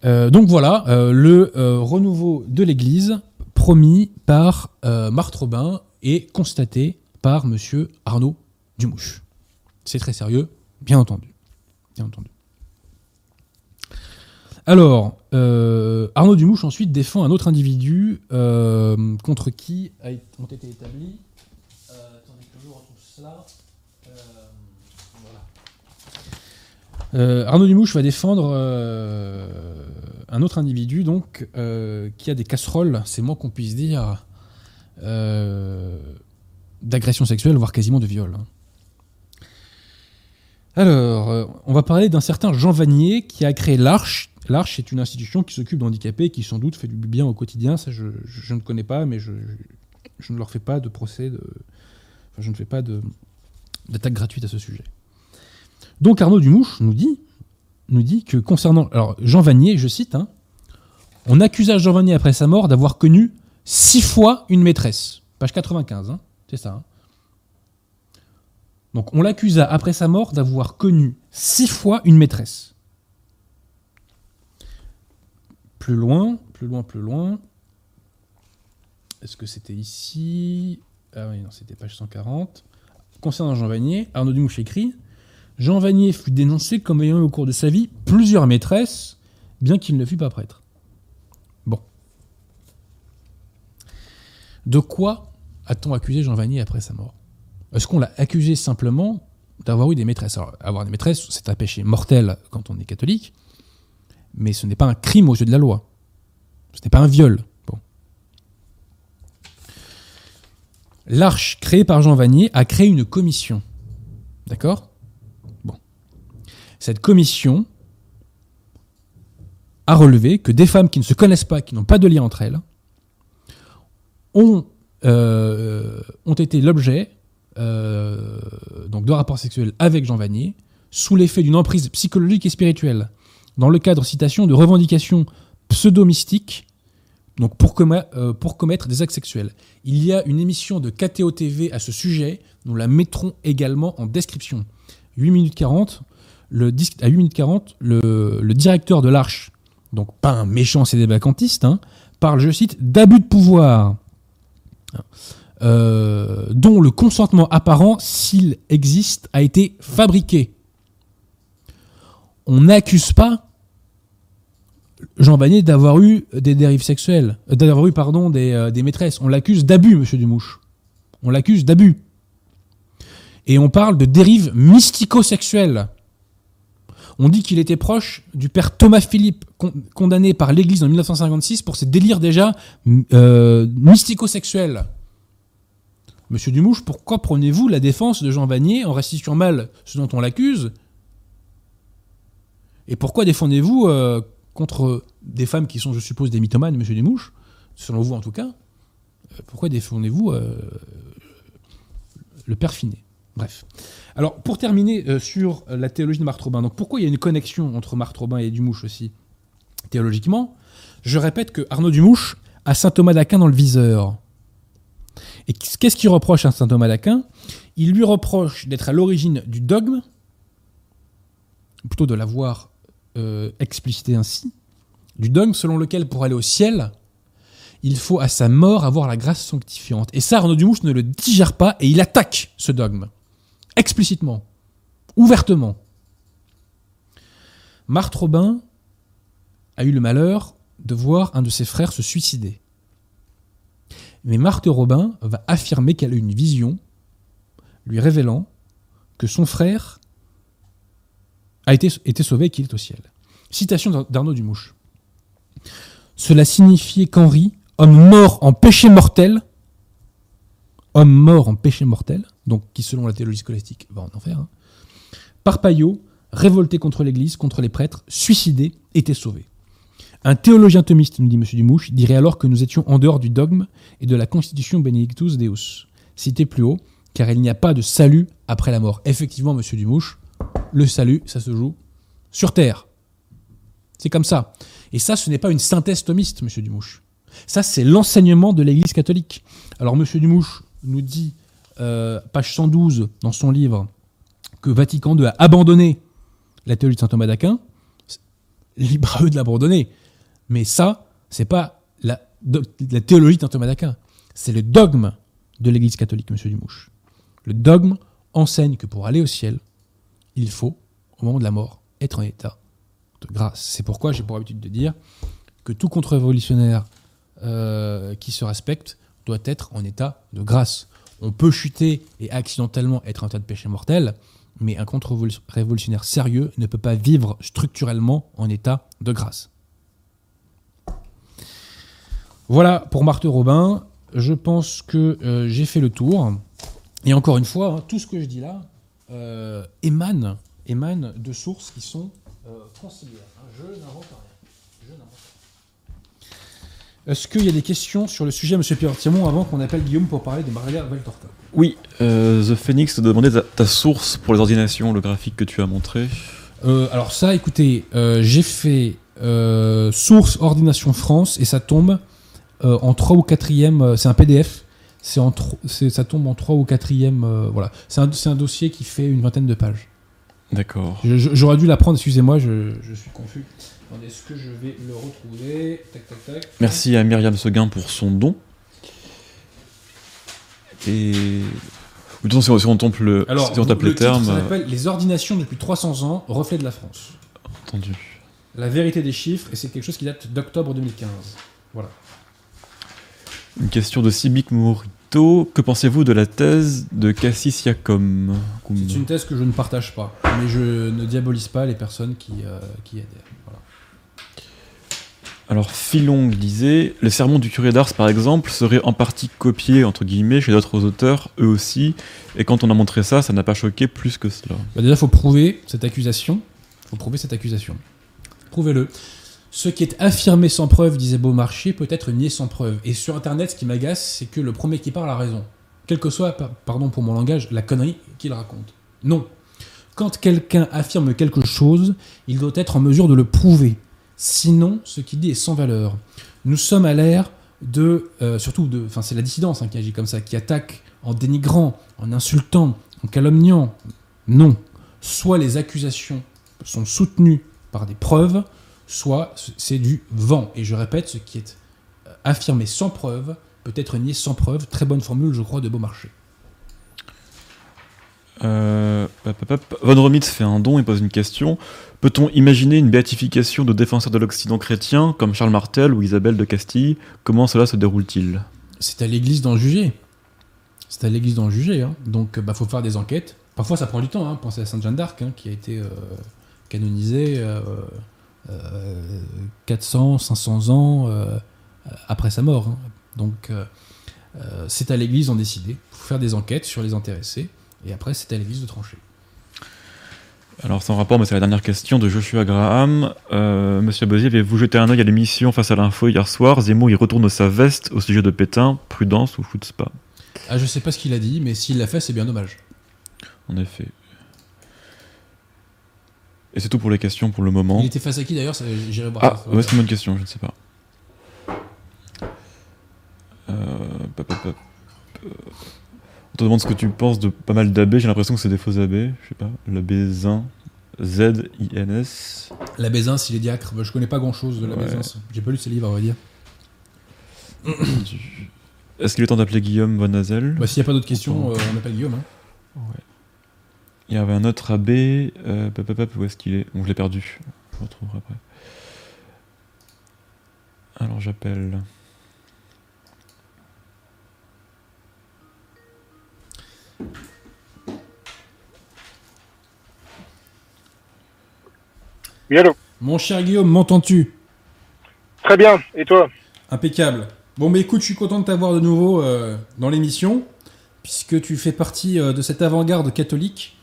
Euh, donc voilà, euh, le euh, renouveau de l'Église promis par Marthe Robin et constaté par Monsieur Arnaud Dumouche. C'est très sérieux, bien entendu. Bien entendu. Alors, Arnaud Dumouche ensuite défend un autre individu contre qui ont été établis. Attendez je retrouve cela. Euh, voilà. Euh, Arnaud Dumouche va défendre euh, un autre individu donc euh, qui a des casseroles, c'est moins qu'on puisse dire, euh, d'agression sexuelle, voire quasiment de viol. hein. Alors, euh, on va parler d'un certain Jean Vanier qui a créé l'Arche. L'Arche est une institution qui s'occupe d'handicapés et qui sans doute fait du bien au quotidien. Ça, je, ne connais pas, mais je, ne leur fais pas de procès. Je ne fais pas d'attaque gratuite à ce sujet. Donc Arnaud Dumouche nous dit, que concernant alors Jean Vanier, je cite, hein, on accusa Jean Vanier après sa mort d'avoir connu six fois une maîtresse. Page 95, hein, c'est ça. hein. Donc on l'accusa après sa mort d'avoir connu six fois une maîtresse. Plus loin, plus loin, plus loin. Est-ce que c'était ici? Ah oui, non, c'était page 140. Concernant Jean Vanier, Arnaud Dumouche écrit Jean Vanier fut dénoncé comme ayant eu au cours de sa vie plusieurs maîtresses, bien qu'il ne fût pas prêtre. Bon. De quoi a-t-on accusé Jean Vanier après sa mort? Est-ce qu'on l'a accusé simplement d'avoir eu des maîtresses? Alors, avoir des maîtresses, c'est un péché mortel quand on est catholique, mais ce n'est pas un crime aux yeux de la loi. Ce n'est pas un viol. Bon. L'Arche, créée par Jean Vanier, a créé une commission. D'accord? Cette commission a relevé que des femmes qui ne se connaissent pas, qui n'ont pas de lien entre elles, ont, euh, été l'objet euh, de rapports sexuels avec Jean Vanier, sous l'effet d'une emprise psychologique et spirituelle, dans le cadre, citation, de revendications pseudo-mystiques, donc pour, euh, pour commettre des actes sexuels. Il y a une émission de KTO TV à ce sujet, nous la mettrons également en description. 8 minutes 40, le à 8 minutes 40, le, directeur de l'Arche, donc pas un méchant CD vacantiste, hein, parle, je cite, d'abus de pouvoir, euh, dont le consentement apparent, s'il existe, a été fabriqué. On n'accuse pas Jean Vanier d'avoir eu des dérives sexuelles, euh, d'avoir eu pardon des, euh, des maîtresses. On l'accuse d'abus, Monsieur Dumouche. On l'accuse d'abus. Et on parle de dérives mystico-sexuelles. On dit qu'il était proche du père Thomas Philippe, con- condamné par l'Église en 1956 pour ses délires déjà euh, mystico-sexuels. Monsieur Dumouche, pourquoi prenez-vous la défense de Jean Vanier en restituant mal ce dont on l'accuse? Et pourquoi défendez-vous euh, contre des femmes qui sont, je suppose, des mythomanes, Monsieur Dumouche, selon vous en tout cas euh, Pourquoi défendez-vous le père Finet? Bref. Alors, pour terminer euh, sur la théologie de Marthe Robin, donc pourquoi il y a une connexion entre Marthe Robin et Dumouche aussi, théologiquement? Je répète que Arnaud Dumouche a saint Thomas d'Aquin dans le viseur. Et qu'est-ce qu'il reproche à saint Thomas d'Aquin? Il lui reproche d'être à l'origine du dogme, plutôt de l'avoir euh, explicité ainsi, du dogme selon lequel pour aller au ciel, il faut à sa mort avoir la grâce sanctifiante. Et ça, Arnaud Dumouche ne le digère pas et il attaque ce dogme, explicitement, ouvertement. Marthe Robin a eu le malheur de voir un de ses frères se suicider. Mais Marthe Robin va affirmer qu'elle a eu une vision lui révélant que son frère a été, sauvé et qu'il est au ciel. Citation d'Arnaud Dumouche. Cela signifiait qu'Henri, homme mort en péché mortel, homme mort en péché mortel, donc qui selon la théologie scolastique va en enfer, hein, par révolté contre l'Église, contre les prêtres, suicidé, était sauvé. Un théologien thomiste, nous dit M. Dumouche, dirait alors que nous étions en dehors du dogme et de la constitution Benedictus Deus, cité plus haut, car il n'y a pas de salut après la mort. Effectivement, M. Dumouche, le salut, ça se joue sur terre. C'est comme ça. Et ça, ce n'est pas une synthèse thomiste, M. Dumouche. Ça, c'est l'enseignement de l'Église catholique. Alors, M. Dumouche nous dit, euh, page 112 dans son livre, que Vatican II a abandonné la théologie de saint Thomas d'Aquin. Libre à eux de l'abandonner. Mais ça, c'est pas la, théologie de saint Thomas d'Aquin. C'est le dogme de l'Église catholique, M. Dumouche. Le dogme enseigne que pour aller au ciel, il faut, au moment de la mort, être en état de grâce. C'est pourquoi j'ai pour habitude de dire que tout contre-révolutionnaire euh, qui se respecte doit être en état de grâce. On peut chuter et accidentellement être en état de péché mortel, mais un contre-révolutionnaire sérieux ne peut pas vivre structurellement en état de grâce. Voilà pour Marthe Robin. Je pense que euh, j'ai fait le tour. Et encore une fois, hein, tout ce que je dis là euh, émane, émane de sources qui sont euh. Je n'invente rien. Est-ce qu'il y a des questions sur le sujet, M. Pierre-Timon, avant qu'on appelle Guillaume pour parler de Maria Valtorta? Oui, euh, The Phoenix te demandait ta, ta, source pour les ordinations, le graphique que tu as montré. Euh, alors ça, écoutez, euh, j'ai fait source ordination France et ça tombe en 3 ou 4e, c'est un PDF, c'est en ça tombe en 3 ou 4e, voilà. C'est un, un, dossier qui fait une vingtaine de pages. D'accord. J'aurais dû l'apprendre, excusez-moi, je, je, suis confus. Est-ce que je vais le retrouver tac, tac, tac. Merci à Myriam Seguin pour son don. Et. Ou de toute façon, si on, tombe le, Alors, si on tape le les termes. Ça s'appelle Les ordinations depuis 300 ans, reflet de la France. Entendu. La vérité des chiffres, et c'est quelque chose qui date d'octobre 2015. Voilà. Une question de Sibic Morito. Que pensez-vous de la thèse de Cassis Yacom? C'est une thèse que je ne partage pas, mais je ne diabolise pas les personnes qui, euh, qui adhèrent. Alors Philong disait Les sermons du curé d'Ars, par exemple, seraient en partie copiés, entre guillemets, chez d'autres auteurs, eux aussi, et quand on a montré ça, ça n'a pas choqué plus que cela. Bah déjà, il faut prouver cette accusation. faut prouver cette accusation. Prouvez-le. Ce qui est affirmé sans preuve, disait Beaumarchais, peut être nié sans preuve. Et sur Internet, ce qui m'agace, c'est que le premier qui parle a raison. Quelle que soit, pa- pardon pour mon langage, la connerie qu'il raconte. Non. Quand quelqu'un affirme quelque chose, il doit être en mesure de le prouver. Sinon, ce qu'il dit est sans valeur. Nous sommes à l'ère de, euh, surtout de, enfin c'est la dissidence hein, qui agit comme ça, qui attaque en dénigrant, en insultant, en calomniant. Non. Soit les accusations sont soutenues par des preuves, soit c'est du vent. Et je répète, ce qui est euh, affirmé sans preuve peut être nié sans preuve. Très bonne formule, je crois, de Beaumarchais. Euh. Von Romitz fait un don et pose une question. Peut-on imaginer une béatification de défenseurs de l'Occident chrétien, comme Charles Martel ou Isabelle de Castille? Comment cela se déroule-t-il? C'est à l'église d'en juger. C'est à l'église d'en juger. hein. Donc, il faut faire des enquêtes. Parfois, ça prend du temps. Hein. Pensez à Sainte Jeanne d'Arc, hein, qui a été euh, canonisée euh, euh, 400, 500 ans euh, après sa mort. Donc, euh, euh, c'est à l'église d'en décider. Il faut faire des enquêtes sur les intéressés. Et après, c'est à l'église de trancher. Alors, sans rapport, mais c'est la dernière question de Joshua Graham. Euh, Monsieur Bozier, avez-vous jeté un œil à l'émission Face à l'info hier soir Zemmour, il retourne sa veste au sujet de Pétain. Prudence ou chutzpah Ah, je sais pas ce qu'il a dit, mais s'il l'a fait, c'est bien dommage. En effet. Et c'est tout pour les questions pour le moment. Il était face à qui d'ailleurs ça- J'irai voir Ah, ouais, c'est une bonne question, je ne sais pas. Euh, pop, pop, pop. Te demande ce que tu penses de pas mal d'AB, j'ai l'impression que c'est des faux AB, je sais pas. L'abbé Zin, Z-I-N-S. La Bézins, il est diacre. Bah, je connais pas grand chose de la Ouais. J'ai pas lu ses livres, à vrai dire. Est-ce qu'il est temps d'appeler Guillaume Von Hazel? Bah, s'il n'y a pas d'autres questions, euh, on appelle Guillaume. hein. Il y avait un autre AB, euh, pop, pop, pop, où est-ce qu'il est? Bon, je l'ai perdu, je le retrouverai après. Alors j'appelle. Oui, allô Mon cher Guillaume, m'entends-tu? Très bien, et toi? Impeccable. Bon, mais écoute, je suis content de t'avoir de nouveau euh, dans l'émission, puisque tu fais partie euh, de cette avant-garde catholique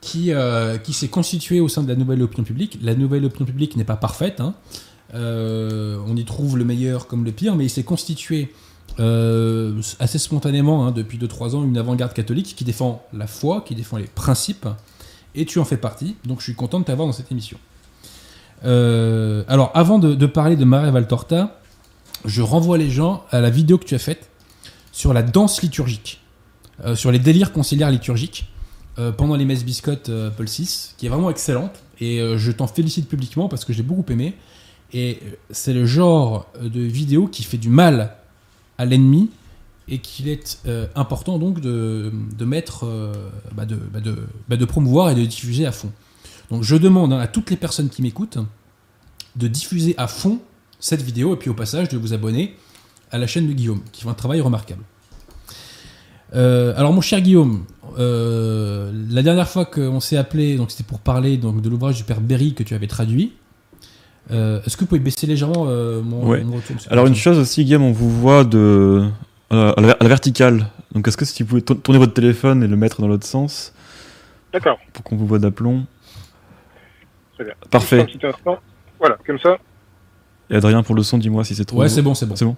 qui, euh, qui s'est constituée au sein de la nouvelle opinion publique. La nouvelle opinion publique n'est pas parfaite. hein. On y trouve le meilleur comme le pire, mais il s'est constitué euh, assez spontanément hein, depuis 2-3 ans une avant-garde catholique qui défend la foi, qui défend les principes, et tu en fais partie. Donc je suis content de t'avoir dans cette émission. Euh, alors, avant de, parler de Maria Valtorta, je renvoie les gens à la vidéo que tu as faite sur la danse liturgique, euh, sur les délires conciliaires liturgiques euh, pendant les messes biscottes Paul VI, qui est vraiment excellente. Et je t'en félicite publiquement parce que je l'ai beaucoup aimé. Et c'est le genre de vidéo qui fait du mal à l'ennemi et qu'il est euh, important donc de, mettre, euh, bah, de, bah, de- bah, de promouvoir et de diffuser à fond. Donc je demande hein, à toutes les personnes qui m'écoutent de diffuser à fond cette vidéo et puis au passage de vous abonner à la chaîne de Guillaume qui fait un travail remarquable. Euh, alors mon cher Guillaume, la dernière fois qu'on s'est appelé, donc c'était pour parler donc de l'ouvrage du père Berry que tu avais traduit. Euh, Est-ce que vous pouvez baisser légèrement euh, mon, Ouais. mon retour Alors une chose aussi, Guillaume, on vous voit de euh, à, la, à la verticale. Donc est-ce que si vous pouvez tour- tourner votre téléphone et le mettre dans l'autre sens D'accord. pour qu'on vous voit d'aplomb Très bien. Parfait. Un petit instant. Voilà, comme ça. Et Adrien pour le son, dis-moi si c'est trop. Ouais, c'est bon, c'est bon. C'est bon.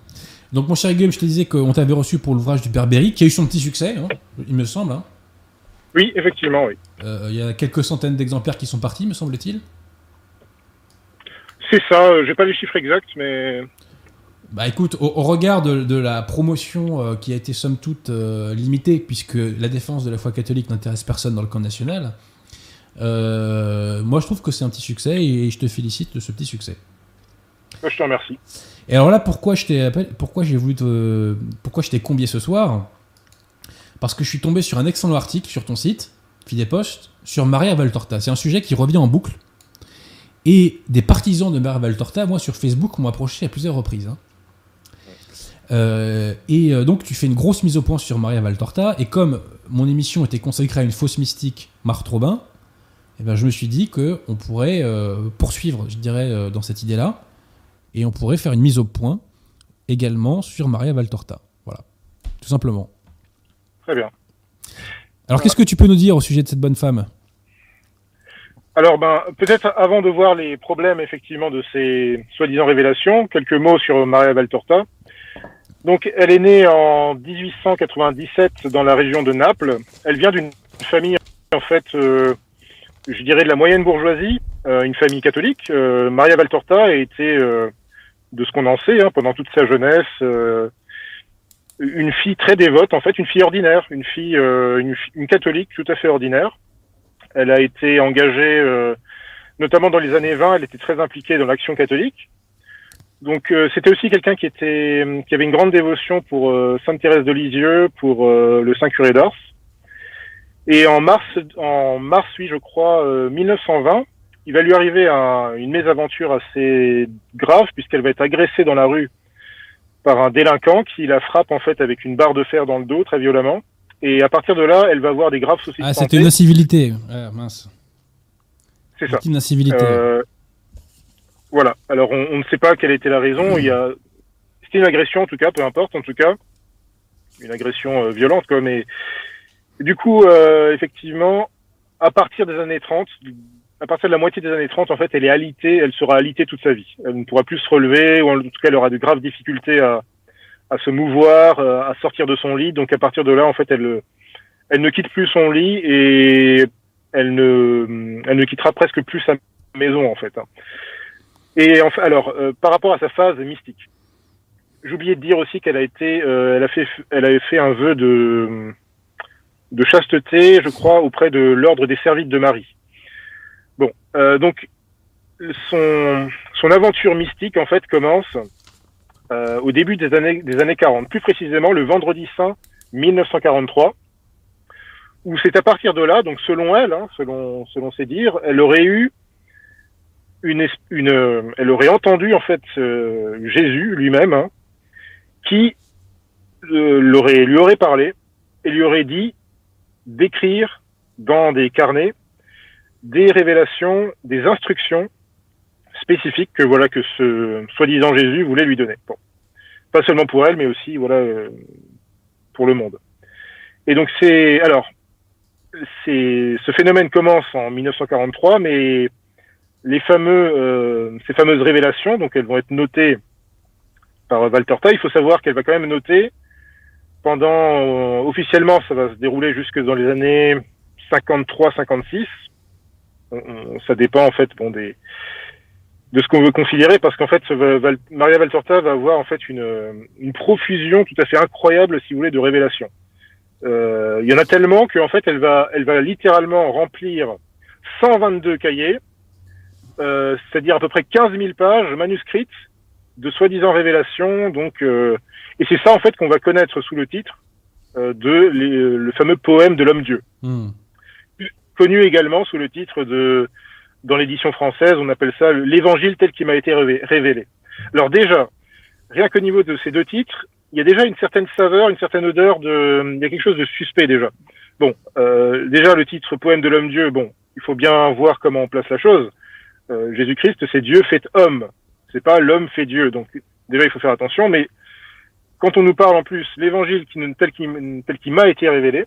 Donc mon cher Guillaume, je te disais qu'on t'avait reçu pour l'ouvrage du père Berry qui a eu son petit succès, hein, il me semble. hein. Oui, effectivement, oui. Euh, Il y a quelques centaines d'exemplaires qui sont partis, me semble-t-il. C'est ça, euh, j'ai pas les chiffres exacts, mais Bah écoute, au, au regard de, de la promotion euh, qui a été somme toute euh, limitée, puisque la défense de la foi catholique n'intéresse personne dans le camp national, euh, moi je trouve que c'est un petit succès et je te félicite de ce petit succès. moi, je te remercie. Et alors là, pourquoi je t'ai appelé- pourquoi j'ai voulu te, pourquoi je t'ai combié ce soir? Parce que je suis tombé sur un excellent article sur ton site, Fidepost, sur Maria Valtorta. C'est un sujet qui revient en boucle. Et des partisans de Maria Valtorta, moi sur Facebook, m'ont approché à plusieurs reprises. hein. Euh, et euh, donc tu fais une grosse mise au point sur Maria Valtorta. Et comme mon émission était consacrée à une fausse mystique, Marthe Robin, eh ben, je me suis dit que on pourrait euh, poursuivre, je dirais, euh, dans cette idée-là, Et on pourrait faire une mise au point également sur Maria Valtorta. Voilà, tout simplement. Très bien. Alors, qu'est-ce que tu peux nous dire au sujet de cette bonne femme? Alors, ben, peut-être avant de voir les problèmes effectivement de ces soi-disant révélations, quelques mots sur Maria Valtorta. Donc, elle est née en 1897 dans la région de Naples. Elle vient d'une famille, en fait, euh, je dirais de la moyenne bourgeoisie, euh, une famille catholique. Euh, Maria Valtorta a été, de ce qu'on en sait, hein, pendant toute sa jeunesse, une fille très dévote, en fait, une fille ordinaire, une fille, une, fi- une catholique tout à fait ordinaire. Elle a été engagée, euh, notamment dans les années 20, elle était très impliquée dans l'action catholique. Donc euh, c'était aussi quelqu'un qui était, qui avait une grande dévotion pour euh, Sainte Thérèse de Lisieux, pour le Saint Curé d'Ars. Et en mars, en mars, oui, je crois, euh, 1920, il va lui arriver un- une mésaventure assez grave puisqu'elle va être agressée dans la rue par un délinquant qui la frappe en fait avec une barre de fer dans le dos très violemment. Et à partir de là, elle va avoir des graves soucis Ah, c'était une incivilité. Ah, mince. C'est ça. Victime d'incivilité. Euh, voilà. Alors on, on ne sait pas quelle était la raison. Il y a, c'était une agression en tout cas, peu importe en tout cas, une agression euh, violente quoi. Mais du coup, euh, effectivement, à partir des années 30, à partir de la moitié des années 30, en fait, elle est alitée, elle sera alitée toute sa vie. Elle ne pourra plus se relever, ou en tout cas, elle aura de graves difficultés à, à se mouvoir, euh, à sortir de son lit. Donc à partir de là, en fait, elle, elle ne quitte plus son lit et elle ne, elle ne quittera presque plus sa maison, en fait. Et enfin, alors, euh, par rapport à sa phase mystique, j'oubliais de dire aussi qu'elle a été, euh, elle a fait, elle avait fait un vœu de, de chasteté, je crois, auprès de l'ordre des Servites de Marie. Bon, euh, donc son, son aventure mystique en fait commence euh, au début des années des années 40, plus précisément le vendredi saint 1943, où c'est à partir de là, donc selon elle, hein, selon selon ses dires, elle aurait eu une, une elle aurait entendu en fait Jésus lui-même, hein, qui euh, l'aurait lui aurait parlé et lui aurait dit d'écrire dans des carnets des révélations, des instructions spécifiques que voilà que ce soi-disant Jésus voulait lui donner. Bon. Pas seulement pour elle, mais aussi voilà euh, pour le monde. Et donc c'est alors c'est ce phénomène commence en 1943, mais les fameux euh, ces fameuses révélations, donc elles vont être notées par Valtorta. Il faut savoir qu'elle va quand même noter pendant euh, officiellement ça va se dérouler jusque dans les années 53-56 on- on- ça dépend en fait bon des de ce qu'on veut considérer parce qu'en fait Val- Maria Valtorta va avoir en fait une, une profusion tout à fait incroyable si vous voulez de révélations. Euh, il y en a tellement qu'en fait elle va elle va littéralement remplir 122 cahiers, euh, c'est-à-dire à peu près 15 000 pages manuscrites de soi-disant révélations. Donc euh, et c'est ça en fait qu'on va connaître sous le titre euh, de les- le fameux poème de l'homme-dieu Hmm. connu également sous le titre de, dans l'édition française, on appelle ça l'évangile tel qu'il m'a été révé- révélé. Alors déjà, rien qu'au niveau de ces deux titres, il y a déjà une certaine saveur, une certaine odeur de, il y a quelque chose de suspect déjà. Bon, euh, déjà le titre poème de l'homme-dieu, bon, il faut bien voir comment on place la chose. Euh, Jésus-Christ, c'est Dieu fait homme. C'est pas l'homme fait Dieu. Donc déjà, il faut faire attention. Mais quand on nous parle en plus l'évangile tel qu'il m'a été révélé,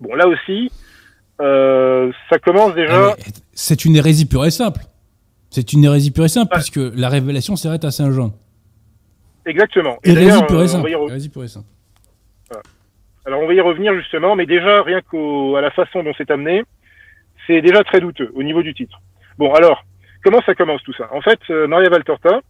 bon, là aussi, euh, ça commence déjà. Ah, C'est une hérésie pure et simple. C'est une hérésie pure et simple, Ouais. puisque la révélation s'arrête à Saint Jean. Exactement. Et Hérésie d'ailleurs, pure euh, et simple. re- Hérésie pure et simple. Alors on va y revenir justement, mais déjà rien qu'à la façon dont c'est amené, c'est déjà très douteux au niveau du titre. Bon alors, comment ça commence tout ça? En fait, euh, Maria Valtorta,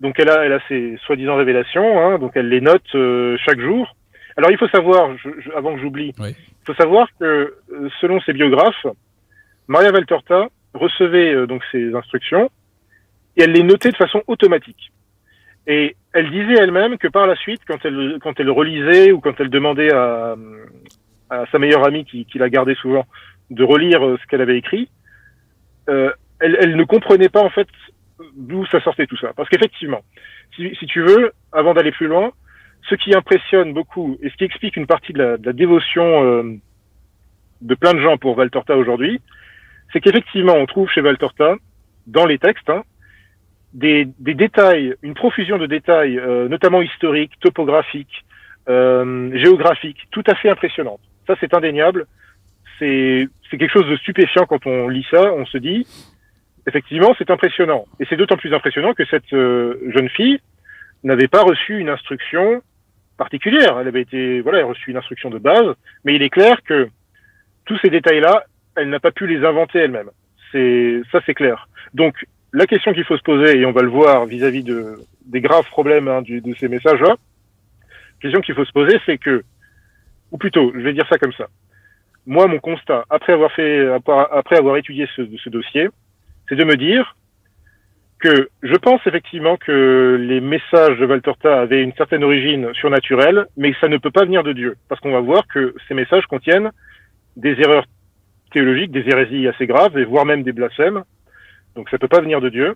donc elle a, elle a ses soi-disant révélations, hein, donc elle les note euh, chaque jour. Alors il faut savoir, je- je- avant que j'oublie, Oui. Il faut savoir que euh, selon ses biographes, Maria Valtorta recevait euh, donc ses instructions et elle les notait de façon automatique. Et elle disait elle-même que par la suite, quand elle, quand elle relisait ou quand elle demandait à, à sa meilleure amie qui, qui la gardait souvent de relire euh, ce qu'elle avait écrit, euh, elle, elle ne comprenait pas en fait d'où ça sortait tout ça. Parce qu'effectivement, si, si tu veux, avant d'aller plus loin, ce qui impressionne beaucoup et ce qui explique une partie de la, de la dévotion euh, de plein de gens pour Valtorta aujourd'hui, c'est qu'effectivement, on trouve chez Valtorta, dans les textes, hein, des, des détails, une profusion de détails, euh, notamment historiques, topographiques, euh, géographiques, tout à fait impressionnante. Ça, c'est indéniable. C'est quelque chose de stupéfiant quand on lit ça. On se dit, effectivement, c'est impressionnant. Et c'est d'autant plus impressionnant que cette euh, jeune fille n'avait pas reçu une instruction particulière. Elle avait été, voilà, elle a reçu une instruction de base. Mais il est clair que tous ces détails-là, elle n'a pas pu les inventer elle-même. C'est ça, c'est clair. Donc la question qu'il faut se poser, et on va le voir vis-à-vis de, des graves problèmes hein, de ces messages-là, question qu'il faut se poser, c'est que, ou plutôt, je vais dire ça comme ça. Moi, mon constat, après avoir fait, après avoir étudié ce dossier, c'est de me dire que je pense effectivement que les messages de Valtorta avaient une certaine origine surnaturelle, mais ça ne peut pas venir de Dieu, parce qu'on va voir que ces messages contiennent des erreurs théologiques, des hérésies assez graves, et voire même des blasphèmes, donc ça peut pas venir de Dieu.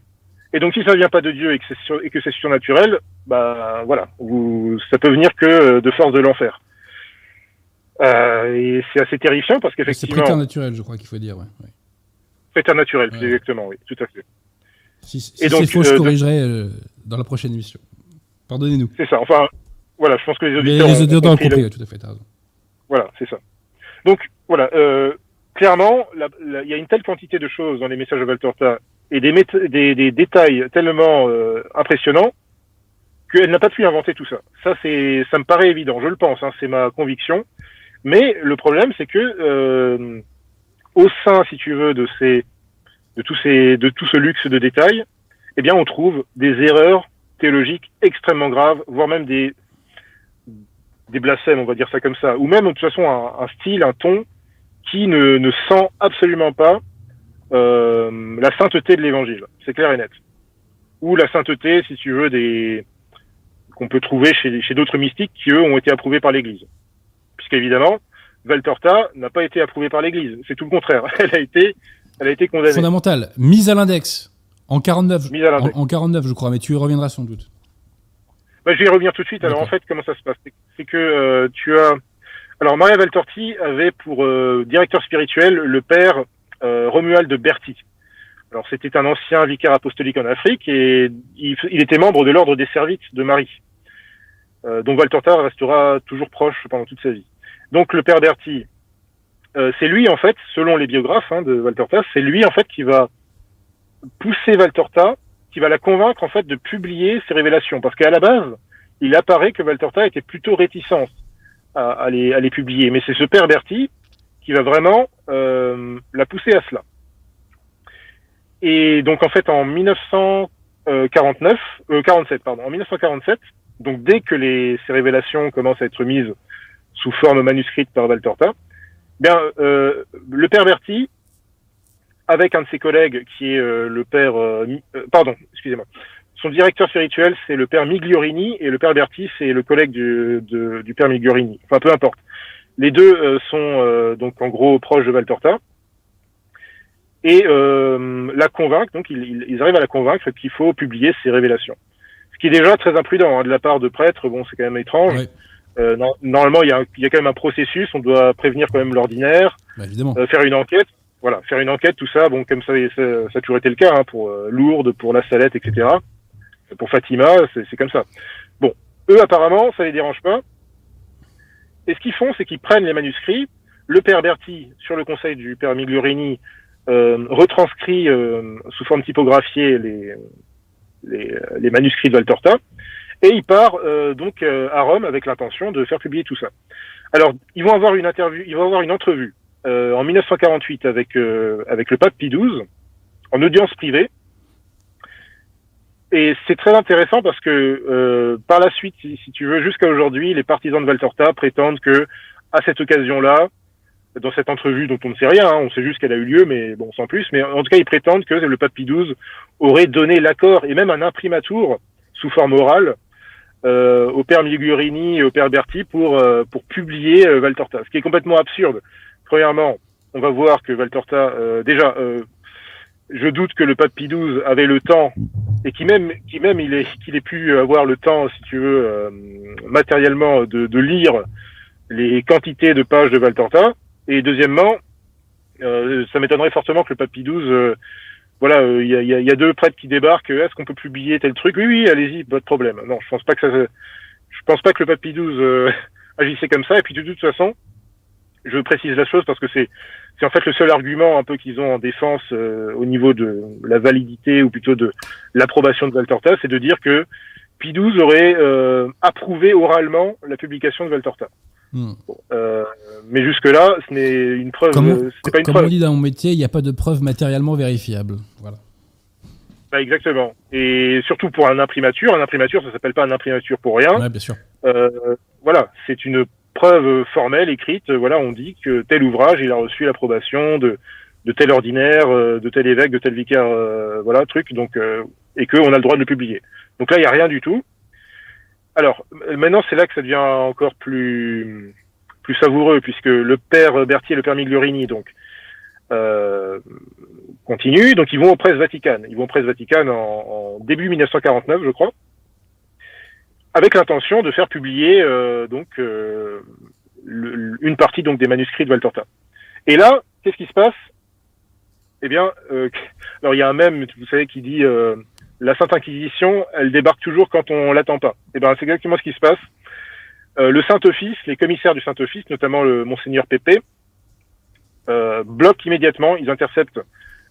Et donc si ça vient pas de Dieu et que c'est sur, c'est surnaturel, bah voilà, vous, ça peut venir que de force de l'enfer. Euh, et c'est assez terrifiant parce C'est qu'effectivement, préternaturel, je crois qu'il faut dire. Ouais. ouais. préternaturel, Ouais. exactement, oui, tout à fait. Si, si Et donc, c'est faux, je euh, corrigerai euh, dans la prochaine émission. Pardonnez-nous. C'est ça. Enfin, voilà, je pense que les Mais auditeurs, les ont auditeurs ont le- compris, tout à fait, raison. Voilà, c'est ça. Donc voilà, euh, clairement, la- la- il y a une telle quantité de choses dans les messages de Valtorta et des, méth- des, des détails tellement euh, impressionnants qu'elle n'a pas pu inventer tout ça. Ça, c'est, ça me paraît évident. Je le pense, hein, c'est ma conviction. Mais le problème, c'est que euh, au sein, si tu veux, de ces, de tout ce luxe de détails, eh bien, on trouve des erreurs théologiques extrêmement graves, voire même des des blasphèmes, on va dire ça comme ça, ou même de toute façon un, style, un ton qui ne, ne sent absolument pas euh, la sainteté de l'évangile. C'est clair et net. Ou la sainteté, si tu veux, des qu'on peut trouver chez, chez d'autres mystiques qui eux ont été approuvés par l'Église. Puisqu'évidemment, Valtorta n'a pas été approuvée par l'Église. C'est tout le contraire. Elle a été, elle a été condamnée. Fondamental, mise à l'index. En 49, Mise à en, l'index. en 49, je crois, mais tu y reviendras sans doute. Bah, je vais y revenir tout de suite. Alors en fait, comment ça se passe? C'est- que euh, tu as. Alors Maria Valtorti avait pour euh, directeur spirituel le père euh, Romuald de Berti. Alors c'était un ancien vicaire apostolique en Afrique et il, il était membre de l'ordre des Servites de Marie, euh, dont Valtorta restera toujours proche pendant toute sa vie. Donc le père Berti, euh, c'est lui en fait, selon les biographes hein, de Valtorta, c'est lui en fait qui va pousser Valtorta qui va la convaincre en fait de publier ses révélations. Parce qu'à la base il apparaît que Valtorta était plutôt réticente à, à les, à les publier. Mais c'est ce père Berti qui va vraiment euh, la pousser à cela. Et donc en fait en 1949 euh, 47 pardon en 1947 donc dès que les ces révélations commencent à être mises sous forme manuscrite par Valtorta bien euh, le père Berti avec un de ses collègues qui est euh, le père euh, euh, pardon excusez-moi. Son directeur spirituel c'est le père Migliorini et le père Berti c'est le collègue du, de- du père Migliorini. Enfin peu importe. Les deux euh, sont euh, donc en gros proches de Valtorta et la convaincre donc ils, ils- arrivent à la convaincre qu'il faut publier ses révélations. Ce qui est déjà très imprudent hein, de la part de prêtres. Bon c'est quand même étrange. Ouais, Euh, non- normalement il y, a un- il y a quand même un processus on doit prévenir quand même l'ordinaire bah, évidemment. euh, faire une enquête, voilà, faire une enquête, tout ça, bon, comme ça, ça, ça a toujours été le cas hein, pour euh, Lourdes, pour La Salette, etc. Pour Fatima, c'est c'est comme ça. Bon, eux apparemment, ça les dérange pas. Et ce qu'ils font, c'est qu'ils prennent les manuscrits. Le père Berti, sur le conseil du père Migliorini, euh, retranscrit euh, sous forme typographiée les, les, les manuscrits de Valtorta. Et il part euh, donc euh, à Rome avec l'intention de faire publier tout ça. Alors, ils vont avoir une interview, ils vont avoir une entrevue euh, en 1948 avec euh, avec le pape Pie XII en audience privée. Et c'est très intéressant parce que euh, par la suite, si, tu veux, jusqu'à aujourd'hui, les partisans de Valtorta prétendent que à cette occasion-là, dans cette entrevue dont on ne sait rien, hein, on sait juste qu'elle a eu lieu, mais bon, sans plus. Mais en tout cas, ils prétendent que le pape Pie XII aurait donné l'accord et même un imprimatur sous forme orale euh, au père Migliorini et au père Berti pour euh, pour publier euh, Valtorta, ce qui est complètement absurde. Premièrement, on va voir que Valtorta, euh, déjà, euh, je doute que le pape Pie XII avait le temps et qui même, qui même il est, qu'il ait pu avoir le temps, si tu veux, euh, matériellement, de, de lire les quantités de pages de Valtorta. Et deuxièmement, ça m'étonnerait fortement que le pape Pie XII voilà, il y, a, deux prêtres qui débarquent. Est-ce qu'on peut publier tel truc? Oui, oui, allez-y, pas de problème. Non, je pense pas que ça, je pense pas que le pape 12 agissait comme ça. Et puis de toute façon, je précise la chose parce que c'est c'est en fait le seul argument un peu qu'ils ont en défense euh, au niveau de la validité ou plutôt de l'approbation de Valtorta, c'est de dire que P12 aurait euh, approuvé oralement la publication de Valtorta. Euh, mais jusque-là, ce n'est une preuve. Comme, on, pas une comme on dit dans mon métier, il n'y a pas de preuve matériellement vérifiable. Voilà. Bah exactement. Et surtout pour un imprimature, un imprimature, ça s'appelle pas un imprimature pour rien. Ouais, bien sûr. Euh, voilà, c'est une preuve formelle, écrite, voilà, on dit que tel ouvrage, il a reçu l'approbation de, de tel ordinaire, euh, de tel évêque, de tel vicaire, euh, voilà, truc, donc, euh, et qu'on a le droit de le publier. Donc là, il n'y a rien du tout. Alors, maintenant, c'est là que ça devient encore plus, plus savoureux, puisque le père Berthier le père Migliorini, donc, euh, continuent, donc ils vont aux presses Vatican. Ils vont aux presses Vatican en, en début 1949, je crois avec l'intention de faire publier euh, donc euh, une partie donc des manuscrits de Valtorta. Et là, qu'est-ce qui se passe? Eh bien, euh, alors il y a un même, vous savez, qui dit la Sainte Inquisition, elle débarque toujours quand on l'attend pas. Eh bien, c'est exactement ce qui se passe. le Saint Office, les commissaires du Saint Office, notamment le Monseigneur Pépé, bloquent immédiatement, ils interceptent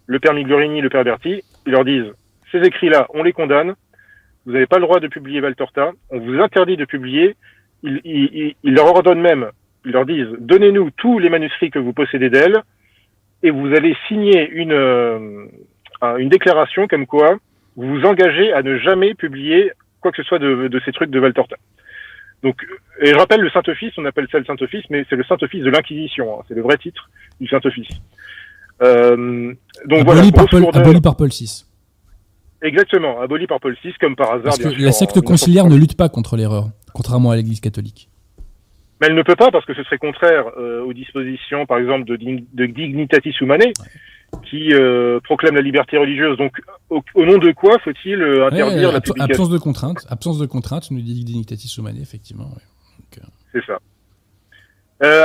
le père Migliorini, le père Berti, ils leur disent ces écrits-là, on les condamne, vous n'avez pas le droit de publier Valtorta, on vous interdit de publier, ils, leur ordonnent même, ils leur disent, donnez-nous tous les manuscrits que vous possédez d'elle, et vous allez signer une, euh, une déclaration comme quoi vous vous engagez à ne jamais publier quoi que ce soit de, ces trucs de Valtorta. Donc, et je rappelle le Saint-Office, on appelle ça le Saint-Office, mais c'est le Saint-Office de l'Inquisition, hein, c'est le vrai titre du Saint-Office. Euh, donc aboli voilà, par Paul, aboli par Paul VI. Exactement, aboli par Paul VI, comme par hasard. Parce que la secte conciliaire ne lutte pas contre l'erreur, contrairement à l'Église catholique. Mais elle ne peut pas parce que ce serait contraire euh, aux dispositions, par exemple, de, de Dignitatis Humanae, qui euh, proclame la liberté religieuse. Donc, au, nom de quoi faut-il euh, interdire la publication Absence de contrainte, absence de contrainte, nous dit Dignitatis Humanae, effectivement. C'est ça.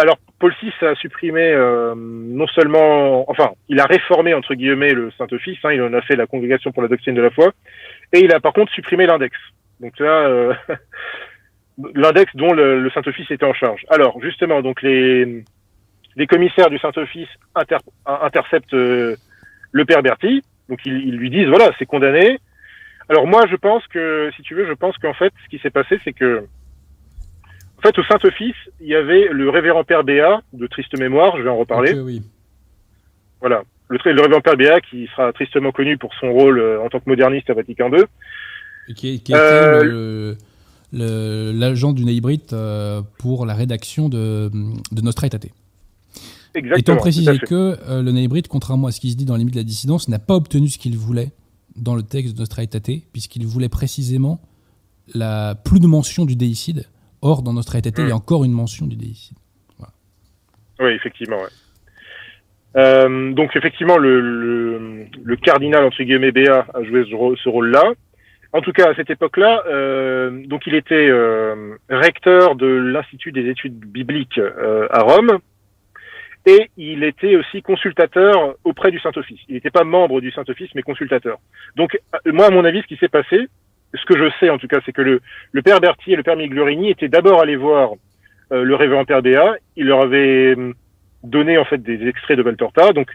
alors, Paul VI a supprimé euh, non seulement, enfin, il a réformé entre guillemets le Saint-Office, hein, il en a fait la congrégation pour la doctrine de la foi, et il a par contre supprimé l'index. Donc là, euh, l'index dont le, Saint-Office était en charge. Alors justement, donc les, les commissaires du Saint-Office interceptent euh, le père Berti, donc ils, ils lui disent voilà, c'est condamné. Alors moi, je pense que, si tu veux, je pense qu'en fait, ce qui s'est passé, c'est que en fait, au Saint-Office, il y avait le révérend Père Béat, de triste mémoire, je vais en reparler. oui. Voilà. Le, le, révérend Père Béat, qui sera tristement connu pour son rôle euh, en tant que moderniste à Vatican II. Et qui, qui euh, l'agent du Neibrit euh, pour la rédaction de, de Nostra Aetate. Exactement. Étant précisé que euh, le Neibrit, contrairement à ce qui se dit dans les mythes de la dissidence, n'a pas obtenu ce qu'il voulait dans le texte de Nostra Aetate, puisqu'il voulait précisément la plus de mention du déicide Or, dans notre traité, il y a hmm. encore une mention du déicide. Oui, effectivement. Euh, donc, effectivement, le, le, cardinal, entre guillemets, Béat, a joué ce, rôle-là. En tout cas, à cette époque-là, euh, donc il était euh, recteur de l'Institut des études bibliques à Rome, et il était aussi consultateur auprès du Saint-Office. Il n'était pas membre du Saint-Office, mais consultateur. Donc, moi, à mon avis, ce qui s'est passé, ce que je sais en tout cas, c'est que le, père Berthier et le père Migliorini étaient d'abord allés voir euh, le révérend père Béat. Il leur avait hum, donné en fait des extraits de Valtorta. Donc,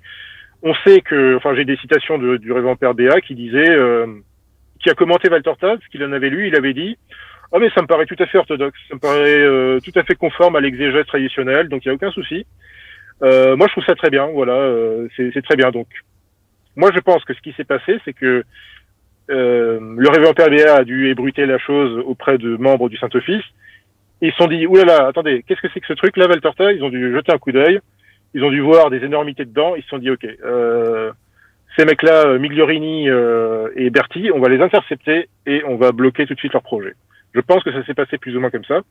on sait que, enfin, j'ai des citations du révérend père Béat qui disait, euh, qui a commenté Valtorta, ce qu'il en avait lu, il avait dit. Ah mais ça me paraît tout à fait orthodoxe, ça me paraît euh, tout à fait conforme à l'exégèse traditionnelle, donc il n'y a aucun souci. Euh, moi je trouve ça très bien, voilà, euh, c'est très bien. Donc moi je pense que ce qui s'est passé, c'est que euh, le révérend Père Béat a dû ébruiter la chose auprès de membres du Saint-Office. Ils se sont dit, oulala, attendez, qu'est-ce que c'est que ce truc là, Valtorta? Ils ont dû jeter un coup d'œil, ils ont dû voir des énormités dedans, ils se sont dit, ok, euh, ces mecs-là, euh, Migliorini euh, et Berti, on va les intercepter et on va bloquer tout de suite leur projet. Je pense que ça s'est passé plus ou moins comme ça.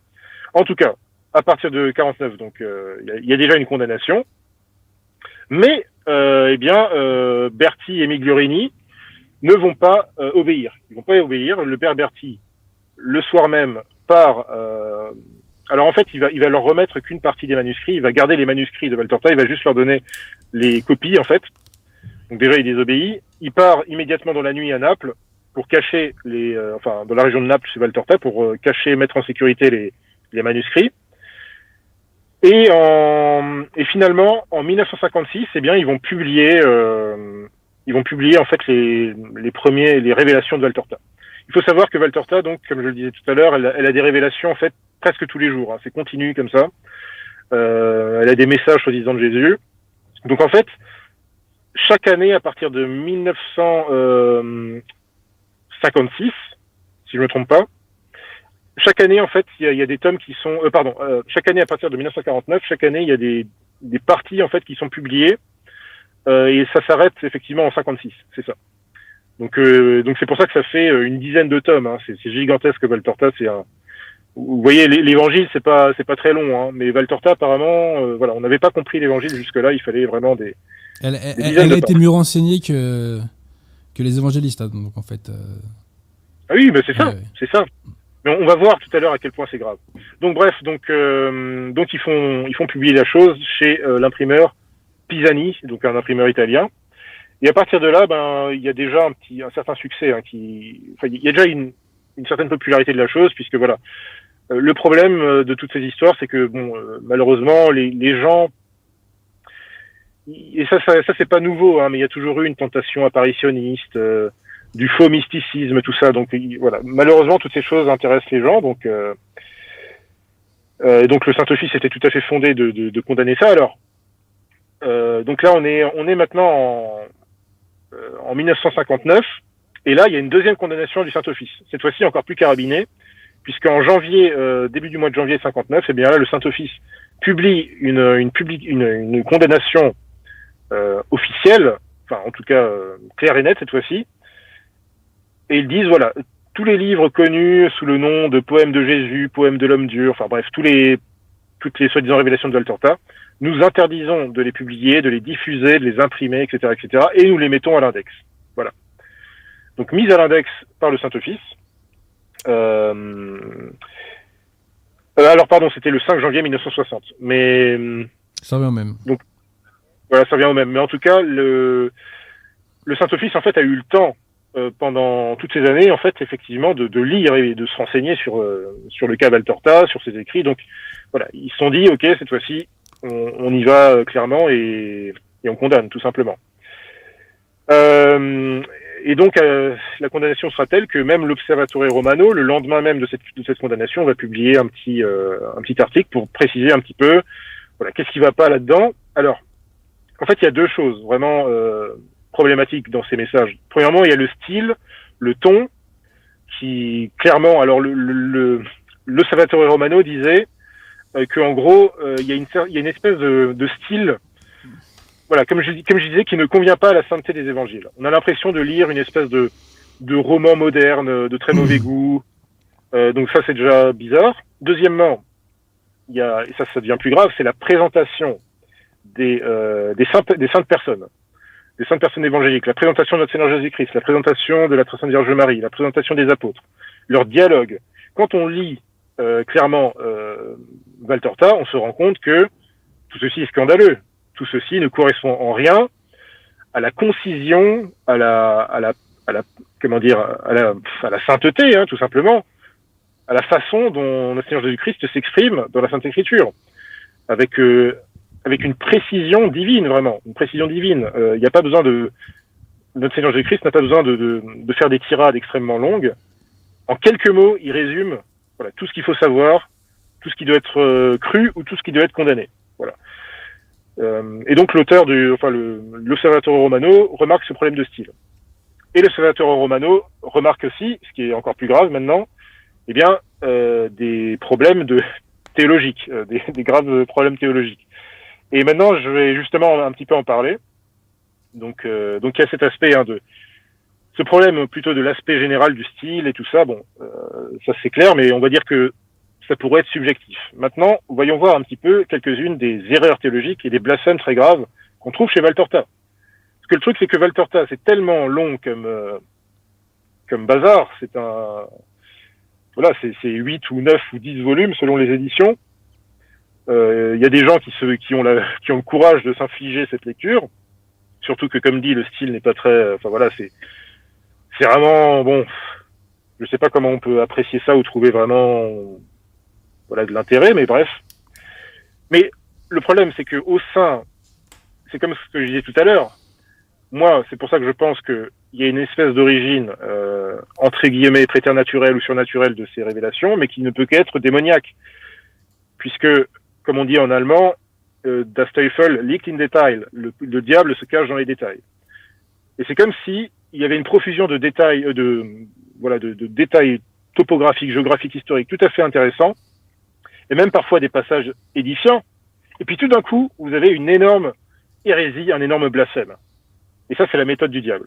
En tout cas, à partir de 49, donc il y, a déjà une condamnation. Mais, eh bien, Berti et Migliorini, ne vont pas euh, obéir. Ils vont pas obéir. Le père Berti, le soir même, part. Euh, alors en fait, il va, il va leur remettre qu'une partie des manuscrits. Il va garder les manuscrits de Valtorta. Il va juste leur donner les copies en fait. Donc déjà, il désobéit. Il part immédiatement dans la nuit à Naples pour cacher les, euh, enfin, dans la région de Naples chez Valtorta pour euh, cacher, mettre en sécurité les, les manuscrits. Et, en, et finalement, en 1956, eh bien, ils vont publier, euh, ils vont publier en fait les, les premiers, les révélations de Valtorta. Il faut savoir que Valtorta, donc, comme je le disais tout à l'heure, elle, elle, a des révélations en fait presque tous les jours. Hein. C'est continu comme ça. Euh, elle a des messages soi-disant de Jésus. Donc en fait, chaque année, à partir de 1956, si je me trompe pas, chaque année, en fait, il y a, y a, des tomes qui sont, euh, pardon, euh, chaque année à partir de 1949, chaque année, il y a des, des parties en fait qui sont publiées euh, et ça s'arrête effectivement en 56, c'est ça. Donc, euh, donc c'est pour ça que ça fait euh, une dizaine de tomes. Hein. C'est gigantesque. Valtorta, c'est un. Vous voyez, l'évangile, c'est pas, c'est pas très long, hein. mais Valtorta, apparemment, euh, voilà, on n'avait pas compris l'évangile jusque-là. Il fallait vraiment des. Elle, elle, elle a été mieux renseignée que que les évangélistes, hein, donc en fait. Ah oui, mais c'est ça, ouais, c'est ça. Mais on va voir tout à l'heure à quel point c'est grave. Donc bref, donc euh, donc ils font ils font publier la chose chez euh, l'imprimeur Pisani, donc un imprimeur italien. Et à partir de là, ben il y a déjà un petit un certain succès hein, qui, enfin il y a déjà une, une certaine popularité de la chose puisque voilà. Euh, le problème de toutes ces histoires, c'est que bon malheureusement les, les gens et ça ça, ça c'est pas nouveau, hein, mais il y a toujours eu une tentation apparitionniste du faux mysticisme, tout ça. Donc voilà, malheureusement, toutes ces choses intéressent les gens. Donc, euh, euh, donc le Saint-Office était tout à fait fondé de, condamner ça. Alors, euh, donc là, on est, on est maintenant en, en 1959. Et là, il y a une deuxième condamnation du Saint-Office. Cette fois-ci, encore plus carabinée, puisqu'en janvier, début du mois de janvier 59, et bien là, le Saint-Office publie une, une, une, une condamnation officielle, enfin en tout cas claire et nette cette fois-ci, et ils disent voilà tous les livres connus sous le nom de poèmes de Jésus, poèmes de l'homme dur, enfin bref tous les toutes les soi-disant révélations de Valtorta, nous interdisons de les publier, de les diffuser, de les imprimer, etc., etc., et nous les mettons à l'index. Voilà. Donc mise à l'index par le Saint-Office. Euh... Euh, alors pardon, c'était le 5 janvier 1960, mais ça revient au même. Donc voilà, ça revient au même. Mais en tout cas, le le Saint-Office en fait a eu le temps euh, pendant toutes ces années, en fait, effectivement, de, de lire et de se renseigner sur euh, sur le cas Valtorta, sur ses écrits. Donc, voilà, ils se sont dit, ok, cette fois-ci, on, on, y va euh, clairement et, et, on condamne, tout simplement. et donc, la condamnation sera telle que même l'Observatore Romano, le lendemain même de cette, de cette condamnation, va publier un petit un petit article pour préciser un petit peu, voilà, qu'est-ce qui va pas là-dedans. Alors, en fait, il y a deux choses vraiment problématique dans ces messages. Premièrement, il y a le style, le ton, qui clairement, alors le, le, le Salvatore Romano disait euh, qu'en gros, euh, il, y a une, il y a une espèce de, de style, voilà, comme je, comme je disais, qui ne convient pas à la sainteté des évangiles. On a l'impression de lire une espèce de, de roman moderne, de très mauvais goût. Euh, donc ça, c'est déjà bizarre. Deuxièmement, il y a, et ça, ça devient plus grave, c'est la présentation des, euh, des, saintes, des saintes personnes des saintes personnes évangéliques, la présentation de notre Seigneur Jésus-Christ, la présentation de la très sainte Vierge Marie, la présentation des apôtres, leur dialogue. Quand on lit euh, clairement euh, Valtorta, on se rend compte que tout ceci est scandaleux. Tout ceci ne correspond en rien à la concision, à la, à la, à la comment dire, à la, à la sainteté, hein, tout simplement, à la façon dont notre Seigneur Jésus-Christ s'exprime dans la Sainte Écriture, avec euh, avec une précision divine, vraiment, une précision divine. Il euh, n'y a pas besoin de... Notre Seigneur Jésus-Christ n'a pas besoin de, faire des tirades extrêmement longues. En quelques mots, il résume voilà, tout ce qu'il faut savoir, tout ce qui doit être euh, cru ou tout ce qui doit être condamné. Voilà. Euh, et donc l'auteur du, enfin Romano remarque ce problème de style. Et l'Observatore Romano remarque aussi, ce qui est encore plus grave maintenant, eh bien euh, des problèmes de théologiques, des, des graves problèmes théologiques. Et maintenant, je vais justement un petit peu en parler. Donc, euh, donc il y a cet aspect hein, de ce problème plutôt de l'aspect général du style et tout ça. Bon, euh, ça c'est clair, mais on va dire que ça pourrait être subjectif. Maintenant, voyons voir un petit peu quelques-unes des erreurs théologiques et des blasphèmes très graves qu'on trouve chez Valtorta. Parce que le truc, c'est que Valtorta, c'est tellement long comme euh, comme bazar. C'est un voilà, c'est 8 ou 9 ou 10 volumes selon les éditions. Il euh, y a des gens qui, se, qui, ont la, qui ont le courage de s'infliger cette lecture. Surtout que, comme dit, le style n'est pas très. Enfin voilà, c'est vraiment bon. Je sais pas comment on peut apprécier ça ou trouver vraiment voilà de l'intérêt, mais bref. Mais le problème, c'est que au sein, c'est comme ce que je disais tout à l'heure. Moi, c'est pour ça que je pense qu'il y a une espèce d'origine euh, entre guillemets préternaturelle ou surnaturelle de ces révélations, mais qui ne peut qu'être démoniaque, puisque, comme on dit en allemand, euh, Das Teufel liegt in Detail. Le, le, diable se cache dans les détails. Et c'est comme si il y avait une profusion de détails, euh, de voilà, de, de, détails topographiques, géographiques, historiques, tout à fait intéressants, et même parfois des passages édifiants. Et puis tout d'un coup, vous avez une énorme hérésie, un énorme blasphème. Et ça, c'est la méthode du diable.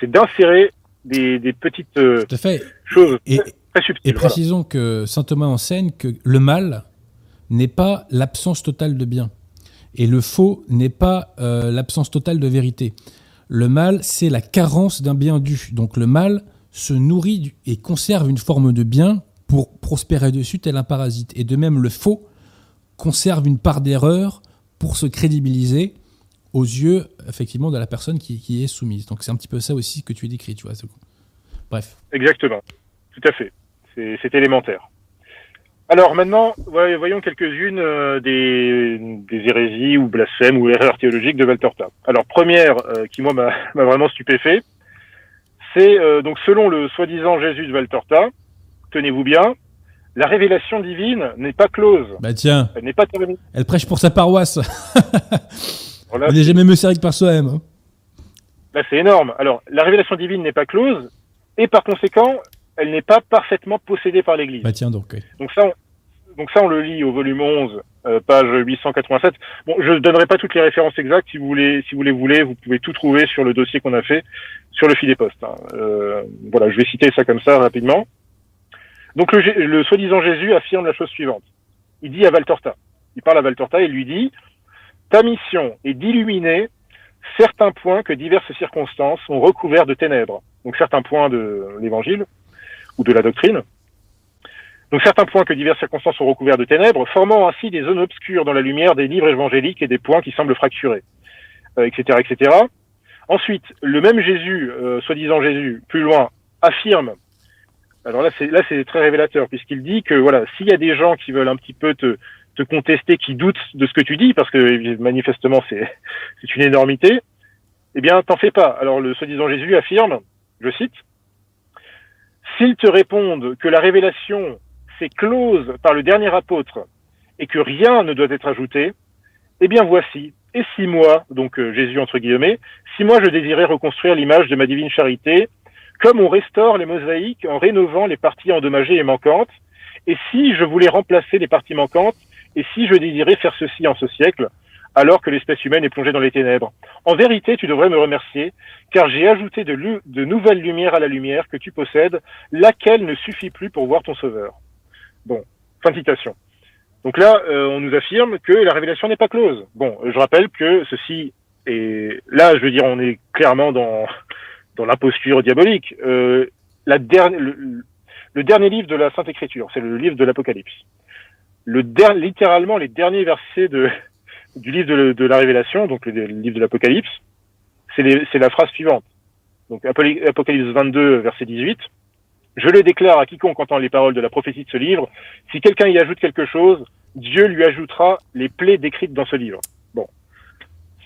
C'est d'insérer des, des, petites euh, tout à fait. choses et, très subtiles. Et précisons que saint Thomas enseigne que le mal n'est pas l'absence totale de bien. Et le faux n'est pas euh, l'absence totale de vérité. Le mal, c'est la carence d'un bien dû. Donc le mal se nourrit et conserve une forme de bien pour prospérer dessus tel un parasite. Et de même, le faux conserve une part d'erreur pour se crédibiliser aux yeux, effectivement, de la personne qui, qui est soumise. Donc c'est un petit peu ça aussi que tu décris, tu vois. Bref. Exactement. Tout à fait. C'est élémentaire. Alors maintenant, voyons quelques-unes euh, des, des, hérésies ou blasphèmes ou erreurs théologiques de Valtorta. Alors première, euh, qui moi m'a vraiment stupéfait, c'est euh, donc selon le soi-disant Jésus de Valtorta, tenez-vous bien, la révélation divine n'est pas close. Bah tiens, elle n'est pas terminée. Elle prêche pour sa paroisse. voilà, elle n'est jamais mieux servie que par soi-même. Hein. Là c'est énorme. Alors la révélation divine n'est pas close et par conséquent elle n'est pas parfaitement possédée par l'Église. Bah tiens donc. Oui. Donc ça, on, donc ça on le lit au volume 11, euh, page 887. Bon, je donnerai pas toutes les références exactes. Si vous voulez, si vous les voulez, vous pouvez tout trouver sur le dossier qu'on a fait sur le fil des postes. Hein. Euh, voilà, je vais citer ça comme ça rapidement. Donc le, le soi-disant Jésus affirme la chose suivante. Il dit à Valtorta, il parle à Valtorta et lui dit ta mission est d'illuminer certains points que diverses circonstances ont recouverts de ténèbres. Donc certains points de l'évangile ou de la doctrine. Donc certains points que diverses circonstances sont recouverts de ténèbres, formant ainsi des zones obscures dans la lumière des livres évangéliques et des points qui semblent fracturés, euh, etc., etc. Ensuite, le même Jésus, euh, soi-disant Jésus, plus loin, affirme. Alors là, c'est là, c'est très révélateur puisqu'il dit que voilà, s'il y a des gens qui veulent un petit peu te, te contester, qui doutent de ce que tu dis, parce que manifestement c'est c'est une énormité, eh bien, t'en fais pas. Alors le soi-disant Jésus affirme, je cite, S'ils te répondent que la révélation s'est close par le dernier apôtre et que rien ne doit être ajouté, eh bien voici, et si moi, donc euh, Jésus entre guillemets, si moi je désirais reconstruire l'image de ma divine charité, comme on restaure les mosaïques en rénovant les parties endommagées et manquantes, et si je voulais remplacer les parties manquantes, et si je désirais faire ceci en ce siècle, alors que l'espèce humaine est plongée dans les ténèbres. En vérité, tu devrais me remercier, car j'ai ajouté de, nouvelles lumières à la lumière que tu possèdes, laquelle ne suffit plus pour voir ton sauveur. Bon, fin de citation. Donc là, euh, on nous affirme que la révélation n'est pas close. Bon, je rappelle que ceci est... Là, je veux dire, on est clairement dans, dans l'imposture diabolique. Euh, la dernière, le, le, dernier livre de la Sainte Écriture, c'est le livre de l'Apocalypse. Le der, littéralement, les derniers versets de, du livre de, la Révélation, donc le, le livre de l'Apocalypse, c'est la phrase suivante. Donc Apocalypse 22, verset 18. Je le déclare à quiconque entend les paroles de la prophétie de ce livre. Si quelqu'un y ajoute quelque chose, Dieu lui ajoutera les plaies décrites dans ce livre. Bon,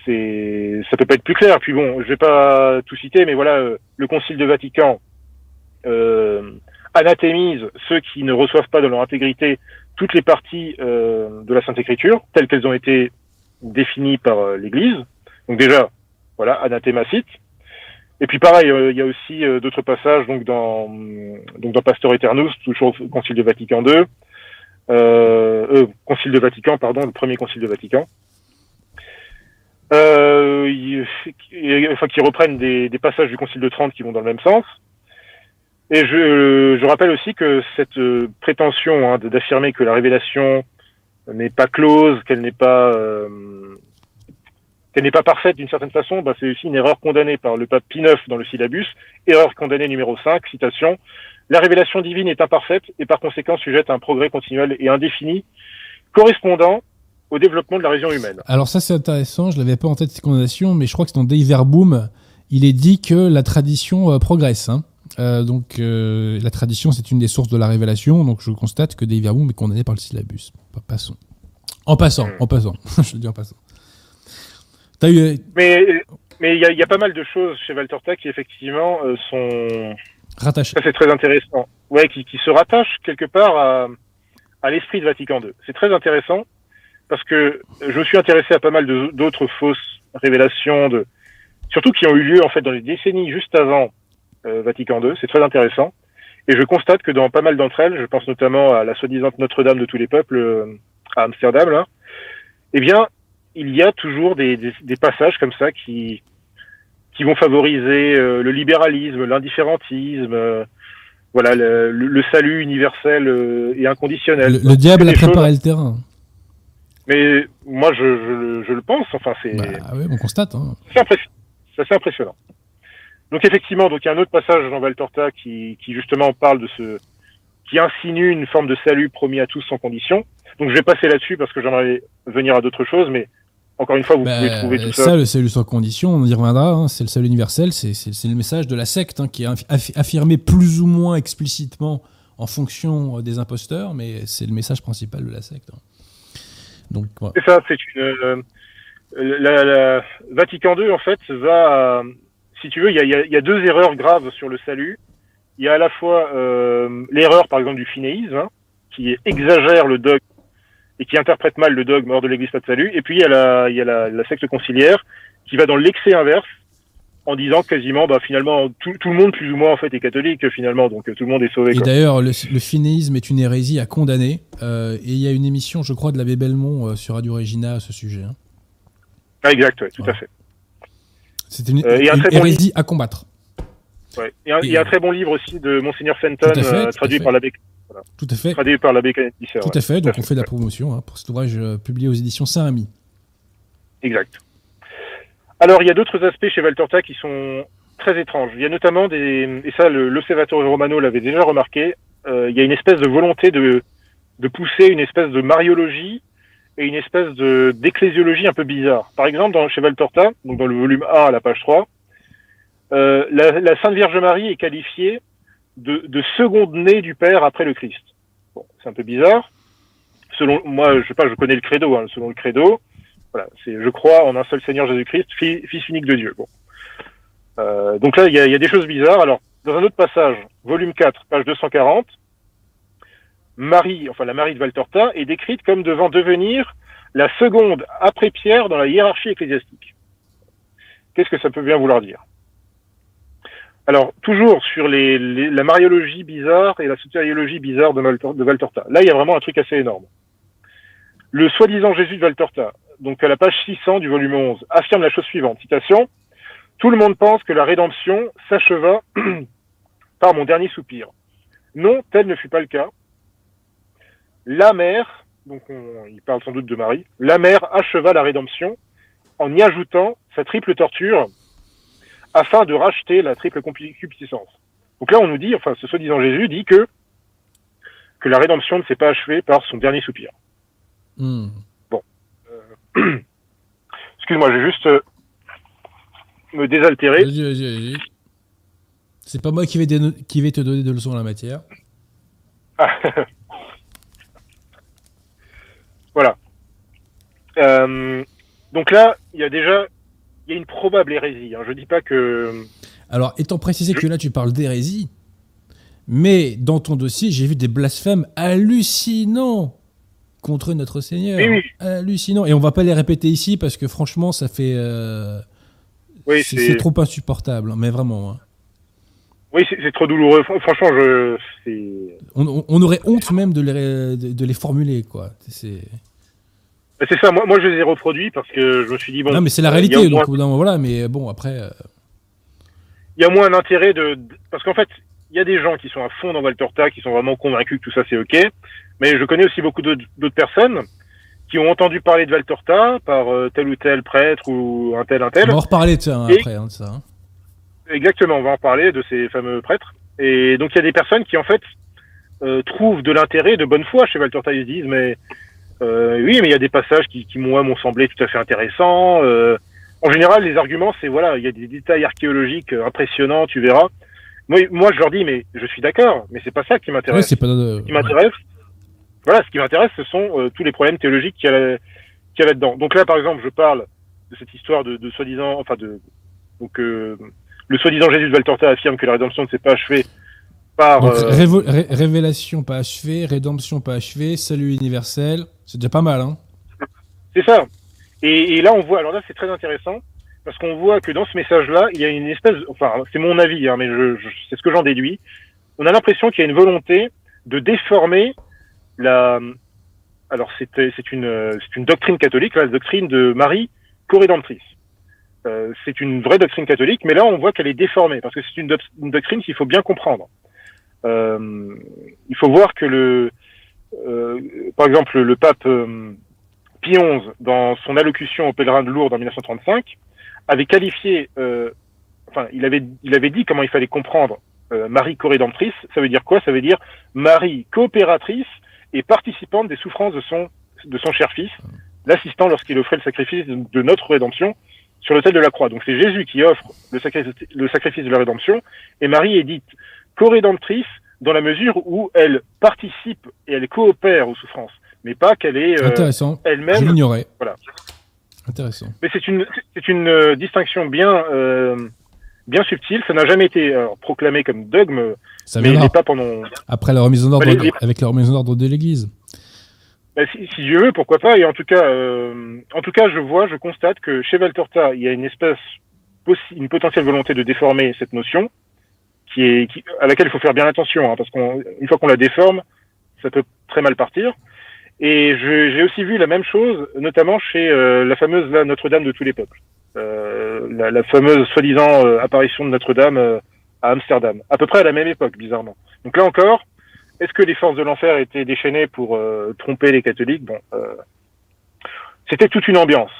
c'est, ça peut pas être plus clair. Puis bon, je vais pas tout citer, mais voilà, euh, le Concile de Vatican euh, anathémise ceux qui ne reçoivent pas dans leur intégrité toutes les parties euh, de la Sainte Écriture telles qu'elles ont été définies par euh, l'Église. Donc déjà, voilà, anathémacite. Et puis pareil, euh, il y a aussi euh, d'autres passages donc dans donc dans Pasteur Eternus, toujours Concile de Vatican II, euh, Concile de Vatican, pardon, le premier Concile de Vatican, il, enfin qui reprennent des, des, passages du Concile de Trente qui vont dans le même sens. Et je, je rappelle aussi que cette prétention hein, d'affirmer que la révélation n'est pas close, qu'elle n'est pas qu'elle n'est pas parfaite d'une certaine façon, bah, c'est aussi une erreur condamnée par le pape Pie IX dans le syllabus. Erreur condamnée numéro 5, citation. La révélation divine est imparfaite et par conséquent sujette à un progrès continuel et indéfini, correspondant au développement de la région humaine. Alors ça c'est intéressant, je l'avais pas en tête cette condamnation, mais je crois que c'est dans Dei Verbum, il est dit que la tradition euh, progresse. hein. Euh, donc euh, la tradition c'est une des sources de la révélation, donc je constate que Dei Verbum est condamné par le syllabus. Pa- Passons. En passant, en passant. je le dis en passant. T'as eu... euh, Mais mais il y y a pas mal de choses chez Valtorta qui effectivement euh, sont rattaché. ça c'est très intéressant. Ouais, qui, qui se rattachent quelque part à, à l'esprit de Vatican II. C'est très intéressant parce que je me suis intéressé à pas mal d'autres fausses révélations de surtout qui ont eu lieu en fait dans les décennies juste avant Vatican II. C'est très intéressant. Et je constate que dans pas mal d'entre elles, je pense notamment à la soi-disant Notre-Dame de tous les peuples euh, à Amsterdam, là, eh bien, il y a toujours des, des, des passages comme ça qui, qui vont favoriser euh, le libéralisme, l'indifférentisme, euh, voilà, le, salut universel euh, et inconditionnel. Le, le diable a choses- préparé le terrain. Mais moi, je, je, je le pense. Enfin, c'est Bah oui, on constate. Hein. c'est impressionnant. Donc effectivement, donc il y a un autre passage dans Valtorta qui, qui justement parle de ce, qui insinue une forme de salut promis à tous sans condition. Donc je vais passer là-dessus parce que j'aimerais venir à d'autres choses, mais encore une fois, vous Bah, pouvez trouver tout ça. ça, le salut sans condition, on y reviendra, hein, c'est le salut universel, c'est le message de la secte hein, qui est affi- affi- affirmé plus ou moins explicitement en fonction euh, des imposteurs, mais c'est le message principal de la secte. hein. Donc. C'est ça, c'est une. euh, la, la- Vatican II, en fait, va. Si tu veux, il y a, il y a- il y a deux erreurs graves sur le salut. Il y a à la fois euh, l'erreur, par exemple, du finéisme, hein, qui exagère le dogme et qui interprète mal le dogme hors de l'Église pas de salut. Et puis il y a la, il y a la, la secte conciliaire qui va dans l'excès inverse en disant quasiment, bah, finalement, tout, tout le monde plus ou moins en fait est catholique finalement, donc tout le monde est sauvé. Et d'ailleurs, le, le finéisme est une hérésie à condamner, euh, et il y a une émission, je crois, de l'abbé Belmont euh, sur Radio Regina à ce sujet. hein. Ah, exact, ouais, tout à fait. C'est une, Euh, et un une très bon hérésie à combattre. Ouais. Et un- il y a un très bon livre aussi de Monseigneur Fenton, fait, euh, traduit par l'abbé Tout à fait. traduit par Tout ouais. à fait, donc tout on fait de la promotion hein, pour cet ouvrage euh, publié aux éditions Saint-Ami. Exact. Alors, il y a d'autres aspects chez Valtorta qui sont très étranges. Il y a notamment des, et ça, l'Osservatore Romano l'avait déjà remarqué, euh, il y a une espèce de volonté de, de pousser une espèce de mariologie et une espèce de, d'ecclésiologie un peu bizarre. Par exemple, dans, chez Valtorta, donc dans le volume 1 à la page 3, euh, la, la Sainte Vierge Marie est qualifiée de, de seconde née du Père après le Christ. Bon, c'est un peu bizarre. Selon moi, je sais pas, je connais le credo. Hein, selon le credo, voilà, c'est je crois en un seul Seigneur Jésus-Christ, fi- Fils unique de Dieu. Bon. Euh, donc là, il y a, y a des choses bizarres. Alors, dans un autre passage, volume 4, page 240, Marie, enfin la Marie de Valtorta, est décrite comme devant devenir la seconde après Pierre dans la hiérarchie ecclésiastique. Qu'est-ce que ça peut bien vouloir dire? Alors, toujours sur les, la mariologie bizarre et la sotériologie bizarre de, de Valtorta. Là, il y a vraiment un truc assez énorme. Le soi-disant Jésus de Valtorta, donc à la page 600 du volume 11, affirme la chose suivante, citation, Tout le monde pense que la rédemption s'acheva par mon dernier soupir. Non, tel ne fut pas le cas. La mère, donc on- il parle sans doute de Marie, la mère acheva la rédemption en y ajoutant sa triple torture afin de racheter la triple concupiscence. Donc là, on nous dit, enfin, ce soi-disant Jésus dit que que la rédemption ne s'est pas achevée par son dernier soupir. Hmm. Excuse-moi, j'ai juste euh, me désaltérer. Vas-y, vas-y, vas-y. C'est pas moi qui vais, qui vais te donner de leçons en la matière. voilà. Euh, donc là, il y a déjà, il y a une probable hérésie. Hein. Je dis pas que. Alors, étant précisé que là, tu parles d'hérésie, mais dans ton dossier, j'ai vu des blasphèmes hallucinants contre notre Seigneur. Oui, oui. Hallucinants. Et on va pas les répéter ici parce que franchement, ça fait. euh, Oui, c'est trop insupportable, hein, mais vraiment. hein. oui, c'est trop douloureux. Fran- Franchement, je. On, aurait honte même les, de les formuler, quoi. C'est. C'est ça. Moi, moi, je les ai reproduits parce que je me suis dit bon. non, mais c'est la euh, réalité, donc moment, voilà. Mais bon, après. euh, il y a moins un intérêt de, parce qu'en fait, il y a des gens qui sont à fond dans Valtorta, qui sont vraiment convaincus que tout ça c'est ok. Mais je connais aussi beaucoup d'autres personnes qui ont entendu parler de Valtorta par euh, tel ou tel prêtre ou un tel un on tel. va en reparler de ça hein, après, hein, de ça. hein. Exactement, on va en parler de ces fameux prêtres. Et donc il y a des personnes qui en fait euh, trouvent de l'intérêt, de bonne foi chez Valtorta. Ils se disent mais Euh, oui, mais il y a des passages qui, qui moi, m'ont semblé tout à fait intéressants. Euh, en général, les arguments, c'est voilà, il y a des détails archéologiques euh, impressionnants, tu verras. Moi, moi, je leur dis, mais je suis d'accord, mais c'est pas ça qui Ouais, m'intéresse. c'est pas. ce qui m'intéresse, voilà, ce qui m'intéresse, ce sont euh, tous les problèmes théologiques qu'il y a, y a là-dedans. Donc là, par exemple, je parle de cette histoire de, de soi-disant, enfin de, donc euh, le soi-disant Jésus de Valtorta affirme que la rédemption ne s'est pas achevée par. Donc, euh, révo- ré- révélation pas achevée, rédemption pas achevée, salut universel. C'est déjà pas mal, hein. C'est ça. Et, et là, on voit. Alors là, c'est très intéressant parce qu'on voit que dans ce message-là, il y a une espèce. Enfin, c'est mon avis, hein, mais je, je- c'est ce que j'en déduis. On a l'impression qu'il y a une volonté de déformer la. Alors, c'est c'est une c'est une doctrine catholique, la doctrine de Marie co-rédemptrice. Euh, c'est une vraie doctrine catholique, mais là, on voit qu'elle est déformée parce que c'est une doctrine qu'il faut bien comprendre. Euh, il faut voir que le, euh, par exemple, le pape euh, Pie XI, dans son allocution au pèlerin de Lourdes en 1935, avait qualifié, enfin, il avait, il avait dit comment il fallait comprendre euh, Marie co-rédemptrice. Ça veut dire quoi? Ça veut dire Marie coopératrice et participante des souffrances de son, de son cher fils, l'assistant lorsqu'il offrait le sacrifice de, de notre rédemption sur l'autel de la croix. Donc c'est Jésus qui offre le sacrifice, le sacrifice de la rédemption, et Marie est dite co-rédemptrice dans la mesure où elle participe et elle coopère aux souffrances, mais pas qu'elle est euh, Intéressant. Je elle-même. l'ignorais. Voilà. Intéressant. Mais c'est une c'est une euh, distinction bien euh, bien subtile. Ça n'a jamais été alors, proclamé comme dogme, Ça mais viendra n'est pas pendant. après la remise en ordre, les- les- avec la remise en ordre de l'Église. Bah, si, si Dieu veut, pourquoi pas. Et en tout cas, en tout cas, je vois, je constate que chez Valtorta, il y a une espèce une potentielle volonté de déformer cette notion, à laquelle il faut faire bien attention, hein, parce qu'une fois qu'on la déforme, ça peut très mal partir. Et j'ai aussi vu la même chose, notamment chez euh, la fameuse Notre-Dame de tous les peuples, Euh, la, fameuse soi-disant euh, apparition de Notre-Dame à Amsterdam, à peu près à la même époque, bizarrement. Donc là encore, est-ce que les forces de l'enfer étaient déchaînées pour tromper les catholiques? Bon, c'était toute une ambiance.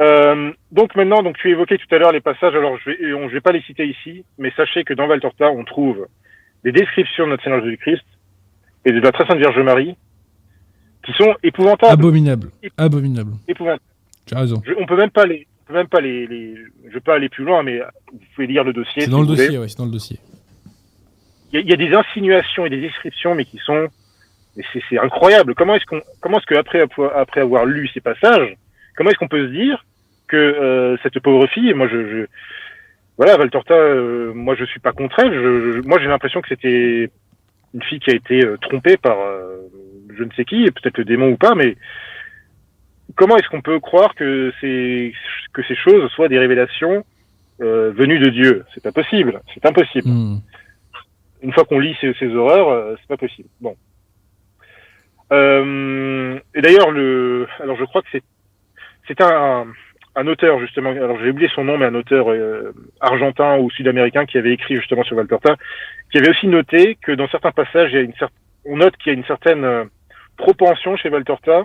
Euh, donc maintenant, donc tu évoquais tout à l'heure les passages. Alors je vais, on- je vais pas les citer ici, mais sachez que dans Valtorta, on trouve des descriptions de notre Seigneur Jésus-Christ et de la très sainte Vierge Marie qui sont épouvantables. Abominable. Abominable. épouvantables. Tu as raison. Je- on peut même pas les, on peut même pas les, les, je vais pas aller plus loin, mais vous pouvez lire le dossier. C'est si dans le dossier, ouais, c'est dans le dossier. il y, a- des insinuations et des descriptions, mais qui sont, c'est c'est incroyable. Comment est-ce qu'on, comment est-ce que après après avoir lu ces passages, comment est-ce qu'on peut se dire que euh, cette pauvre fille, moi je, je voilà, Valtorta, euh, moi je suis pas contre elle. Je, je- moi j'ai l'impression que c'était une fille qui a été euh, trompée par euh, je ne sais qui, peut-être le démon ou pas, mais comment est-ce qu'on peut croire que ces que ces choses soient des révélations euh, venues de Dieu? C'est pas possible. C'est impossible Hmm. une fois qu'on lit ces, ces horreurs, euh, c'est pas possible. Bon. Euh, et d'ailleurs, le, alors je crois que c'est, c'est un, auteur justement. Alors j'ai oublié son nom, mais un auteur euh, argentin ou sud-américain qui avait écrit justement sur Valtorta, qui avait aussi noté que dans certains passages, il y a une on note qu'il y a une certaine euh, propension chez Valtorta,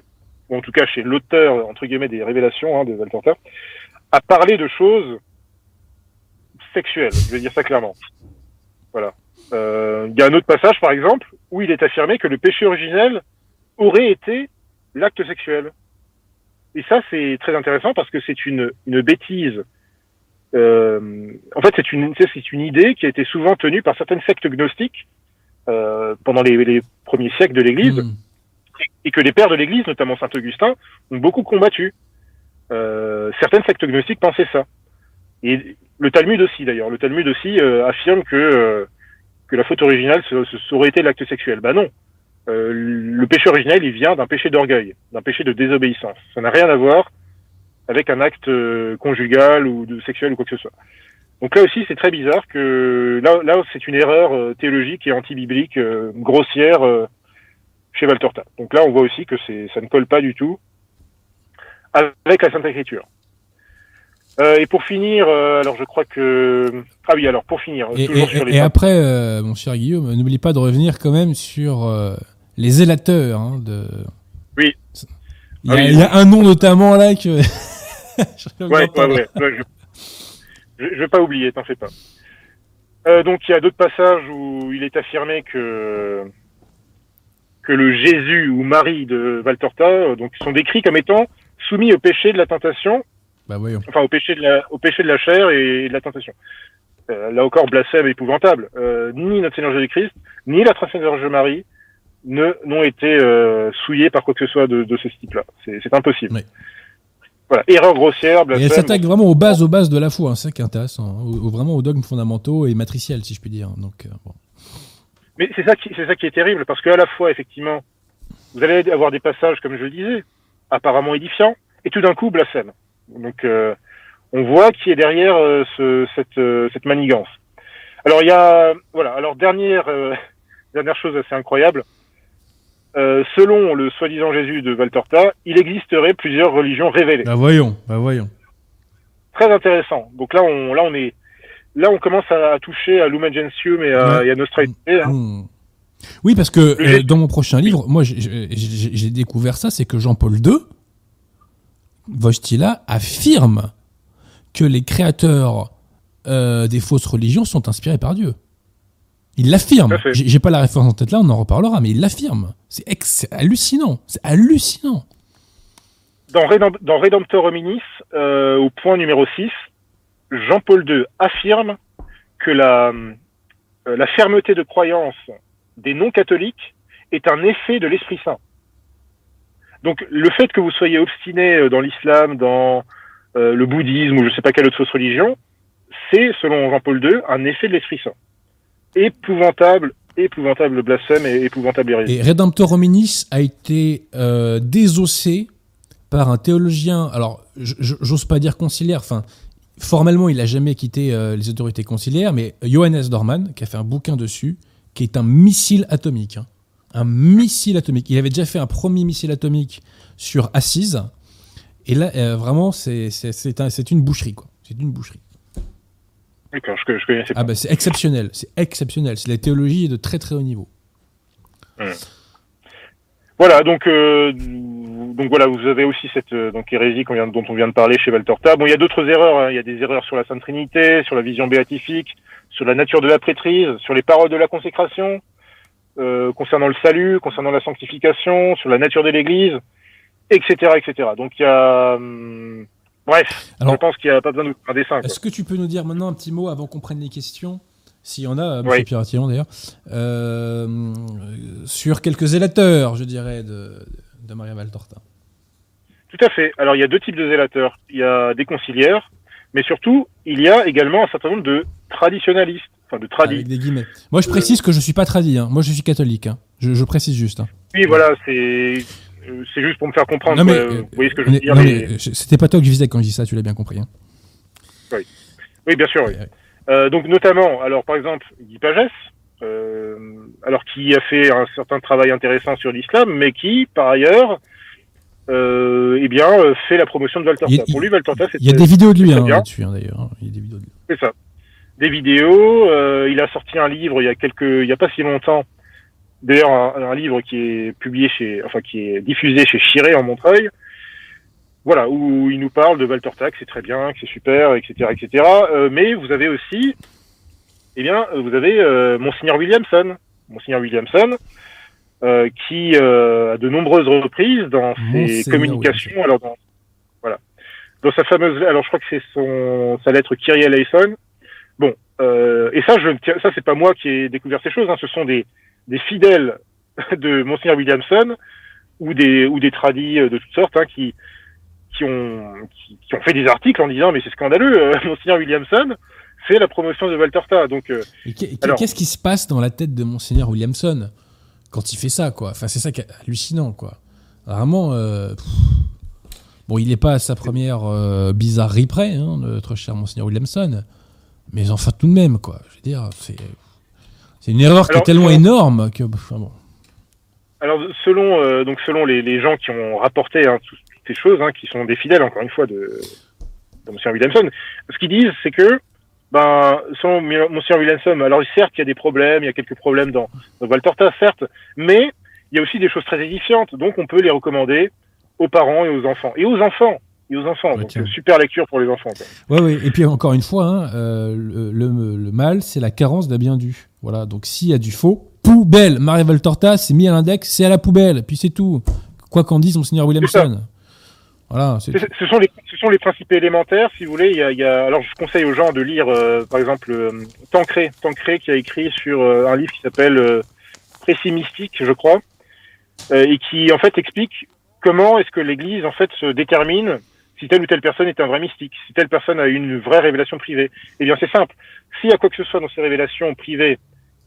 ou en tout cas chez l'auteur entre guillemets des révélations hein, de Valtorta, à parler de choses sexuelles. Je vais dire ça clairement. Voilà. Euh, Il y a un autre passage, par exemple, où il est affirmé que le péché originel aurait été l'acte sexuel. Et ça, c'est très intéressant parce que c'est une, une bêtise. Euh, en fait, c'est une, c'est une idée qui a été souvent tenue par certaines sectes gnostiques euh, pendant les, les premiers siècles de l'Église Hmm. et que les pères de l'Église, notamment Saint Augustin, ont beaucoup combattu. Euh, certaines sectes gnostiques pensaient ça. Et le Talmud aussi, d'ailleurs. Le Talmud aussi affirme que que la faute originale ce, ce- ça aurait été l'acte sexuel. Bah non. Euh, le péché originel, il vient d'un péché d'orgueil, d'un péché de désobéissance. Ça n'a rien à voir avec un acte euh, conjugal ou de sexuel ou quoi que ce soit. Donc là aussi, c'est très bizarre que là, là, c'est une erreur euh, théologique et anti-biblique grossière chez Valtorta. Donc là, on voit aussi que c'est, ça ne colle pas du tout avec la Sainte Écriture. Euh, et pour finir, euh, alors je crois que ah oui, alors pour finir, Et, toujours et- sur les et papes. après, euh, mon cher Guillaume, n'oublie pas de revenir quand même sur euh, les zélateurs. hein, de... Oui. Il y, a, Ah oui. il y a un nom notamment là que. Je Ouais, ouais, l'entends. ouais, ouais, je, je vais pas oublier, t'en fais pas. Euh, donc il y a d'autres passages où il est affirmé que que le Jésus ou Marie de Valtorta euh, donc sont décrits comme étant soumis au péché de la tentation, Bah voyons. enfin au péché de la, au péché de la chair et de la tentation. Euh, là encore, blasphème épouvantable. Euh, ni notre Seigneur Jésus-Christ, ni la Très Sainte Vierge Marie ne n'ont été euh, souillés par quoi que ce soit de, de ce type-là. C'est impossible. Oui. Voilà, erreur grossière, Et elle blasphème. s'attaque vraiment aux bases, aux bases de la foi, hein, c'est ça qui est intéressant, hein, au- au- vraiment aux dogmes fondamentaux et matriciels, si je puis dire. Donc, euh, bon. Mais c'est ça qui c'est ça qui est terrible parce qu'à la fois effectivement, vous allez avoir des passages comme je le disais, apparemment édifiants, et tout d'un coup blasphème. Donc euh, on voit qui est derrière euh, ce, cette euh, cette manigance. Alors il y a voilà. Alors dernière euh, dernière chose assez incroyable. Euh, selon le soi-disant Jésus de Valtorta, il existerait plusieurs religions révélées. Bah voyons, bah voyons. Très intéressant. Donc là on là on est là on commence à, à toucher à Lumen Gentium et à, Ouais. et à Nostra Aetate, hein. Hmm. Oui, parce que euh, dans mon prochain livre, moi j'ai découvert ça, c'est que Jean-Paul II, Wojtyla, affirme que les créateurs euh, des fausses religions sont inspirés par Dieu. Il l'affirme. J'ai pas la référence en tête là, on en reparlera, mais il l'affirme. C'est ex- hallucinant. C'est hallucinant. Dans, Redemp- dans Redemptor Hominis, euh, au point numéro 6, Jean-Paul II affirme que la, euh, la fermeté de croyance des non-catholiques est un effet de l'Esprit Saint. Donc le fait que vous soyez obstiné euh, dans l'islam, dans euh, le bouddhisme ou je ne sais pas quelle autre fausse religion, c'est, selon Jean-Paul II, un effet de l'Esprit Saint. Épouvantable, épouvantable blasphème et épouvantable hérésie. Et Redemptor Hominis a été euh, désossé par un théologien, alors j'ose pas dire conciliaire, enfin formellement il a jamais quitté euh, les autorités conciliaires, mais Johannes Dorman qui a fait un bouquin dessus, qui est un missile atomique. hein. Un missile atomique. Il avait déjà fait un premier missile atomique sur Assise, et là euh, vraiment c'est une boucherie quoi. C'est une boucherie. D'accord, je, je connaissais pas. Ah bah c'est exceptionnel, c'est exceptionnel. C'est la théologie de très très haut niveau. Voilà, donc euh, donc voilà, vous avez aussi cette euh, donc hérésie vient, dont on vient de parler chez Valtorta. Bon, il y a d'autres erreurs. hein. Il y a des erreurs sur la Sainte Trinité, sur la vision béatifique, sur la nature de la prêtrise, sur les paroles de la consécration, euh, concernant le salut, concernant la sanctification, sur la nature de l'Église, etc., etc. Donc il y a hum, bref, Alors- je pense qu'il n'y a pas besoin de vous faire un dessin. Est-ce que tu peux nous dire maintenant un petit mot avant qu'on prenne les questions S'il y en a, euh, Oui. Piratillon d'ailleurs, euh, sur quelques zélateurs, je dirais, de, de Maria Valtorta. Tout à fait. Alors il y a deux types de zélateurs. Il y a des conciliaires, mais surtout il y a également un certain nombre de traditionalistes, enfin de tradis. Avec des guillemets. Moi, je précise que je suis pas tradit. hein. Moi, je suis catholique. hein. Je, je précise juste. hein. Oui, voilà, c'est c'est juste pour me faire comprendre. Non, mais, quoi. euh, vous voyez ce que je veux dire mais- euh, c'était pas toi que je visais quand je dis ça. Tu l'as bien compris. hein. Oui, bien sûr. Oui. Ouais. Euh, donc notamment, alors par exemple, Guy Pagès, euh, alors qui a fait un certain travail intéressant sur l'islam, mais qui, par ailleurs, euh, eh bien, euh, fait la promotion de. Il- Pour lui, c'est Il y a des vidéos de lui hein, bien. là-dessus, hein, d'ailleurs. Il y a des vidéos de lui. C'est ça. Des vidéos. euh, il a sorti un livre il y a quelques, il y a pas si longtemps. D'ailleurs, un, un livre qui est publié chez, enfin qui est diffusé chez Chiré en Montreuil. Voilà, où il nous parle de Valtorta, que c'est très bien, que c'est super, etc., etc. Euh, mais vous avez aussi, eh bien, euh, vous avez euh, Monseigneur Williamson, Monseigneur Williamson, euh, qui euh, à de nombreuses reprises dans ses communications, alors dans, voilà, dans sa fameuse, alors je crois que c'est son sa lettre Kyrie eleison. Bon, euh, et ça, je ça c'est pas moi qui ai découvert ces choses, hein, ce sont des des fidèles de Monseigneur Williamson ou des ou des tradis euh, de toutes sortes hein, qui qui ont qui, qui ont fait des articles en disant mais c'est scandaleux, euh, Monseigneur Williamson fait la promotion de Valtorta, donc euh, Qu'est-ce qui se passe dans la tête de Monseigneur Williamson quand il fait ça, quoi? Enfin, c'est ça qui est hallucinant, quoi. Vraiment, euh, bon, il n'est pas à sa première euh, bizarrerie près, hein, notre cher Monseigneur Williamson, mais enfin, tout de même, quoi. Je veux dire, c'est c'est une erreur qui est tellement selon- énorme que. enfin, bon. Alors selon euh, donc selon les, les gens qui ont rapporté hein, tout- toutes ces choses, hein, qui sont des fidèles encore une fois de, de Monsieur Williamson, ce qu'ils disent c'est que ben selon Monsieur Williamson, alors certes il y a des problèmes, il y a quelques problèmes dans, dans Valtorta certes, mais il y a aussi des choses très édifiantes, donc on peut les recommander aux parents et aux enfants et aux enfants et aux enfants. Ouais, donc tiens. super lecture pour les enfants. Ouais, ouais. Et puis encore une fois, hein, euh, le, le- le mal, c'est la carence d'un bien dû. Voilà. Donc s'il y a du faux, poubelle. Marie Valtorta, c'est mis à l'index, c'est à la poubelle. Puis c'est tout. Quoi qu'en dise Monseigneur Williamson. Voilà. Ce, ce, sont les, ce sont les principes élémentaires, si vous voulez. Il y a, il y a alors, je conseille aux gens de lire, euh, par exemple, euh, Tancré, Tancré qui a écrit sur euh, un livre qui s'appelle Précis mystique, je crois, et qui en fait explique comment est-ce que l'Église en fait se détermine si telle ou telle personne est un vrai mystique, si telle personne a une vraie révélation privée. Eh bien, c'est simple. S'il y a quoi que ce soit dans ces révélations privées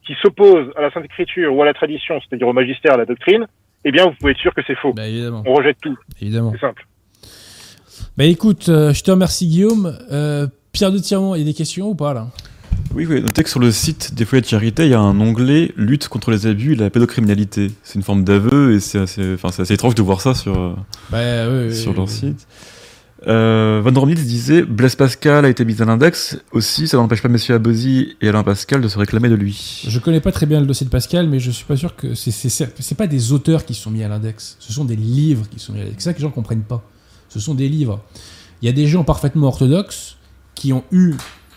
qui s'opposent à la Sainte Écriture ou à la tradition, c'est-à-dire au magistère, à la doctrine, eh bien, vous pouvez être sûr que c'est faux. Bah, évidemment. On rejette tout. Évidemment. C'est simple. Bah écoute, euh, je te remercie Guillaume. Euh, Pierre de Tirmont, il y a des questions ou pas là? Oui, oui, notez que sur le site des foyers de charité, il y a un onglet lutte contre les abus et la pédocriminalité. C'est une forme d'aveu et c'est assez, enfin, c'est assez étrange de voir ça sur, euh, Bah oui, sur oui, leur oui. site. Euh, Romnitz disait Blaise Pascal a été mis à l'index. Aussi, ça n'empêche pas Messieurs Abosi et Alain Pascal de se réclamer de lui. Je connais pas très bien le dossier de Pascal, mais je suis pas sûr que c'est pas des auteurs qui sont mis à l'index. Ce sont des livres qui sont mis à l'index. C'est ça que les gens comprennent pas. Ce sont des livres. Il y a des gens parfaitement orthodoxes qui ont eu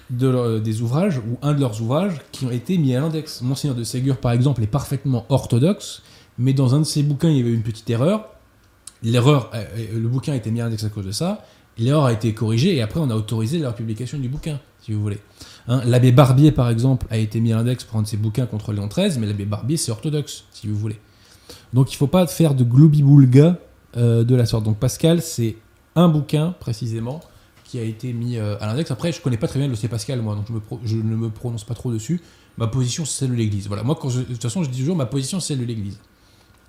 des ouvrages ou un de leurs ouvrages qui ont été mis à l'index. Monseigneur de Ségur, par exemple, est parfaitement orthodoxe, mais dans un de ses bouquins, il y avait une petite erreur. L'erreur, euh, euh, le bouquin a été mis à l'index à cause de ça. L'erreur a été corrigée et après on a autorisé la publication du bouquin, si vous voulez. Hein, l'abbé Barbier, par exemple, a été mis à l'index pour un ses bouquins contre Léon XIII, mais l'abbé Barbier, c'est orthodoxe, si vous voulez. Donc il faut pas faire de globi-boulga euh, de la sorte. Donc Pascal, c'est un bouquin, précisément, qui a été mis euh, à l'index. Après, je connais pas très bien le dossier Pascal, moi, donc je, ne me prononce pas trop dessus. Ma position, c'est celle de l'Église. Voilà, moi, je- de toute façon, je dis toujours, ma position, c'est celle de l'Église.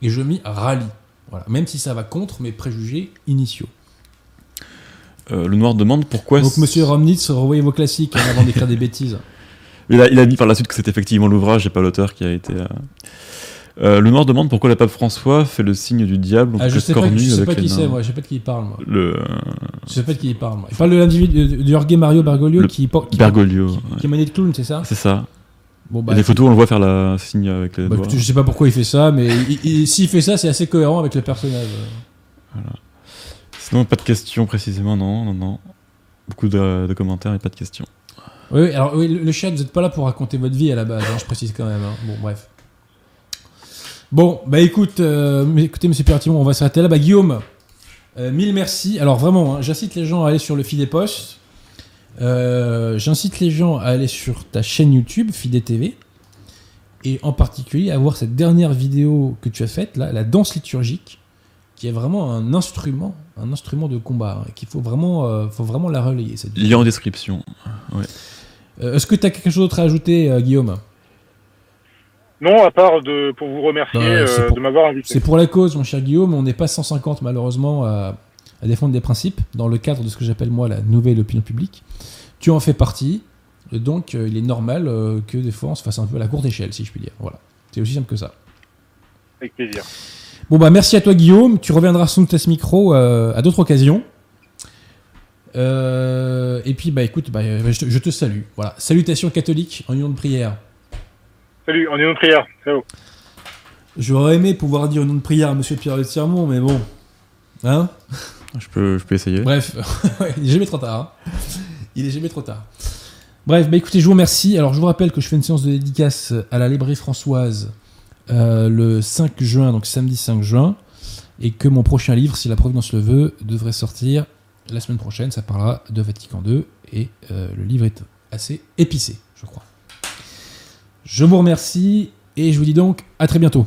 Et je m'y rallie. Voilà. Même si ça va contre mes préjugés initiaux. Euh, le Noir demande pourquoi. Donc, monsieur Romnitz, revoyez vos classiques hein, avant d'écrire des bêtises. Il a, il a dit par la suite que c'est effectivement l'ouvrage et pas l'auteur qui a été. euh, euh, le Noir demande pourquoi le pape François fait le signe du diable, Ah, je sais pas, cornu je sais pas qui c'est, moi. Je sais pas de qui il parle, moi. Le Je sais pas de qui il parle, moi. Il parle de l'individu, de, de Jorge Mario Bergoglio Le qui, qui, Bergoglio. qui, ouais. qui est manié de clown, c'est ça? C'est ça. Bon, Il y bah, a des photos, on le voit faire la signe avec les bah, doigts. je sais pas pourquoi il fait ça, mais il- il- s'il fait ça, c'est assez cohérent avec le personnage. Sinon, pas de questions précisément, non, non, non. Beaucoup de, de commentaires et pas de questions. Oui, oui, alors oui, le le chat, vous n'êtes pas là pour raconter votre vie à la base, hein, je précise quand même. hein. Bon, bref. Bon, bah écoute, euh, écoutez, monsieur Pertimon, on va s'arrêter là. Bah Guillaume, euh, mille merci. Alors vraiment, hein, j'incite les gens à aller sur le feed des postes. Euh, j'incite les gens à aller sur ta chaîne YouTube, Fidé TV. Et en particulier à voir cette dernière vidéo que tu as faite, là, la danse liturgique, qui est vraiment un instrument, un instrument de combat, hein, qu'il faut vraiment, euh, faut vraiment la relayer. Cette. Lien en description. Euh, Est-ce que tu as quelque chose d'autre à ajouter, euh, Guillaume? Non, à part de, pour vous remercier Bah, euh, pour- de m'avoir invité. C'est pour la cause, mon cher Guillaume. On n'est pas 150, malheureusement, à, à défendre des principes dans le cadre de ce que j'appelle, moi, la nouvelle opinion publique. Tu en fais partie. Donc, euh, il est normal euh, que des fois, on se fasse un peu à la courte échelle, si je puis dire. Voilà. C'est aussi simple que ça. Avec plaisir. Bon, bah, merci à toi, Guillaume. Tu reviendras sur ce micro euh, à d'autres occasions. Euh, et puis, bah, écoute, bah, je, te, je te salue. Voilà. Salutations catholiques en union de prière. Salut, on est une prière. Ciao. J'aurais aimé pouvoir dire une nom de prière à Monsieur Pierre de Tirmont, mais bon. Hein? Je peux, je peux essayer. Bref, il est jamais trop tard. hein. Il est jamais trop tard. Bref, bah écoutez, je vous remercie. Alors, je vous rappelle que je fais une séance de dédicace à la librairie Françoise euh, le 5 juin, donc samedi 5 juin, et que mon prochain livre, si la Providence le veut, devrait sortir la semaine prochaine. Ça parlera de Vatican II, et euh, le livre est assez épicé, je crois. Je vous remercie, et je vous dis donc à très bientôt.